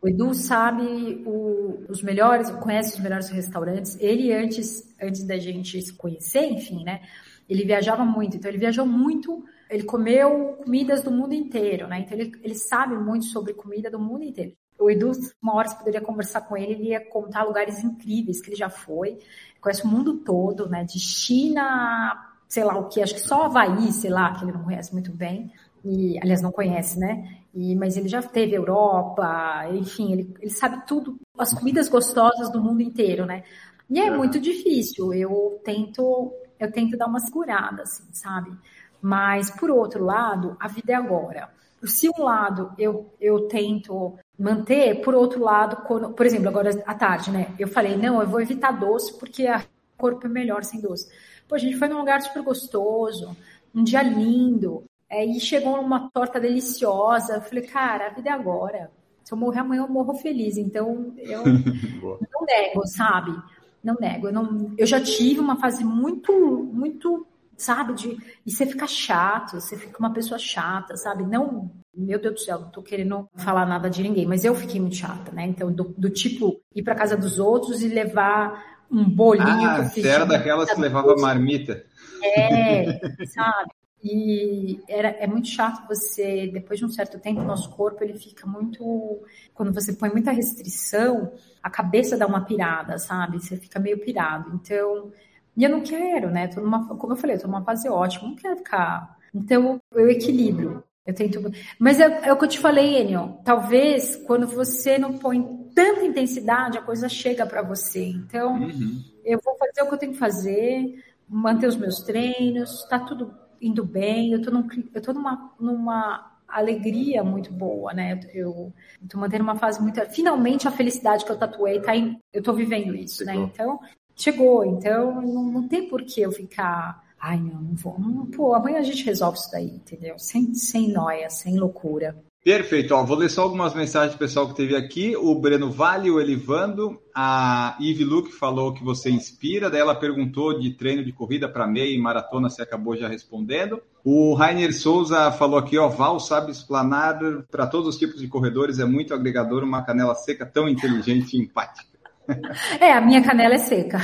o Edu sabe o, os melhores, conhece os melhores restaurantes. Ele, antes, antes da gente se conhecer, enfim, né? Ele viajava muito, então ele viajou muito, ele comeu comidas do mundo inteiro, né? Então ele, ele sabe muito sobre comida do mundo inteiro. O Edu, uma hora você poderia conversar com ele, ele ia contar lugares incríveis que ele já foi, conhece o mundo todo, né? De China, sei lá o que, acho que só Havaí, sei lá, que ele não conhece muito bem, e aliás não conhece, né? E, mas ele já teve Europa, enfim, ele, ele sabe tudo, as comidas gostosas do mundo inteiro, né? E é muito difícil. Eu tento, eu tento dar uma segurada, assim, sabe? Mas por outro lado, a vida é agora. Se um lado eu, eu tento manter, por outro lado, quando, por exemplo, agora à tarde, né? Eu falei, não, eu vou evitar doce porque o corpo é melhor sem doce. Pô, a gente foi num lugar super gostoso, um dia lindo, é, e chegou uma torta deliciosa. Eu falei, cara, a vida é agora. Se eu morrer amanhã, eu morro feliz. Então, eu não nego, sabe? Não nego. Eu, não, eu já tive uma fase muito, muito sabe? De, e você fica chato, você fica uma pessoa chata, sabe? Não, meu Deus do céu, não tô querendo falar nada de ninguém, mas eu fiquei muito chata, né? Então, do, do tipo, ir para casa dos outros e levar um bolinho. Ah, você era daquelas que levava marmita. É, sabe? E era, é muito chato você, depois de um certo tempo, o nosso corpo ele fica muito. Quando você põe muita restrição, a cabeça dá uma pirada, sabe? Você fica meio pirado. Então, e eu não quero, né? Tô numa, como eu falei, eu tô numa fase ótima, não quero ficar. Então, eu equilibro. Eu tento. Mas é, é o que eu te falei, Enio. Talvez quando você não põe tanta intensidade, a coisa chega para você. Então, uhum. eu vou fazer o que eu tenho que fazer, manter os meus treinos, tá tudo indo bem. Eu tô, num, eu tô numa, numa alegria muito boa, né? Eu tô mantendo uma fase muito. Finalmente a felicidade que eu tatuei tá em. Eu tô vivendo isso, né? Então, chegou. Então, não, não tem por que eu ficar. Ai, não, não vou. Não, pô, amanhã a gente resolve isso daí, entendeu? Sem, sem noia, sem loucura. Perfeito. Ó, vou ler só algumas mensagens do pessoal que teve aqui. O Breno Vale, o Elivando, a Ivy Luke falou que você inspira. Daí ela perguntou de treino de corrida para meia e maratona, você acabou já respondendo. O Rainer Souza falou aqui, ó, Val sabe explanar para todos os tipos de corredores, é muito agregador, uma canela seca tão inteligente e empática. É, a minha canela é seca.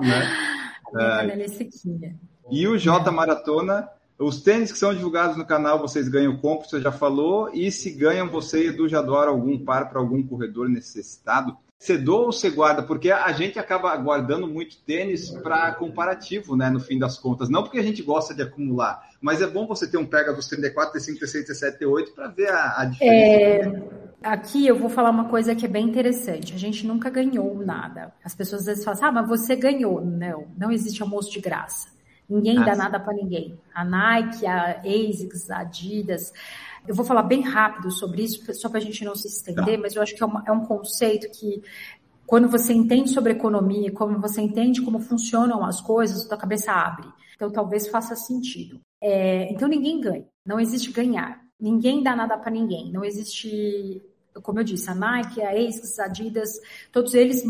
Né? A minha é. canela é sequinha. E o J Maratona, os tênis que são divulgados no canal, vocês ganham compra, você já falou. E se ganham, você, Edu, já doa algum par para algum corredor necessitado? Você doa ou você guarda? Porque a gente acaba guardando muito tênis para comparativo, né? No fim das contas. Não porque a gente gosta de acumular, mas é bom você ter um pega dos 34, 35, 36, 37, 38 para ver a, a diferença. É... Aqui eu vou falar uma coisa que é bem interessante. A gente nunca ganhou nada. As pessoas às vezes falam, assim, ah, mas você ganhou. Não, não existe almoço de graça. Ninguém ah, dá nada para ninguém. A Nike, a ASICS, a Adidas. Eu vou falar bem rápido sobre isso, só para a gente não se estender, tá. mas eu acho que é, uma, é um conceito que, quando você entende sobre economia, quando você entende como funcionam as coisas, sua cabeça abre. Então, talvez faça sentido. É, então, ninguém ganha. Não existe ganhar. Ninguém dá nada para ninguém. Não existe como eu disse, a Nike, a ASICS, a Adidas, todos eles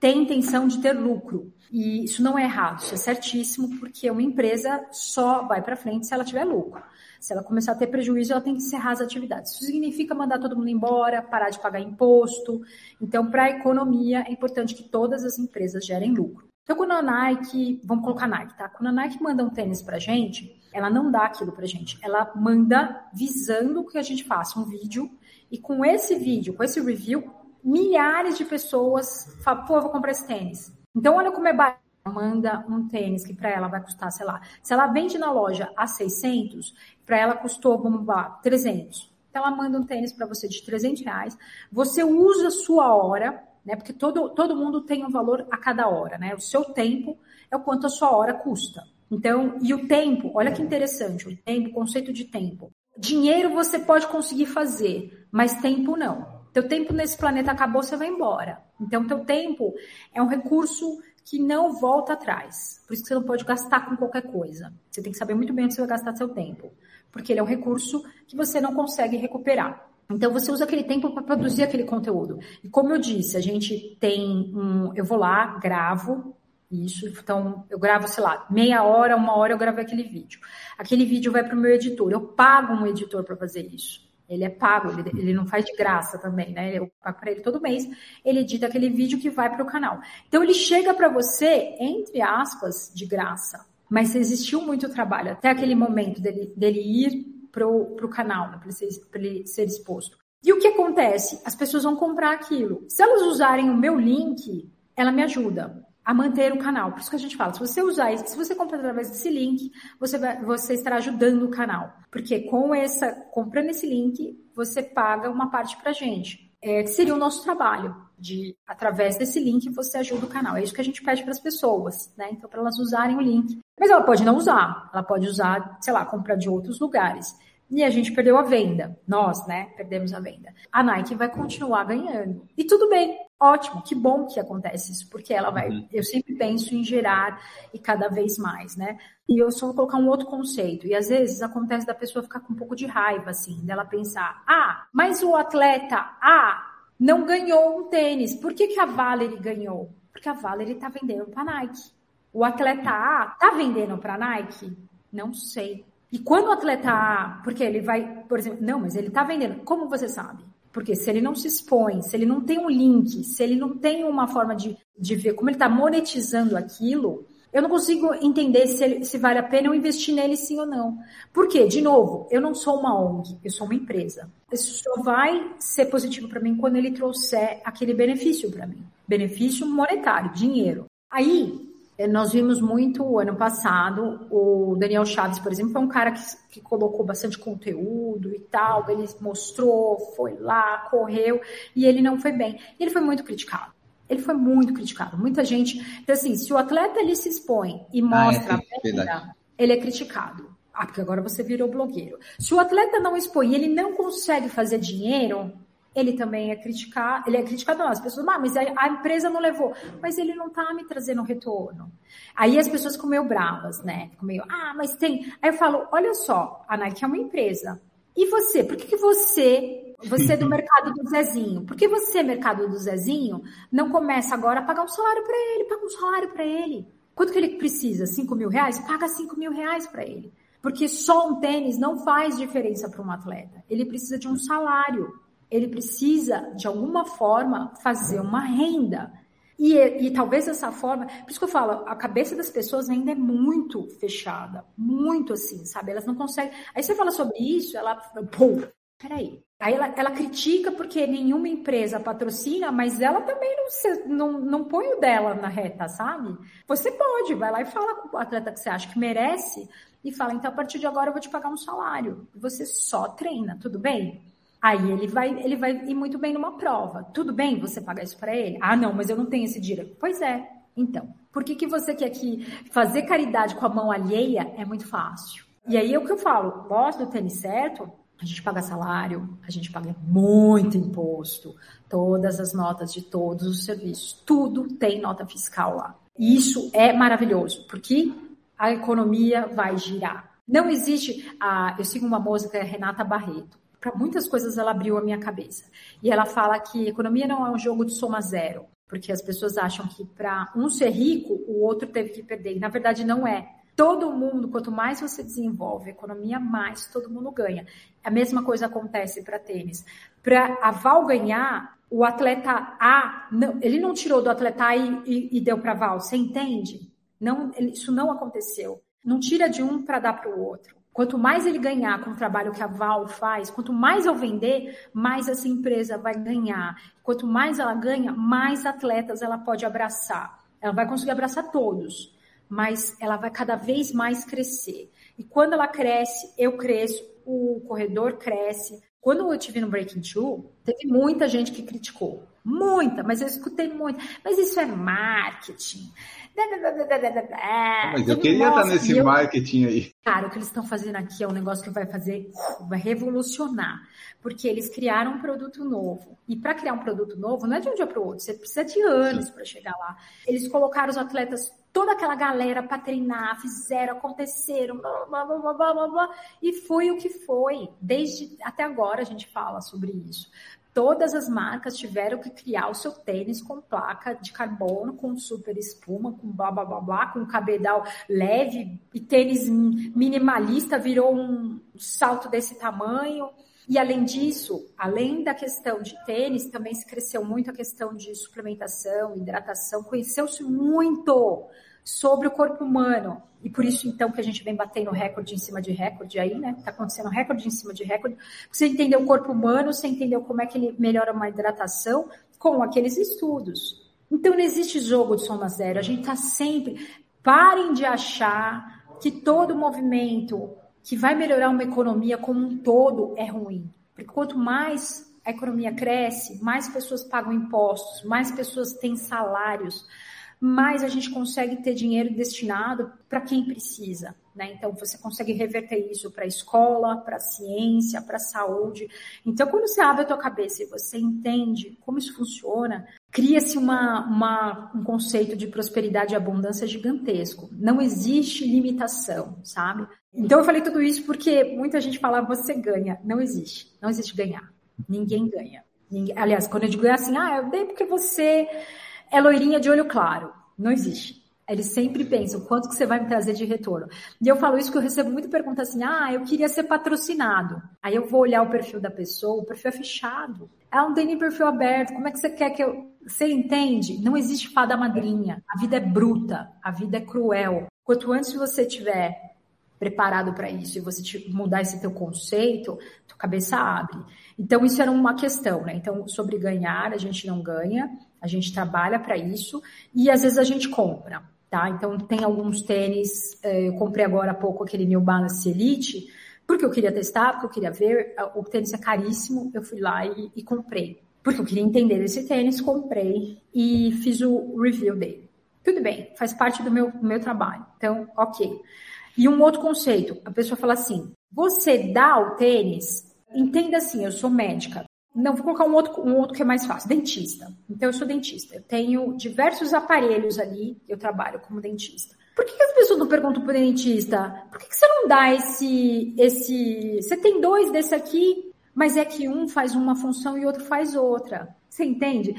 têm intenção de ter lucro. E isso não é errado, isso é certíssimo, porque uma empresa só vai para frente se ela tiver lucro. Se ela começar a ter prejuízo, ela tem que encerrar as atividades. Isso significa mandar todo mundo embora, parar de pagar imposto. Então, para a economia, é importante que todas as empresas gerem lucro. Então, quando a Nike, vamos colocar a Nike, tá? Quando a Nike manda um tênis para gente, ela não dá aquilo para gente. Ela manda visando que a gente faça um vídeo e com esse vídeo, com esse review, milhares de pessoas falam, pô, eu vou comprar esse tênis. Então, olha como é barato. Manda um tênis que para ela vai custar, sei lá, se ela vende na loja a 600, para ela custou, vamos lá, 300. Então, ela manda um tênis para você de 300 reais. Você usa a sua hora, né? Porque todo, todo mundo tem um valor a cada hora, né? O seu tempo é o quanto a sua hora custa. Então, e o tempo, olha que interessante, o tempo, o conceito de tempo. Dinheiro você pode conseguir fazer, mas tempo não. Teu tempo nesse planeta acabou, você vai embora. Então, teu tempo é um recurso que não volta atrás. Por isso que você não pode gastar com qualquer coisa. Você tem que saber muito bem onde você vai gastar seu tempo. Porque ele é um recurso que você não consegue recuperar. Então você usa aquele tempo para produzir aquele conteúdo. E como eu disse, a gente tem um. Eu vou lá, gravo isso. Então, eu gravo, sei lá, meia hora, uma hora eu gravo aquele vídeo. Aquele vídeo vai para o meu editor. Eu pago um editor para fazer isso. Ele é pago, ele, ele não faz de graça também, né? Eu pago para ele todo mês, ele edita aquele vídeo que vai para o canal. Então ele chega para você, entre aspas, de graça. Mas existiu muito trabalho até aquele momento dele, dele ir para o canal, né? para ele, ele ser exposto. E o que acontece? As pessoas vão comprar aquilo. Se elas usarem o meu link, ela me ajuda a manter o canal. Por isso que a gente fala, se você usar, se você comprar através desse link, você vai, você estará ajudando o canal. Porque com essa, comprando esse link, você paga uma parte pra gente. É, que seria o nosso trabalho de através desse link você ajuda o canal. É isso que a gente pede para as pessoas, né? Então para elas usarem o link. Mas ela pode não usar, ela pode usar, sei lá, comprar de outros lugares e a gente perdeu a venda. Nós, né, perdemos a venda. A Nike vai continuar ganhando. E tudo bem, ótimo, que bom que acontece isso, porque ela vai. Uhum. Eu sempre penso em gerar e cada vez mais, né? E eu só vou colocar um outro conceito. E às vezes acontece da pessoa ficar com um pouco de raiva, assim, dela pensar: ah, mas o atleta A não ganhou um tênis. Por que, que a Valerie ganhou? Porque a Valerie tá vendendo para Nike. O atleta A tá vendendo para Nike? Não sei. E quando o atleta A, porque ele vai, por exemplo, não, mas ele está vendendo, como você sabe? Porque se ele não se expõe, se ele não tem um link, se ele não tem uma forma de, de ver como ele está monetizando aquilo, eu não consigo entender se, ele, se vale a pena eu investir nele sim ou não. Por quê? De novo, eu não sou uma ONG, eu sou uma empresa. Isso só vai ser positivo para mim quando ele trouxer aquele benefício para mim. Benefício monetário, dinheiro. Aí, nós vimos muito ano passado, o Daniel Chaves, por exemplo, foi um cara que, que colocou bastante conteúdo e tal, ele mostrou, foi lá, correu, e ele não foi bem. E ele foi muito criticado. Ele foi muito criticado. Muita gente. Então, assim, se o atleta ele se expõe e mostra ah, é, a ele é criticado. Ah, porque agora você virou blogueiro. Se o atleta não expõe e ele não consegue fazer dinheiro, ele também é criticado, ele é criticado, não, as pessoas, ah, mas a, empresa não levou, mas ele não tá me trazendo retorno. Aí as pessoas ficam meio bravas, né? Ficam meio, ah, mas tem. Aí eu falo, olha só, a Nike é uma empresa. E você? Por que, que você, você é do mercado do Zezinho, por que você, mercado do Zezinho, não começa agora a pagar um salário para ele? Paga um salário para ele. Quanto que ele precisa? 5 mil reais? Paga 5 mil reais para ele. Porque só um tênis não faz diferença para um atleta. Ele precisa de um salário ele precisa, de alguma forma, fazer uma renda. E, e, talvez essa forma, por isso que eu falo, a cabeça das pessoas ainda é muito fechada, muito assim, sabe? Elas não conseguem. Aí você fala sobre isso, ela, pô, peraí. Aí ela, ela critica porque nenhuma empresa patrocina, mas ela também não, não, não põe o dela na reta, sabe? Você pode, vai lá e fala com o atleta que você acha que merece e fala, então a partir de agora eu vou te pagar um salário. Você só treina, tudo bem? Aí ele vai, ele vai ir muito bem numa prova. Tudo bem você pagar isso para ele? Ah, não, mas eu não tenho esse dinheiro. Pois é. Então, por que, que você quer que fazer caridade com a mão alheia é muito fácil? E aí é o que eu falo, gosto do tênis certo, a gente paga salário, a gente paga muito imposto, todas as notas de todos os serviços, tudo tem nota fiscal lá. E isso é maravilhoso, porque a economia vai girar. Não existe, a, eu sigo uma que é Renata Barreto para muitas coisas ela abriu a minha cabeça. E ela fala que economia não é um jogo de soma zero, porque as pessoas acham que para um ser rico, o outro teve que perder. E na verdade não é. Todo mundo, quanto mais você desenvolve a economia, mais todo mundo ganha. A mesma coisa acontece para tênis. Para a Val ganhar, o atleta A, não, ele não tirou do atleta A e, e, e deu para Val, você entende? Não, isso não aconteceu. Não tira de um para dar para o outro. Quanto mais ele ganhar com o trabalho que a Val faz, quanto mais eu vender, mais essa empresa vai ganhar. Quanto mais ela ganha, mais atletas ela pode abraçar. Ela vai conseguir abraçar todos, mas ela vai cada vez mais crescer. E quando ela cresce, eu cresço, o corredor cresce. Quando eu tive no Breaking Two, teve muita gente que criticou. muita, mas eu escutei muito. Mas isso é marketing. Mas eu queria estar nesse eu... marketing aí. Cara, o que eles estão fazendo aqui é um negócio que vai fazer, vai revolucionar. Porque eles criaram um produto novo. E para criar um produto novo, não é de um dia para o outro, você precisa de anos para chegar lá. Eles colocaram os atletas, toda aquela galera para treinar, fizeram, aconteceram, blá, blá, blá, blá, blá, blá, e foi o que foi. Desde até agora a gente fala sobre isso todas as marcas tiveram que criar o seu tênis com placa de carbono, com super espuma, com blá blá blá blá, com cabedal leve e tênis minimalista virou um salto desse tamanho. E além disso, além da questão de tênis, também se cresceu muito a questão de suplementação, hidratação, conheceu-se muito sobre o corpo humano. E por isso, então, que a gente vem batendo recorde em cima de recorde aí, né? Tá acontecendo recorde em cima de recorde. Você entendeu o corpo humano, você entendeu como é que ele melhora uma hidratação com aqueles estudos. Então, não existe jogo de soma zero. A gente tá sempre. Parem de achar que todo movimento que vai melhorar uma economia como um todo é ruim. Porque quanto mais a economia cresce, mais pessoas pagam impostos, mais pessoas têm salários, mais a gente consegue ter dinheiro destinado para quem precisa. Né? Então, você consegue reverter isso para a escola, para a ciência, para a saúde. Então, quando você abre a tua cabeça e você entende como isso funciona, cria-se uma, uma, um conceito de prosperidade e abundância gigantesco. Não existe limitação, sabe? Então, eu falei tudo isso porque muita gente fala, você ganha. Não existe. Não existe ganhar. Ninguém ganha. Ninguém... Aliás, quando eu digo assim, ah, eu dei porque você é loirinha de olho claro. Não existe. Eles sempre pensam, quanto que você vai me trazer de retorno? E eu falo isso porque eu recebo muita pergunta assim, ah, eu queria ser patrocinado. Aí eu vou olhar o perfil da pessoa, o perfil é fechado. Ela não tem nem perfil aberto, como é que você quer que eu... Você entende? Não existe fada madrinha. A vida é bruta, a vida é cruel. Quanto antes você tiver preparado para isso e você mudar esse teu conceito, tua cabeça abre. Então isso era uma questão, né? Então sobre ganhar a gente não ganha, a gente trabalha para isso e às vezes a gente compra, tá? Então tem alguns tênis, eh, eu comprei agora há pouco aquele New Balance Elite, porque eu queria testar, porque eu queria ver, o tênis é caríssimo, eu fui lá e, e comprei. Porque eu queria entender esse tênis, comprei e fiz o review dele. Tudo bem, faz parte do meu, do meu trabalho. Então, ok. E um outro conceito, a pessoa fala assim: você dá o tênis, entenda assim, eu sou médica. Não, vou colocar um outro, um outro que é mais fácil, dentista. Então, eu sou dentista. Eu tenho diversos aparelhos ali, eu trabalho como dentista. Por que, as pessoas não perguntam para o dentista? Por que, que você não dá esse, esse. Você tem dois desse aqui, mas é que um faz uma função e outro faz outra. Você entende?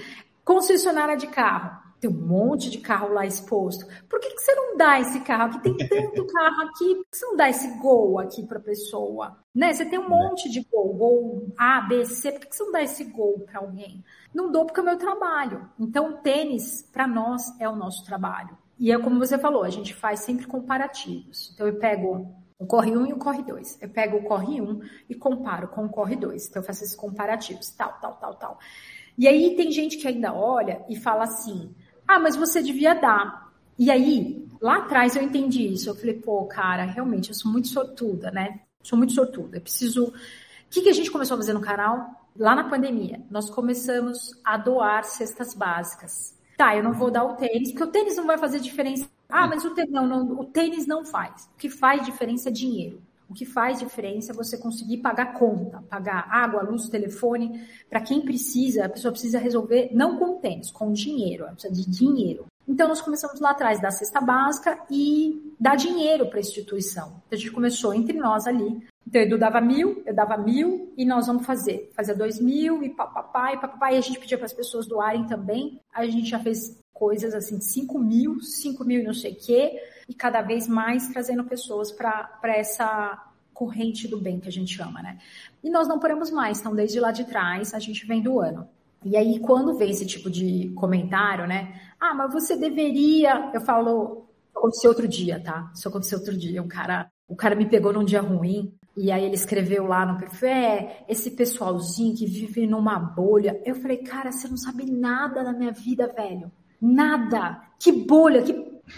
Concessionária de carro tem um monte de carro lá exposto. Por que, que você não dá esse carro aqui? Tem tanto carro aqui, por que você não dá esse gol aqui para a pessoa? Né? Você tem um monte de gol, gol A, B, C, por que, que você não dá esse gol para alguém? Não dou porque é o meu trabalho. Então, o tênis, para nós, é o nosso trabalho. E é como você falou, a gente faz sempre comparativos. Então, eu pego o corre 1 e o corre 2. Eu pego o corre 1 e comparo com o corre 2. Então, eu faço esses comparativos, tal, tal, tal, tal. E aí tem gente que ainda olha e fala assim: ah, mas você devia dar. E aí, lá atrás eu entendi isso. Eu falei, pô, cara, realmente eu sou muito sortuda, né? Sou muito sortuda. Eu preciso. O que, que a gente começou a fazer no canal? Lá na pandemia, nós começamos a doar cestas básicas. Tá, eu não vou dar o tênis, porque o tênis não vai fazer diferença. Ah, mas o tênis não, não, o tênis não faz. O que faz diferença é dinheiro. O que faz diferença é você conseguir pagar conta, pagar água, luz, telefone. Para quem precisa, a pessoa precisa resolver não com tênis, com dinheiro, ela precisa de dinheiro. Então, nós começamos lá atrás da cesta básica e dar dinheiro para a instituição. Então, a gente começou entre nós ali. Então, Edu dava mil, eu dava mil, e nós vamos fazer. Fazia dois mil, e papapá, e papapá, e a gente pedia para as pessoas doarem também. A gente já fez coisas assim de cinco mil, cinco mil e não sei o quê e cada vez mais trazendo pessoas para essa corrente do bem que a gente chama, né? E nós não paramos mais, então desde lá de trás a gente vem doando. E aí quando vem esse tipo de comentário, né? Ah, mas você deveria, eu falo, aconteceu outro dia, tá? Isso aconteceu outro dia, um cara, o cara me pegou num dia ruim, e aí ele escreveu lá no perfil, é, esse pessoalzinho que vive numa bolha. Eu falei, cara, você não sabe nada da minha vida, velho. Nada. Que bolha, que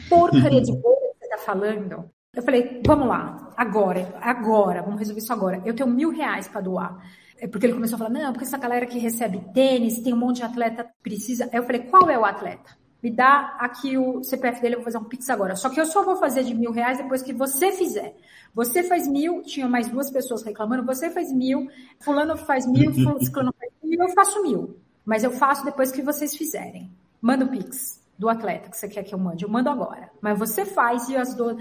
porcaria de bolha tá falando? Eu falei, vamos lá, agora, agora, vamos resolver isso agora. Eu tenho mil reais para doar. É porque ele começou a falar, não, porque essa galera que recebe tênis, tem um monte de atleta que precisa. Eu falei, qual é o atleta? Me dá aqui o CPF dele, eu vou fazer um Pix agora. Só que eu só vou fazer de mil reais depois que você fizer. Você faz mil, tinha mais duas pessoas reclamando, você faz mil, fulano faz mil, fulano faz mil, eu faço mil. Mas eu faço depois que vocês fizerem. Manda o Pix do atleta que você quer que eu mande. Eu mando agora. Mas você faz e as duas.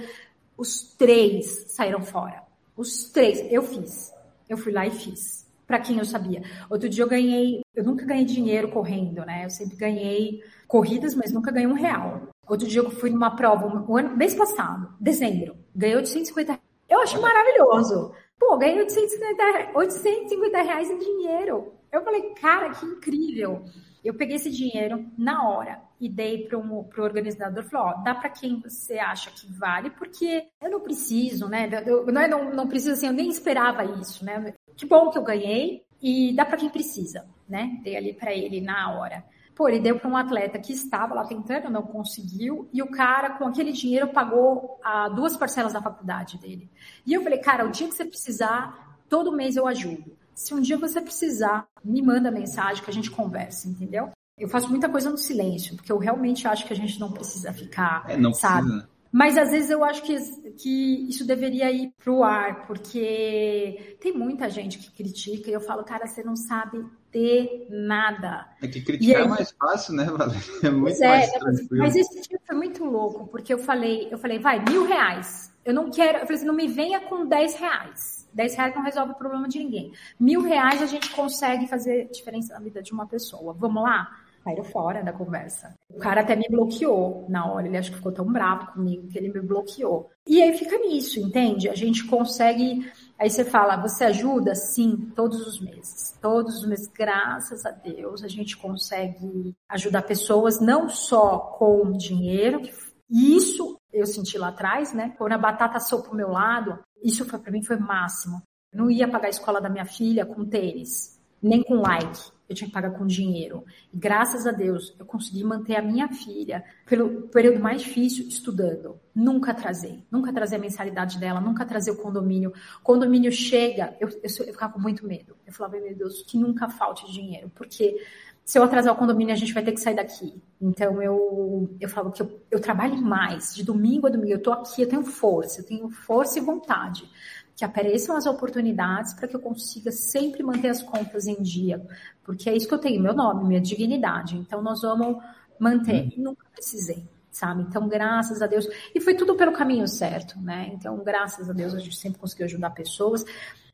Os três saíram fora. Os três. Eu fiz. Eu fui lá e fiz para quem eu sabia. Outro dia eu ganhei, eu nunca ganhei dinheiro correndo, né? Eu sempre ganhei corridas, mas nunca ganhei um real. Outro dia eu fui numa prova, um ano, mês passado, dezembro, ganhei 850 Eu acho maravilhoso. Pô, ganhei 850, 850 reais em dinheiro. Eu falei, cara, que incrível. Eu peguei esse dinheiro na hora e dei para o organizador. Falou, ó, dá para quem você acha que vale, porque eu não preciso, né? Eu, não, é, não, não preciso, assim, eu nem esperava isso, né? Que bom que eu ganhei e dá para quem precisa, né? Dei ali para ele na hora. Pô, ele deu para um atleta que estava lá tentando, não conseguiu, e o cara, com aquele dinheiro, pagou a duas parcelas da faculdade dele. E eu falei, cara, o dia que você precisar, todo mês eu ajudo. Se um dia você precisar, me manda mensagem que a gente conversa, entendeu? Eu faço muita coisa no silêncio, porque eu realmente acho que a gente não precisa ficar, é, não sabe? Precisa. Mas às vezes eu acho que, que isso deveria ir pro ar, porque tem muita gente que critica e eu falo, cara, você não sabe ter nada. É que criticar é aí, é mais fácil, né, Valéria? É muito é, mais tranquilo. Mas esse dia foi muito louco, porque eu falei, eu falei, vai, mil reais. Eu não quero, eu falei assim, não me venha com dez reais. Dez reais não resolve o problema de ninguém. Mil reais a gente consegue fazer diferença na vida de uma pessoa. Vamos lá? saíram fora da conversa. O cara até me bloqueou na hora, ele acho que ficou tão bravo comigo que ele me bloqueou. E aí fica nisso, entende? A gente consegue. Aí você fala, você ajuda? Sim, todos os meses. Todos os meses, graças a Deus, a gente consegue ajudar pessoas não só com dinheiro, isso eu senti lá atrás, né? Quando a batata assou pro meu lado, isso foi para mim foi máximo. Eu não ia pagar a escola da minha filha com tênis, nem com like eu tinha que pagar com dinheiro. E graças a Deus, eu consegui manter a minha filha pelo período mais difícil estudando. Nunca atrasei, nunca atrasei a mensalidade dela, nunca atrasei o condomínio. Condomínio chega, eu, eu, eu ficava com muito medo. Eu falava, meu Deus, que nunca falte dinheiro, porque se eu atrasar o condomínio, a gente vai ter que sair daqui. Então eu, eu falo que eu, eu trabalho mais, de domingo a domingo. Eu tô aqui, eu tenho força, eu tenho força e vontade que apareçam as oportunidades para que eu consiga sempre manter as contas em dia, porque é isso que eu tenho, meu nome, minha dignidade. Então nós vamos manter. Hum. Nunca precisei, sabe? Então, graças a Deus. E foi tudo pelo caminho certo, né? Então, graças a Deus, a gente sempre conseguiu ajudar pessoas.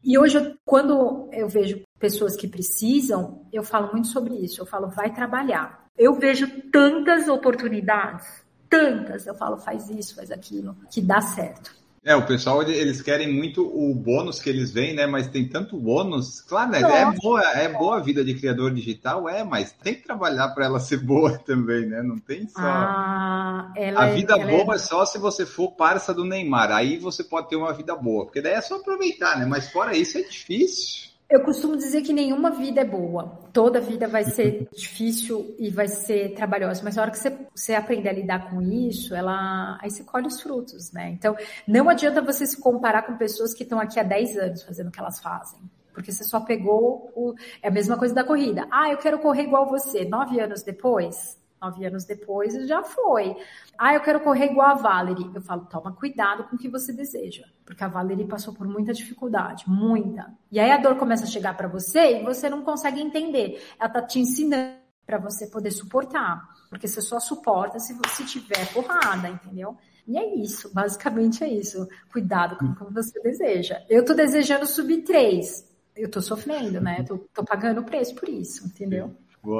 E hoje, quando eu vejo pessoas que precisam, eu falo muito sobre isso. Eu falo, vai trabalhar. Eu vejo tantas oportunidades, tantas. Eu falo, faz isso, faz aquilo, que dá certo. É, o pessoal, eles querem muito o bônus que eles veem, né? Mas tem tanto bônus. Claro, né? É boa, é boa a vida de criador digital, é, mas tem que trabalhar para ela ser boa também, né? Não tem só. Ah, a é, vida boa é... é... só se você for parça do Neymar. Aí você pode ter uma vida boa, porque daí é só aproveitar, né? Mas fora isso é difícil. Eu costumo dizer que nenhuma vida é boa. Toda vida vai ser difícil e vai ser trabalhosa. Mas na hora que você, você aprender a lidar com isso, ela aí você colhe os frutos, né? Então, não adianta você se comparar com pessoas que estão aqui há 10 anos fazendo o que elas fazem. Porque você só pegou o. É a mesma coisa da corrida. Ah, eu quero correr igual você. Nove anos depois, nove anos depois já foi. Ah, eu quero correr igual a Valerie. Eu falo, toma cuidado com o que você deseja, porque a Valerie passou por muita dificuldade, muita. E aí a dor começa a chegar para você e você não consegue entender. Ela tá te ensinando para você poder suportar, porque você só suporta se você tiver porrada, entendeu? E é isso, basicamente é isso. Cuidado com o que você deseja. Eu tô desejando subir três. Eu tô sofrendo, né? Tô, tô pagando o preço por isso, entendeu?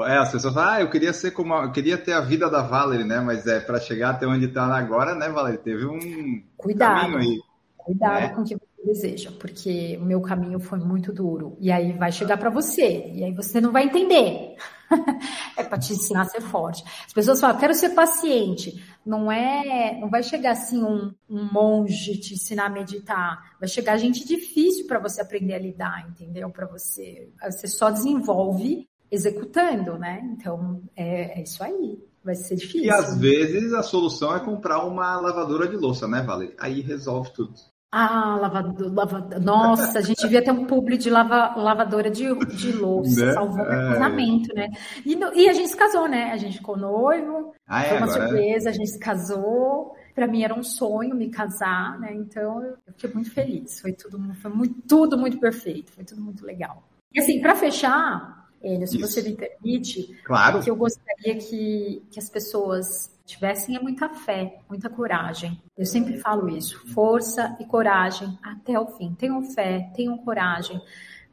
É, as pessoas falam, ah, eu queria ser como, eu queria ter a vida da Valerie, né? Mas é para chegar até onde está agora, né, Valerie? Teve um cuidado, caminho aí. Cuidado né? com o que você deseja, porque o meu caminho foi muito duro. E aí vai chegar para você, e aí você não vai entender. é para te ensinar a ser forte. As pessoas falam, quero ser paciente. Não é, não vai chegar assim um, um monge te ensinar a meditar. Vai chegar gente difícil para você aprender a lidar, entendeu? Para você, você só desenvolve executando, né? Então, é, é, isso aí. Vai ser difícil. E às vezes a solução é comprar uma lavadora de louça, né, Vale? Aí resolve tudo. Ah, lavador, lavador. Nossa, a gente devia ter um publi de lava, lavadora de, de louça, né? salvou meu é. casamento, né? E, e, a gente se casou, né? A gente ficou noivo, ah, é, foi uma agora... surpresa, a gente se casou. Para mim era um sonho me casar, né? Então eu fiquei muito feliz. Foi tudo, foi muito, tudo muito perfeito, foi tudo muito legal. E assim, para fechar, Enio, se Isso. você me permite, claro. que eu gostaria que, que as pessoas tivessem é muita fé, muita coragem. Eu sempre falo isso, força e coragem até o fim. Tenham fé, tenham coragem,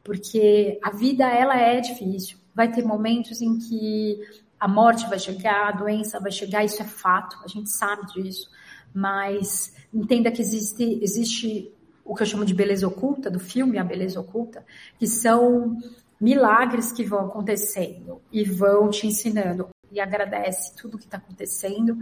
porque a vida ela é difícil. Vai ter momentos em que a morte vai chegar, a doença vai chegar, isso é fato, a gente sabe disso. Mas entenda que existe, existe o que eu chamo de beleza oculta, do filme A Beleza Oculta, que são milagres que vão acontecendo e vão te ensinando e agradece tudo que está acontecendo,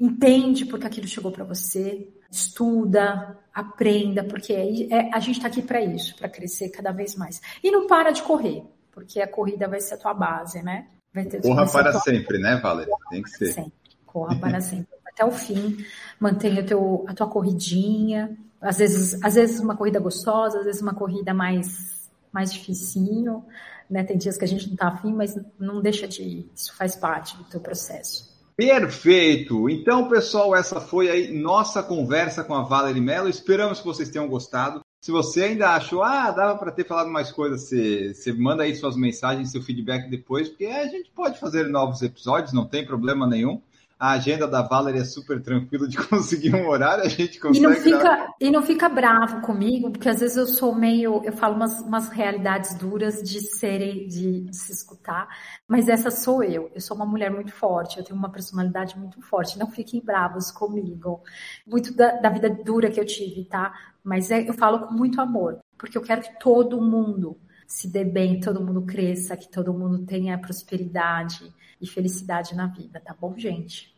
entende porque aquilo chegou para você, estuda, aprenda, porque é, a gente está aqui para isso, para crescer cada vez mais. E não para de correr, porque a corrida vai ser a tua base, né? Ter, Corra para tua... sempre, né, Valéria? Tem que ser. Sempre. Corra para sempre. Até o fim, mantenha teu, a tua corridinha. Às vezes, às vezes uma corrida gostosa, às vezes uma corrida mais, mais dificinho, né? Tem dias que a gente não está afim, mas não deixa de ir. Isso faz parte do teu processo. Perfeito! Então, pessoal, essa foi aí nossa conversa com a Valerie Mello. Esperamos que vocês tenham gostado. Se você ainda achou, ah, dava para ter falado mais coisas, você, você manda aí suas mensagens, seu feedback depois, porque a gente pode fazer novos episódios, não tem problema nenhum a agenda da Valerie é super tranquila de conseguir um horário, a gente consegue. E não fica, e não fica bravo comigo, porque às vezes eu sou meio, eu falo umas, umas realidades duras de serem, de, de, se escutar, mas essa sou eu. Eu sou uma mulher muito forte, eu tenho uma personalidade muito forte. Não fiquem bravos comigo. Muito da, da vida dura que eu tive, tá? Mas é, eu falo com muito amor, porque eu quero que todo mundo se dê bem, todo mundo cresça, que todo mundo tenha prosperidade e felicidade na vida, tá bom, gente?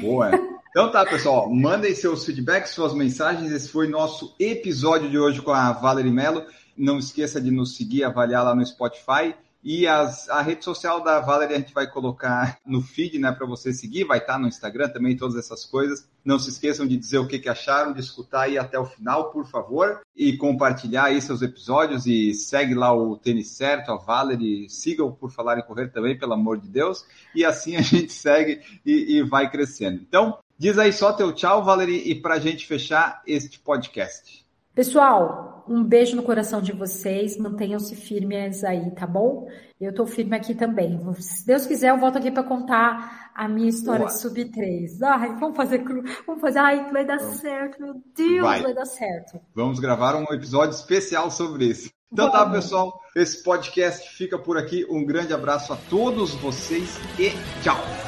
Boa. Então tá, pessoal, mandem seus feedbacks, suas mensagens. Esse foi nosso episódio de hoje com a Valerie Mello. Não esqueça de nos seguir, avaliar lá no Spotify. E as, a rede social da Valerie a gente vai colocar no feed, né, para você seguir, vai estar tá no Instagram também, todas essas coisas. Não se esqueçam de dizer o que, que acharam, de escutar aí até o final, por favor, e compartilhar aí seus episódios e segue lá o Tênis Certo, a Valerie, sigam por falar em correr também, pelo amor de Deus, e assim a gente segue e, e vai crescendo. Então, diz aí só teu tchau, Valerie, e para a gente fechar este podcast. Pessoal, um beijo no coração de vocês, mantenham-se firmes aí, tá bom? Eu tô firme aqui também. Se Deus quiser, eu volto aqui para contar a minha história Boa. de sub 3. Ai, vamos fazer, vamos fazer, ai, vai dar vamos. certo, meu Deus, vai. vai. dar certo. Vamos gravar um episódio especial sobre isso. Então tá, pessoal, esse podcast fica por aqui. Um grande abraço a todos vocês e tchau.